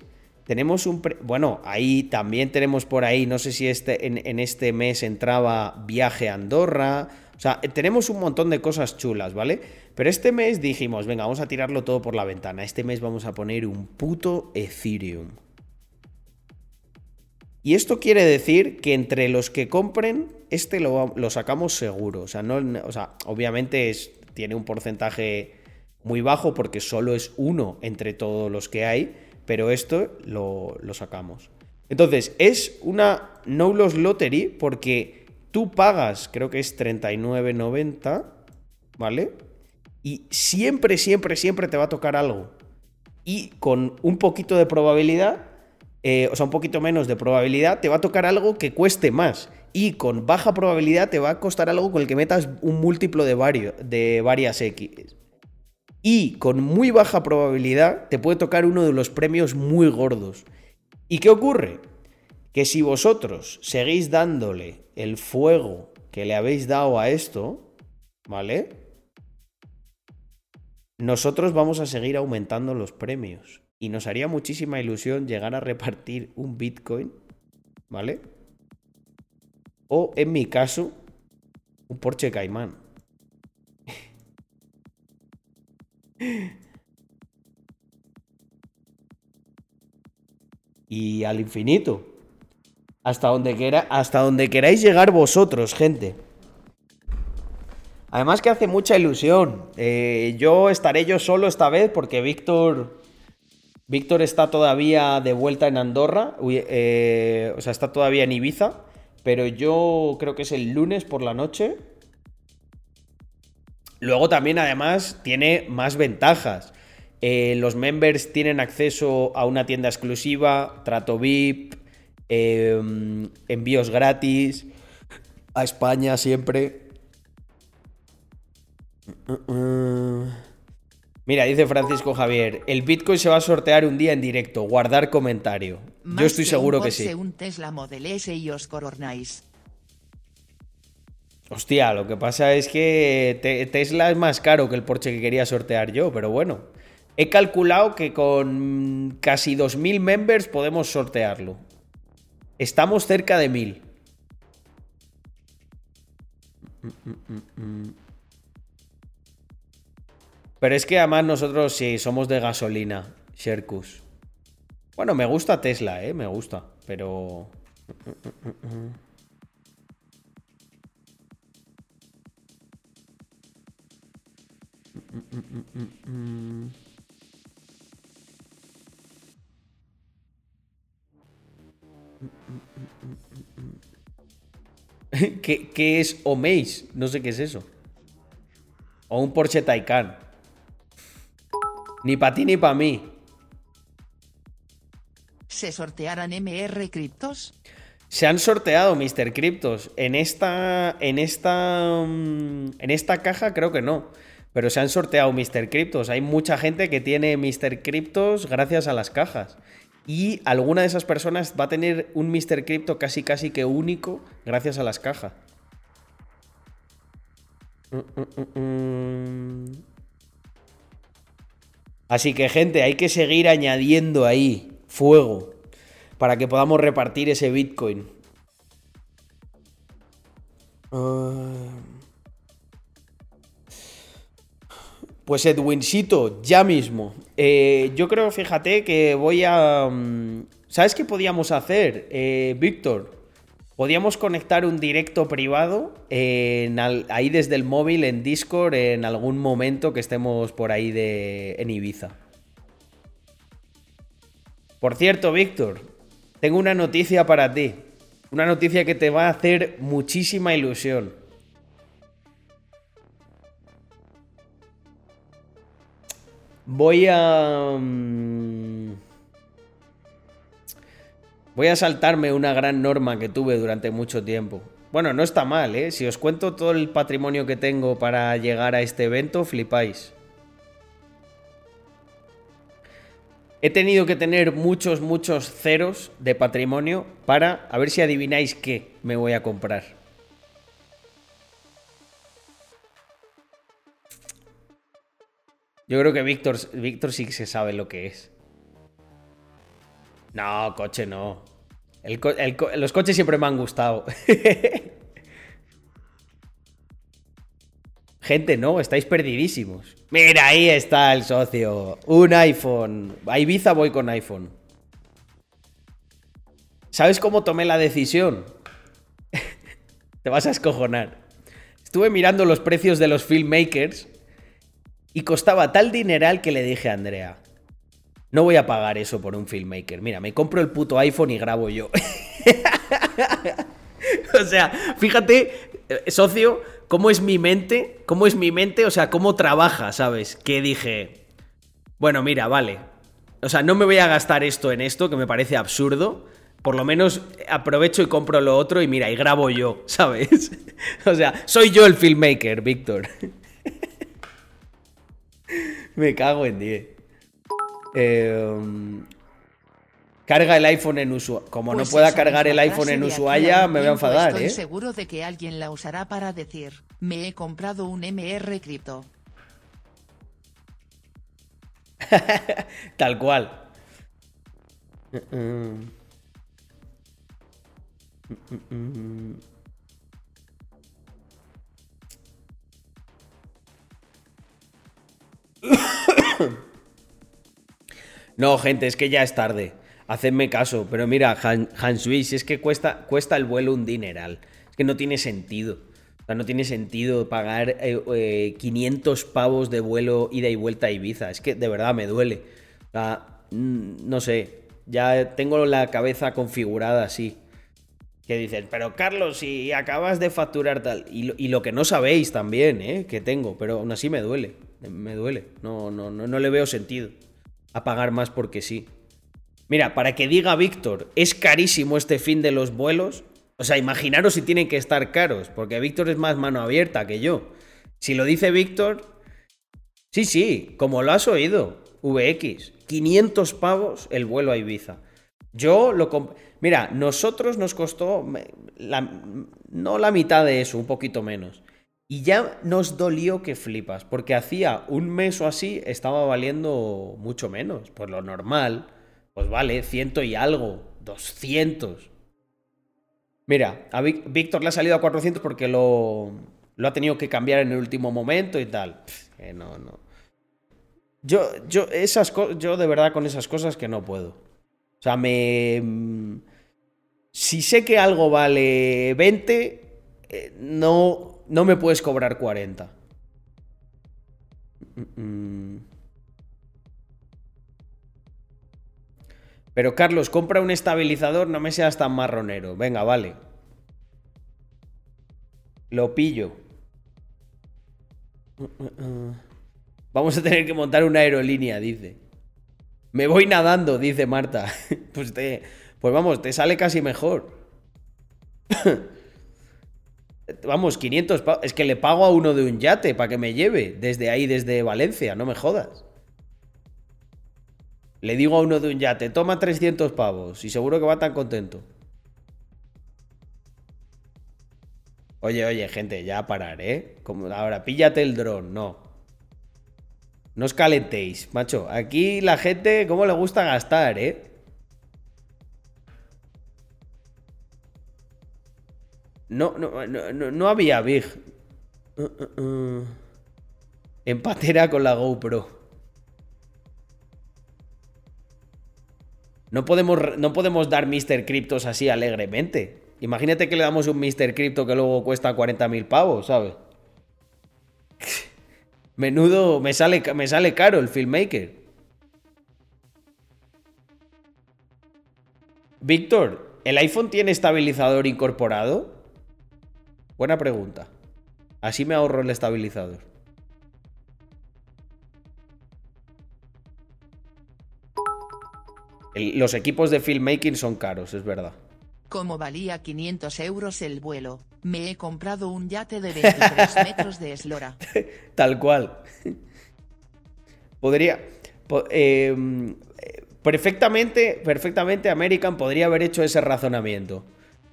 A: tenemos un... bueno, ahí también tenemos por ahí, no sé si este, en, en este mes entraba viaje a Andorra. O sea, tenemos un montón de cosas chulas, ¿vale? Pero este mes dijimos, venga, vamos a tirarlo todo por la ventana. Este mes vamos a poner un puto Ethereum. Y esto quiere decir que entre los que compren, este lo, sacamos seguro. O sea, no, o sea obviamente es, tiene un porcentaje muy bajo porque solo es uno entre todos los que hay, pero esto lo, lo sacamos. Entonces, es una no loss lottery porque tú pagas, creo que es 39.90, ¿vale? Y siempre, siempre, siempre te va a tocar algo. Y con un poquito de probabilidad eh, o sea, un poquito menos de probabilidad, te va a tocar algo que cueste más. Y con baja probabilidad te va a costar algo con el que metas un múltiplo de, vario- de varias X. Y con muy baja probabilidad te puede tocar uno de los premios muy gordos. ¿Y qué ocurre? Que si vosotros seguís dándole el fuego que le habéis dado a esto, ¿vale? Nosotros vamos a seguir aumentando los premios. Y nos haría muchísima ilusión llegar a repartir un Bitcoin, ¿vale? O en mi caso, un Porsche Caimán. y al infinito. Hasta donde, quiera, hasta donde queráis llegar vosotros, gente. Además que hace mucha ilusión. Eh, yo estaré yo solo esta vez porque Víctor... Víctor está todavía de vuelta en Andorra, eh, o sea, está todavía en Ibiza, pero yo creo que es el lunes por la noche. Luego también, además, tiene más ventajas. Eh, los members tienen acceso a una tienda exclusiva, trato VIP, em, envíos gratis, a España siempre. Mira, dice Francisco Javier, el Bitcoin se va a sortear un día en directo, guardar comentario. Yo estoy seguro que sí.
B: Un Tesla Model S y os
A: Hostia, lo que pasa es que Tesla es más caro que el Porsche que quería sortear yo, pero bueno. He calculado que con casi 2.000 members podemos sortearlo. Estamos cerca de 1.000. Pero es que además nosotros sí somos de gasolina, Sherkus. Bueno, me gusta Tesla, eh, me gusta, pero... ¿Qué, ¿Qué, es Omeis? No sé qué es eso. O un Porsche Taycan. Ni para ti ni para mí.
B: ¿Se sortearán MR Criptos?
A: Se han sorteado Mr. Cryptos. En esta. En esta. Mm, en esta caja creo que no. Pero se han sorteado Mr. Cryptos. Hay mucha gente que tiene Mr. Cryptos gracias a las cajas. Y alguna de esas personas va a tener un Mr. Crypto casi casi que único gracias a las cajas. Mm, mm, Así que gente, hay que seguir añadiendo ahí fuego para que podamos repartir ese Bitcoin. Ah. Pues Edwincito, ya mismo. Eh, yo creo, fíjate, que voy a... Mm, ¿Sabes qué podíamos hacer, eh, Víctor? Podíamos conectar un directo privado ahí desde el móvil en Discord en algún momento que estemos por ahí de, en Ibiza. Por cierto, Víctor, tengo una noticia para ti. Una noticia que te va a hacer muchísima ilusión. Voy a... Voy a saltarme una gran norma que tuve durante mucho tiempo. Bueno, no está mal, ¿eh? Si os cuento todo el patrimonio que tengo para llegar a este evento, flipáis. He tenido que tener muchos, muchos ceros de patrimonio para a ver si adivináis qué me voy a comprar. Yo creo que Víctor sí que se sabe lo que es. No, coche no. los coches siempre me han gustado. Gente, no, estáis perdidísimos. Mira, ahí está el socio. Un iPhone. A Ibiza voy con iPhone. ¿Sabes cómo tomé la decisión? Te vas a escojonar. Estuve mirando los precios de los filmmakers y costaba tal dineral que le dije a Andrea, no voy a pagar eso por un filmmaker. Mira, me compro el puto iPhone y grabo yo. o sea, fíjate, eh, socio, cómo es mi mente, cómo es mi mente, o sea, cómo trabaja, ¿sabes? Que dije, bueno, mira, vale. O sea, no me voy a gastar esto en esto, que me parece absurdo. Por lo menos aprovecho y compro lo otro y mira, y grabo yo, ¿sabes? o sea, soy yo el filmmaker, Víctor. me cago en 10. Em, carga el iPhone en Ushuaia. Como no pues pueda cargar el iPhone en Ushuaia, me voy a enfadar,
B: estoy
A: ¿eh?
B: seguro de que alguien la usará para decir, me he comprado un MR cripto.
A: Tal cual. No, gente, es que ya es tarde. Hacedme caso. Pero mira, Han, si es que cuesta, cuesta el vuelo un dineral. Es que no tiene sentido. O sea, no tiene sentido pagar 500 eh, eh, pavos de vuelo ida y vuelta a Ibiza. Es que de verdad me duele. O sea, mm, no sé. Ya tengo la cabeza configurada así. Que dicen, pero Carlos, si acabas de facturar tal. Y lo, que no sabéis también, ¿eh? Que tengo, pero aún así me duele. Me duele. No, no, no, no le veo sentido a pagar más porque sí. Mira, para que diga Víctor, es carísimo este fin de los vuelos. O sea, imaginaros si tienen que estar caros, porque Víctor es más mano abierta que yo. Si lo dice Víctor, sí, sí, como lo has oído, VX, 500 pavos el vuelo a Ibiza. Yo lo Mira, nosotros nos costó no la mitad de eso, un poquito menos. Y ya nos dolió que flipas, porque hacía un mes o así estaba valiendo mucho menos. Por lo normal, pues vale, ciento y algo, 200. Mira, a Víctor le ha salido a 400 porque lo, lo ha tenido que cambiar en el último momento y tal. no, no. Yo, yo, esas yo de verdad con esas cosas que no puedo. O sea, me... Mm, si sé que algo vale 20, eh, no, no me puedes cobrar 40. Pero Carlos, compra un estabilizador, no me seas tan marronero. Venga, vale. Lo pillo. Vamos a tener que montar una aerolínea, dice. Me voy nadando, dice Marta. Pues te. Pues vamos, te sale casi mejor. Vamos, 500 Es que le pago a uno de un yate para que me lleve desde ahí, desde Valencia, no me jodas. Le digo a uno de un yate, toma 300 pavos y seguro que va tan contento. Oye, oye, gente, ya parar, ¿eh? Como ahora, píllate el dron, no. No os calentéis, macho. Aquí la gente, ¿cómo le gusta gastar, eh? No, no, no, no, había Big. Uh, uh, uh. Empatera con la GoPro. No podemos, no podemos dar Mr. Cryptos así alegremente. Imagínate que le damos un Mr. Crypto que luego cuesta 40.000 pavos, ¿sabes? Menudo, me sale, me sale caro el filmmaker. Víctor, ¿el iPhone tiene estabilizador incorporado? Buena pregunta. Así me ahorro el estabilizador. los equipos de filmmaking son caros, es verdad.
B: Como valía 500 euros el vuelo, me he comprado un yate de 23 metros de eslora.
A: Tal cual. Podría... Em, perfectamente, perfectamente American podría haber hecho ese razonamiento.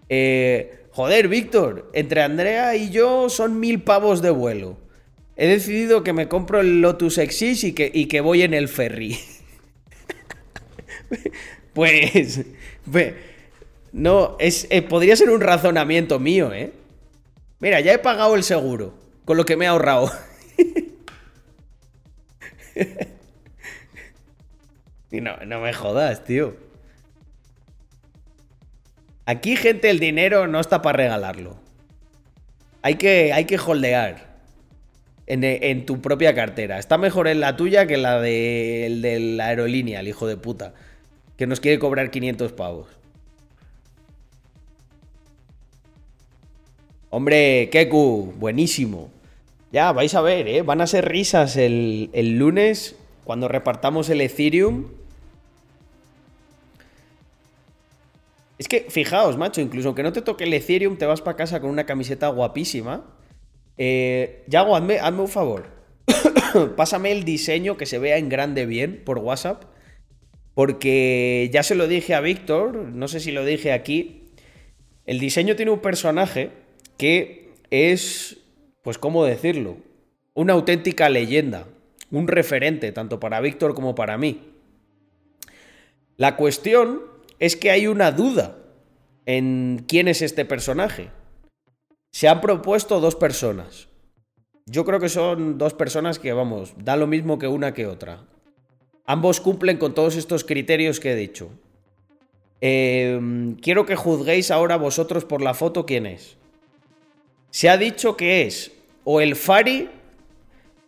A: Eh, joder, Víctor, entre Andrea y yo son mil pavos de vuelo. He decidido que me compro el Lotus Exis y que, y que voy en el ferry. pues, no, es, eh, podría ser un razonamiento mío, ¿eh? Mira, ya he pagado el seguro, con lo que me he ahorrado. y no, no me jodas, tío. Aquí, gente, el dinero no está para regalarlo. Hay que, hay que holdear en, en, tu propia cartera. Está mejor en la tuya que en la de, de la aerolínea, el hijo de puta que nos quiere cobrar 500 pavos. Hombre, Keku, buenísimo. Ya, vais a ver, ¿eh? Van a ser risas el, el lunes cuando repartamos el Ethereum. Es que, fijaos, macho, incluso aunque no te toque el Ethereum, te vas para casa con una camiseta guapísima. Eh, Yago, hazme, hazme un favor. Pásame el diseño que se vea en grande bien por WhatsApp. Porque ya se lo dije a Víctor, no sé si lo dije aquí, el diseño tiene un personaje que es, pues, ¿cómo decirlo? Una auténtica leyenda, un referente, tanto para Víctor como para mí. La cuestión es que hay una duda en quién es este personaje. Se han propuesto dos personas. Yo creo que son dos personas que, vamos, da lo mismo que una que otra. Ambos cumplen con todos estos criterios que he dicho. Em, quiero que juzguéis ahora vosotros por la foto quién es. Se ha dicho que es o el Fari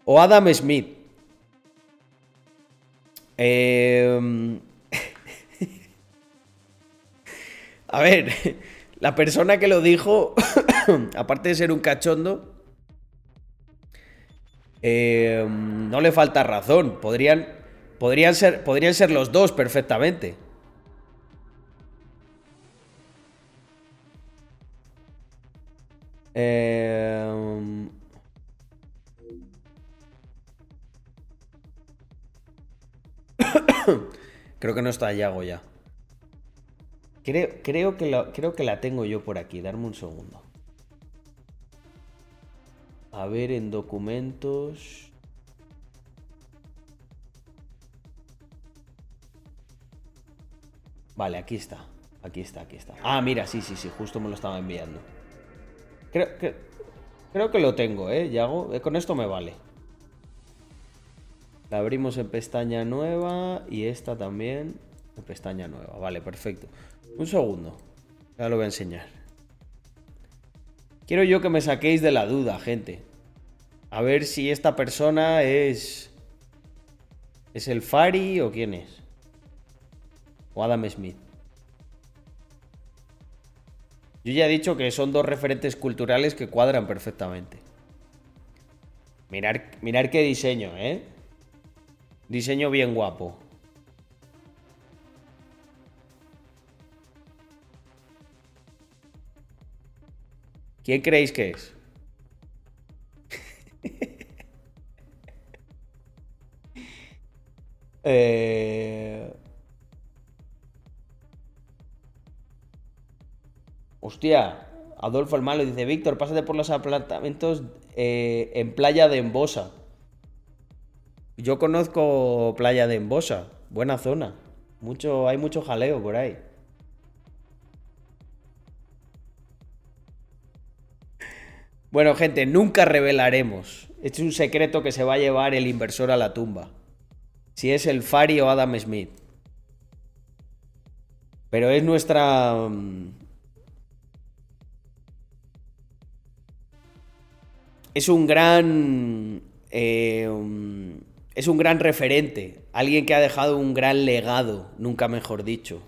A: o Adam Smith. Em, a ver, La persona que lo dijo, aparte de ser un cachondo, eh, no le falta razón. Podrían, podrían, ser, podrían ser los dos perfectamente. Eh, creo que no está Yago ya. Creo, creo, que creo que la tengo yo por aquí. Darme un segundo. A ver, en documentos. Vale, aquí está. Aquí está, aquí está. Ah, mira, sí, sí, sí, justo me lo estaba enviando. Creo que, creo que lo tengo, ¿eh, Yago? Eh, con esto me vale. La abrimos en pestaña nueva y esta también en pestaña nueva. Vale, perfecto. Un segundo. Ya lo voy a enseñar. Quiero yo que me saquéis de la duda, gente. A ver si esta persona es... ¿Es el Fari o quién es? O Adam Smith. Yo ya he dicho que son dos referentes culturales que cuadran perfectamente. Mirar, mirar qué diseño, ¿eh? Diseño bien guapo. ¿Quién creéis que es? eh... Hostia, Adolfo el Malo dice, Víctor, pásate por los apartamentos eh, en Playa de Embosa. Yo conozco Playa de Embosa, buena zona. Mucho, hay mucho jaleo por ahí. Bueno, gente, nunca revelaremos. Este es un secreto que se va a llevar el inversor a la tumba. Si es el Fari o Adam Smith. Pero es nuestra... Mm, es un gran... Eh, mm, es un gran referente. Alguien que ha dejado un gran legado, nunca mejor dicho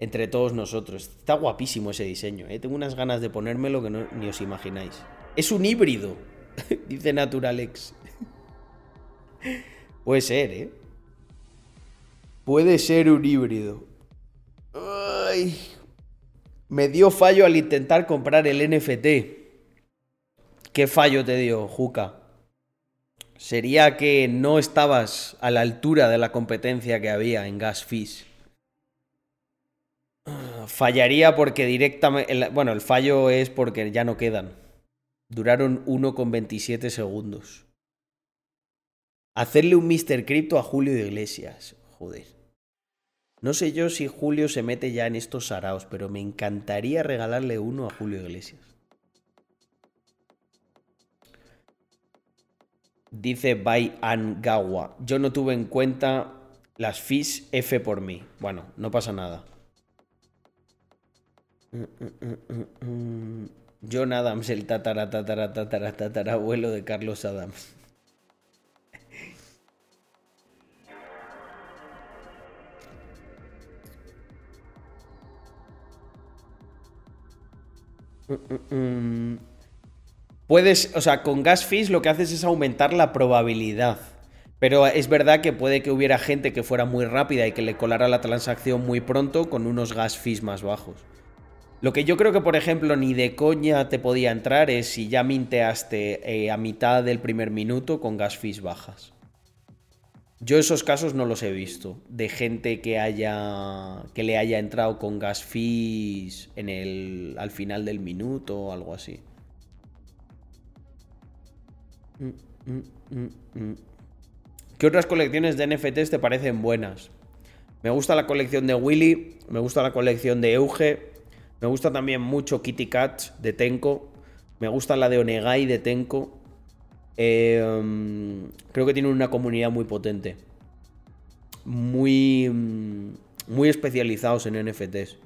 A: entre todos nosotros. Está guapísimo ese diseño, ¿eh? tengo unas ganas de ponérmelo que ni os imagináis. Es un híbrido, dice Naturalex. Puede ser, ¿eh? Puede ser un híbrido. Ay, me dio fallo al intentar comprar el NFT. ¿Qué fallo te dio, Juca? Sería que no estabas a la altura de la competencia que había en Gas Fish. Fallaría porque directamente... Bueno, el fallo es porque ya no quedan. Duraron 1,27 segundos. Hacerle un Mr. Crypto a Julio Iglesias. Joder. No sé yo si Julio se mete ya en estos saraos, pero me encantaría regalarle uno a Julio Iglesias. Dice Bai Angawa. Yo no tuve en cuenta las fees F por mí. Bueno, no pasa nada. John Adams, el tatara, tatara, tatara, tatara, abuelo de Carlos Adams. Puedes, o sea, con gas fees lo que haces es aumentar la probabilidad. Pero es verdad que puede que hubiera gente que fuera muy rápida y que le colara la transacción muy pronto con unos gas fees más bajos. Lo que yo creo que, por ejemplo, ni de coña te podía entrar es si ya minteaste eh, a mitad del primer minuto con gas fees bajas. Yo esos casos no los he visto. De gente que haya. que le haya entrado con gas fees en el. al final del minuto o algo así. Mm, mm, mm, ¿Qué otras colecciones de NFTs te parecen buenas? Me gusta la colección de Willy, me gusta la colección de Euge, me gusta también mucho Kitty Cat de Tenko. Me gusta la de Onegai de Tenko. Em, creo que tiene una comunidad muy potente. Muy, muy especializados en NFTs.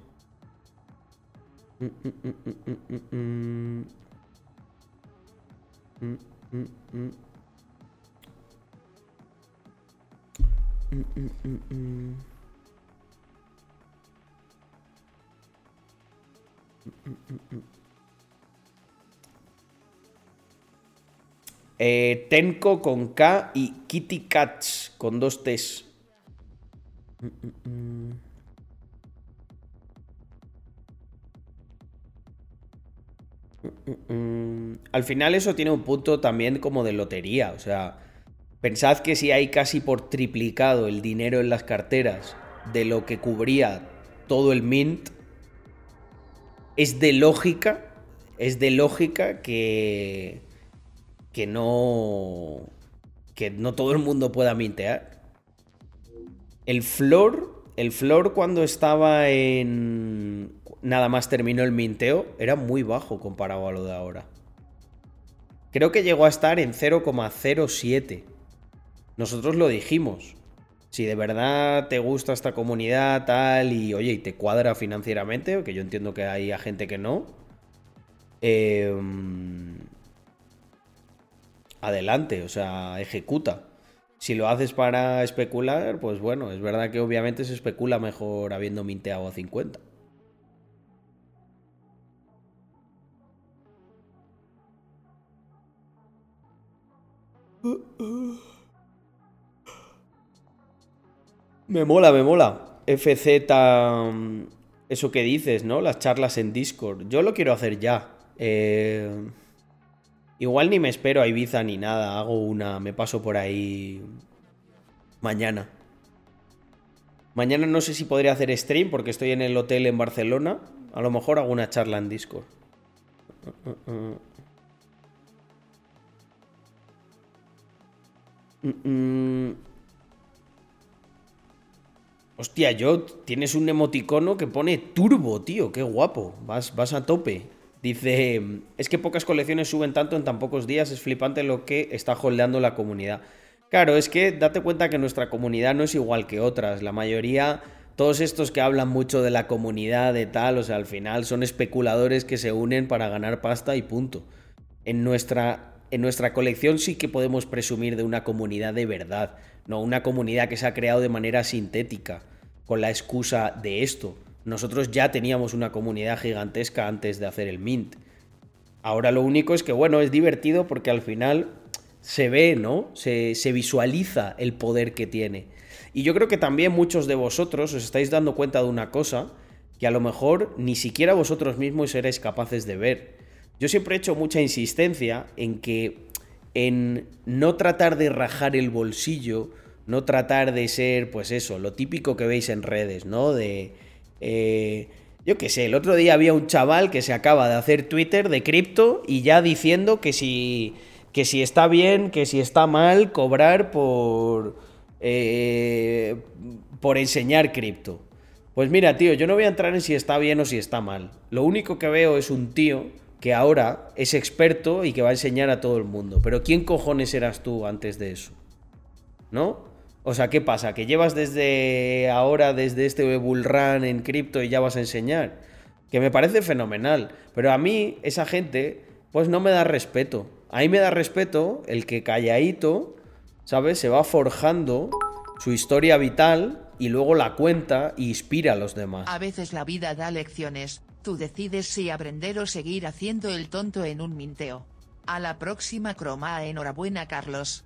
A: Eh, Tenko con K y Kitty Cats con dos T's. Al final eso tiene un punto también como de lotería, o sea, pensad que si hay casi por triplicado el dinero en las carteras de lo que cubría todo el mint, es de lógica, es de lógica que que no que no todo el mundo pueda mintear. El floor, el floor cuando estaba en nada más terminó el minteo era muy bajo comparado a lo de ahora. Creo que llegó a estar en 0,07. Nosotros lo dijimos. Si de verdad te gusta esta comunidad tal y oye, y te cuadra financieramente, que yo entiendo que hay gente que no, eh, adelante, o sea, ejecuta. Si lo haces para especular, pues bueno, es verdad que obviamente se especula mejor habiendo minteado a 50. Me mola, me mola. FZ, mm, eso que dices, ¿no? Las charlas en Discord. Yo lo quiero hacer ya. Eh... Igual ni me espero a Ibiza ni nada, hago una, me paso por ahí mañana. Mañana no sé si podría hacer stream porque estoy en el hotel en Barcelona. A lo mejor hago una charla en Discord. Hostia, yo tienes un emoticono que pone turbo, tío. Qué guapo. Vas, vas a tope. Dice, es que pocas colecciones suben tanto en tan pocos días, es flipante lo que está holdeando la comunidad. Claro, es que date cuenta que nuestra comunidad no es igual que otras. La mayoría, todos estos que hablan mucho de la comunidad, de tal, o sea, al final son especuladores que se unen para ganar pasta y punto. En nuestra, en nuestra colección sí que podemos presumir de una comunidad de verdad, no una comunidad que se ha creado de manera sintética, con la excusa de esto. Nosotros ya teníamos una comunidad gigantesca antes de hacer el Mint. Ahora lo único es que, bueno, es divertido porque al final se ve, ¿no? Se, visualiza el poder que tiene. Y yo creo que también muchos de vosotros os estáis dando cuenta de una cosa que a lo mejor ni siquiera vosotros mismos seréis capaces de ver. Yo siempre he hecho mucha insistencia en que en no tratar de rajar el bolsillo, no tratar de ser, pues eso, lo típico que veis en redes, ¿no? De eh, yo qué sé, el otro día había un chaval que se acaba de hacer Twitter de cripto y ya diciendo que si, que si está bien, que si está mal cobrar por, eh, por enseñar cripto. Pues mira, tío, yo no voy a entrar en si está bien o si está mal. Lo único que veo es un tío que ahora es experto y que va a enseñar a todo el mundo. Pero ¿quién cojones eras tú antes de eso? ¿No? O sea, ¿qué pasa? ¿Que llevas desde ahora, desde este bullrun en cripto y ya vas a enseñar? Que me parece fenomenal. Pero a mí, esa gente, pues no me da respeto. A mí me da respeto el que calladito, ¿sabes? Se va forjando su historia vital y luego la cuenta e inspira a los demás.
B: A veces la vida da lecciones, tú decides si aprender o seguir haciendo el tonto en un minteo. A la próxima croma, enhorabuena Carlos.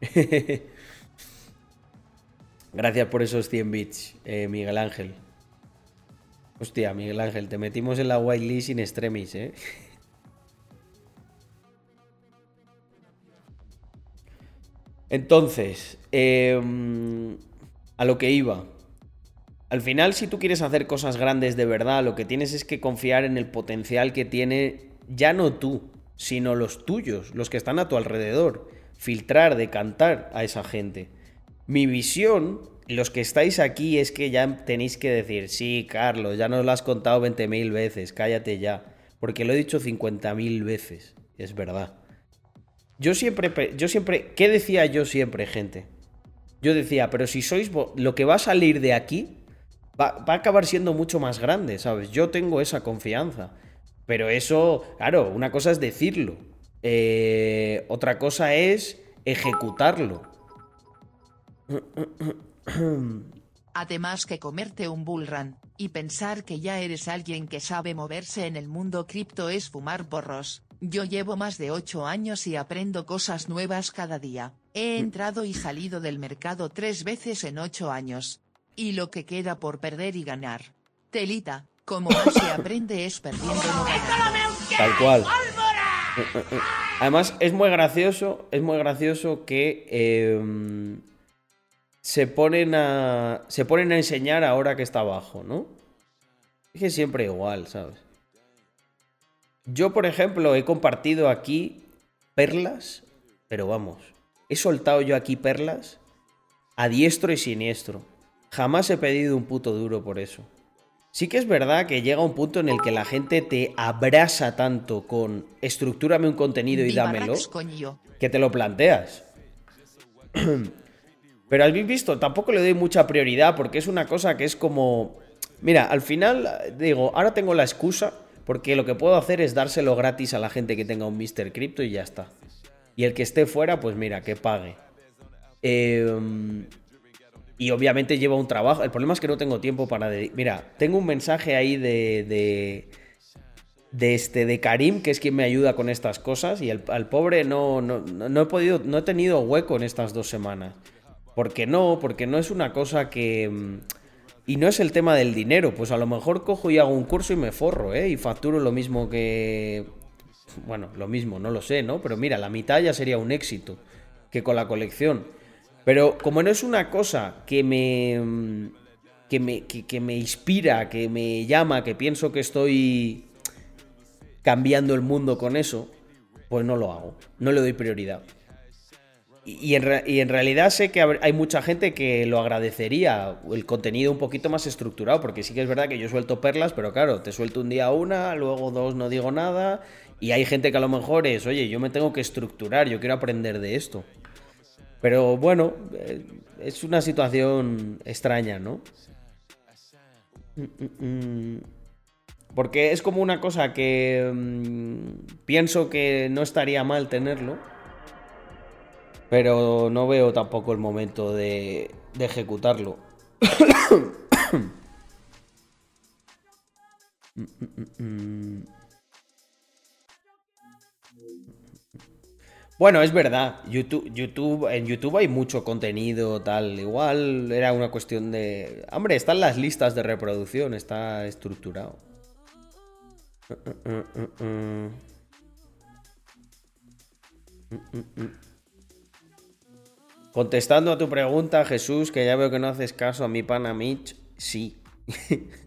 A: Gracias por esos 100 bits, eh, Miguel Ángel. Hostia, Miguel Ángel, te metimos en la whitelist sin extremis, ¿eh? Entonces, em, a lo que iba. Al final, si tú quieres hacer cosas grandes de verdad, lo que tienes es que confiar en el potencial que tiene ya no tú, sino los tuyos, los que están a tu alrededor. Filtrar, decantar a esa gente. Mi visión, los que estáis aquí, es que ya tenéis que decir, sí, Carlos, ya nos lo has contado 20.000 veces, cállate ya. Porque lo he dicho 50.000 veces, es verdad. Yo siempre, yo siempre, ¿qué decía yo siempre, gente? Yo decía, pero si sois lo que va a salir de aquí va, a acabar siendo mucho más grande, ¿sabes? Yo tengo esa confianza. Pero eso, claro, una cosa es decirlo. Eh, otra cosa es ejecutarlo.
B: Además que comerte un bullrun, Y pensar que ya eres alguien que sabe moverse en el mundo cripto es fumar porros. Yo llevo más de 8 años y aprendo cosas nuevas cada día. He entrado y salido del mercado tres veces en 8 años. Y lo que queda por perder y ganar. Telita, como más se aprende es perdiendo no.
A: Tal cual. Además, es muy gracioso, es muy gracioso que se ponen a. Se ponen a enseñar ahora que está abajo, ¿no? Es que siempre igual, ¿sabes? Yo, por ejemplo, he compartido aquí perlas, pero vamos, he soltado yo aquí perlas a diestro y siniestro. Jamás he pedido un puto duro por eso. Sí que es verdad que llega un punto en el que la gente te abrasa tanto con estructúrame un contenido y dámelo que te lo planteas. Pero habéis visto, tampoco le doy mucha prioridad porque es una cosa que es como... Mira, al final digo, ahora tengo la excusa porque lo que puedo hacer es dárselo gratis a la gente que tenga un Mr. Crypto y ya está. Y el que esté fuera, pues mira, que pague. Eh, y obviamente lleva un trabajo. El problema es que no tengo tiempo para... Mira, tengo un mensaje ahí de, de... este, de Karim, que es quien me ayuda con estas cosas, y al pobre no, no, he podido, no he tenido hueco en estas dos semanas. ¿Por qué no? Porque no es una cosa que... Mm, y no es el tema del dinero, pues a lo mejor cojo y hago un curso y me forro, ¿eh? Y facturo lo mismo que... Bueno, lo mismo, no lo sé, ¿no? Pero mira, la mitad ya sería un éxito que con la colección. Pero como no es una cosa que me, que me, que, me inspira, que me llama, que pienso que estoy cambiando el mundo con eso, pues no lo hago, no le doy prioridad. Y en, y en, realidad sé que hay mucha gente que lo agradecería, el contenido un poquito más estructurado, porque sí que es verdad que yo suelto perlas, pero claro, te suelto un día una, luego dos no digo nada, y hay gente que a lo mejor es, oye, yo me tengo que estructurar, yo quiero aprender de esto. Pero bueno, eh, es una situación extraña, ¿no? Mm, mm, mm. Porque es como una cosa que pienso que no estaría mal tenerlo. Pero no veo tampoco el momento de, ejecutarlo. Bueno, es verdad. YouTube, YouTube, en YouTube hay mucho contenido, tal. Igual era una cuestión de. Hombre, están las listas de reproducción, está estructurado. Contestando a tu pregunta, Jesús, que ya veo que no haces caso a mi pana Mitch, sí.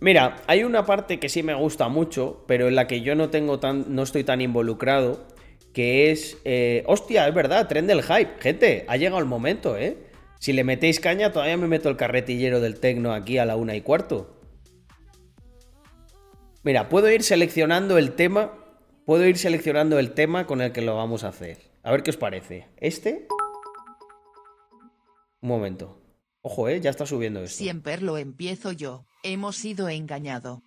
A: Mira, hay una parte que sí me gusta mucho, pero en la que yo no tengo tan. no estoy tan involucrado. Que es. Eh, hostia, es verdad, tren del hype. Gente, ha llegado el momento, ¿eh? Si le metéis caña, todavía me meto el carretillero del tecno aquí a la una y cuarto. Mira, puedo ir seleccionando el tema. Puedo ir seleccionando el tema con el que lo vamos a hacer. A ver qué os parece. ¿Este? Un momento. Ojo, eh, ya está subiendo esto.
B: Siempre lo empiezo yo. Hemos sido engañado.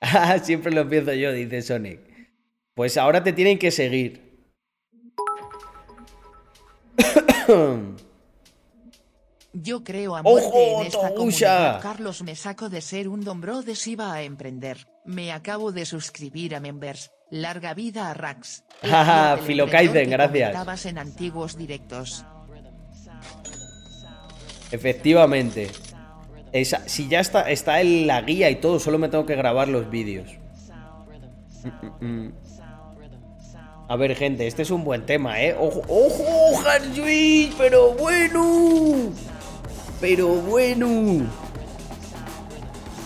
A: Ah, siempre lo empiezo yo, dice Sonic. Pues ahora te tienen que seguir.
B: Yo creo a muerte en esta comunidad. Carlos me saco de ser un don bro de Siva a emprender. Me acabo de suscribir a Members. Larga vida a Rax.
A: Jaja, gracias.
B: Estabas en antiguos directos.
A: Efectivamente si ya está, está en la guía y todo, solo me tengo que grabar los vídeos. A ver, gente, este es un buen tema, ¿eh? ¡Ojo, ojo, Harjuiz! ¡Pero bueno! ¡Pero bueno!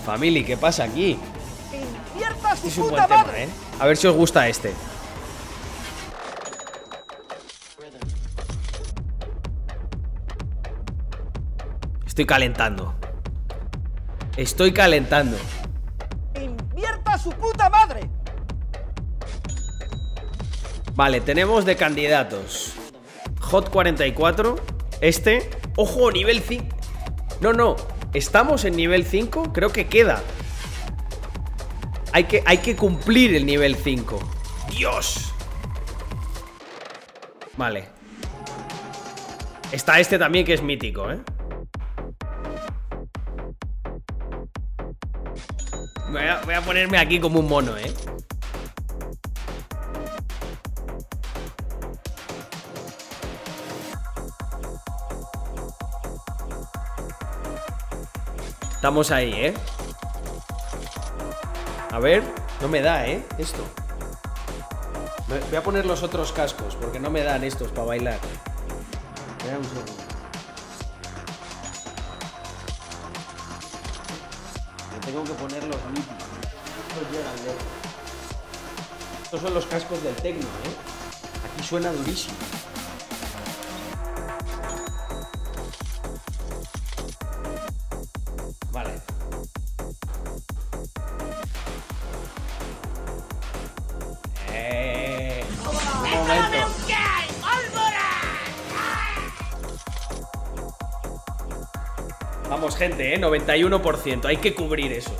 A: Family, ¿qué pasa aquí? Este es un buen tema, ¿eh? A ver si os gusta este. Estoy calentando. Estoy calentando.
D: ¡Invierta su puta madre!
A: Vale, tenemos de candidatos. Hot 44. Este. ¡Ojo! Nivel 5. No, no. Estamos en nivel 5. Creo que queda. Hay que, hay que cumplir el nivel 5. ¡Dios! Vale. Está este también que es mítico, ¿eh? Voy a, voy a ponerme aquí como un mono, ¿eh? Estamos ahí, ¿eh? A ver, no me da, ¿eh? Esto. Voy a poner los otros cascos, porque no me dan estos para bailar. Espera un segundo. Tengo que poner los míticos. Estos llegan lejos. Estos son los cascos del tecno, ¿eh? Aquí suena durísimo. Gente, ¿eh? 91%. Hay que cubrir eso.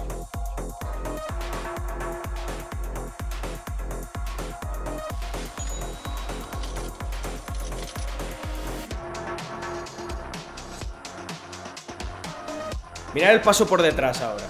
A: Mirad el paso por detrás ahora.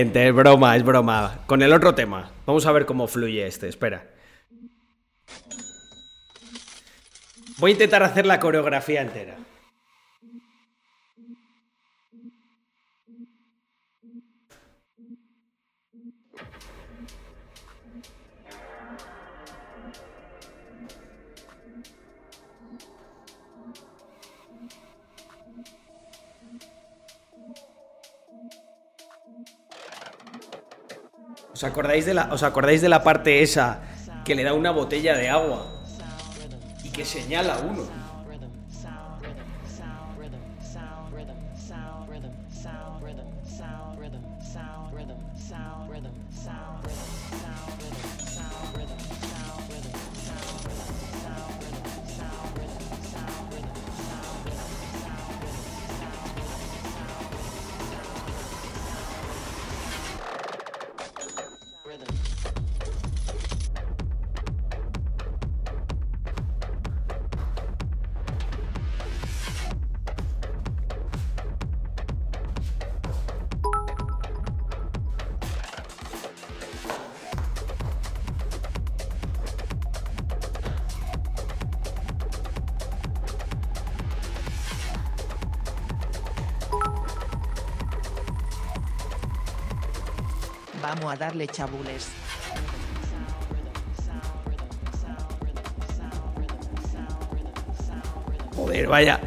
A: Es broma, es broma. Con el otro tema. Vamos a ver cómo fluye este, espera. Voy a intentar hacer la coreografía entera. ¿Os acordáis de la, os acordáis de la parte esa que le da una botella de agua y que señala uno?
B: Vamos a darle chabules.
A: Joder, vaya.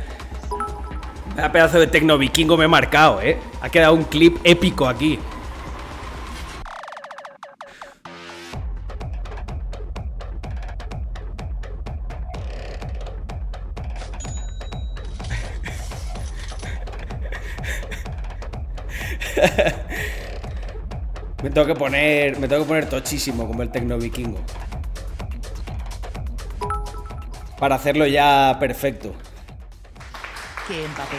A: Vaya pedazo de tecno vikingo me he marcado, eh. Ha quedado un clip épico aquí. Que poner. Me tengo que poner tochísimo como el tecno vikingo. Para hacerlo ya perfecto.
B: Que empapé.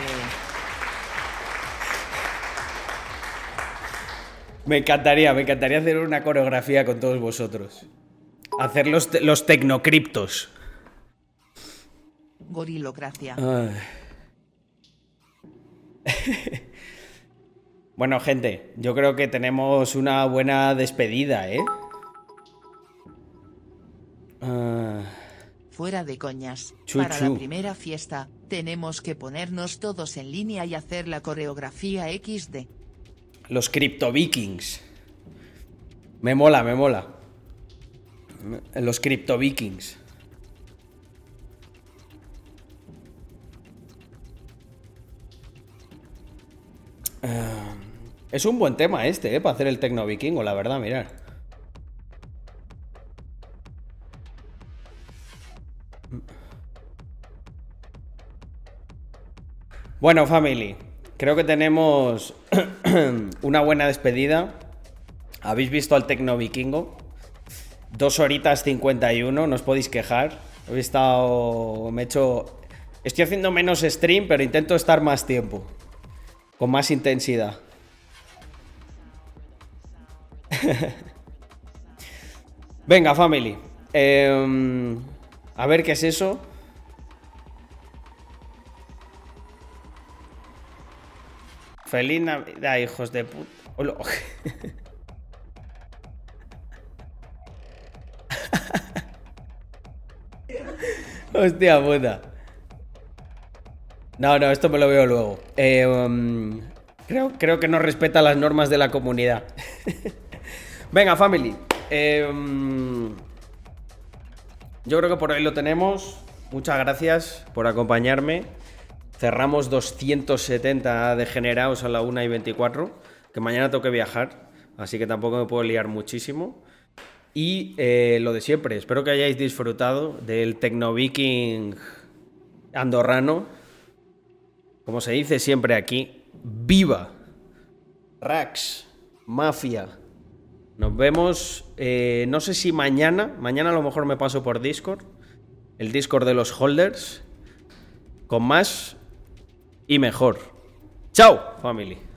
A: Me encantaría, me encantaría hacer una coreografía con todos vosotros. Hacer los, te- los tecnocriptos.
B: Gorilocracia.
A: Bueno, gente, yo creo que tenemos una buena despedida, ¿eh? Ah,
B: Fuera de coñas.
A: Chu,
B: Para
A: chu.
B: la primera fiesta, tenemos que ponernos todos en línea y hacer la coreografía XD.
A: los Crypto Vikings. Me mola, me mola. Los Crypto Vikings. Ah, Es un buen tema este, ¿eh? Para hacer el tecno vikingo, la verdad, mirar. Bueno, family, creo que tenemos una buena despedida. Habéis visto al Tecno Vikingo. Dos horitas 51, no os podéis quejar. He estado. Me he hecho. Estoy haciendo menos stream, pero intento estar más tiempo. Con más intensidad. Venga, family. Em, a ver qué es eso. Feliz Navidad, hijos de puta. Hola. Hostia puta. No, no, esto me lo veo luego. Um, creo, creo que no respeta las normas de la comunidad. Venga, family. Um, yo creo que por hoy lo tenemos. Muchas gracias por acompañarme. Cerramos 270 degenerados a la 1 y 24. Que mañana tengo que viajar. Así que tampoco me puedo liar muchísimo. Y eh, lo de siempre, espero que hayáis disfrutado del Tecno Viking andorrano. Como se dice siempre aquí, ¡viva! Rax, Mafia. Nos vemos, eh, no sé si mañana, mañana a lo mejor me paso por Discord, el Discord de los holders, con más y mejor. ¡Chao, family!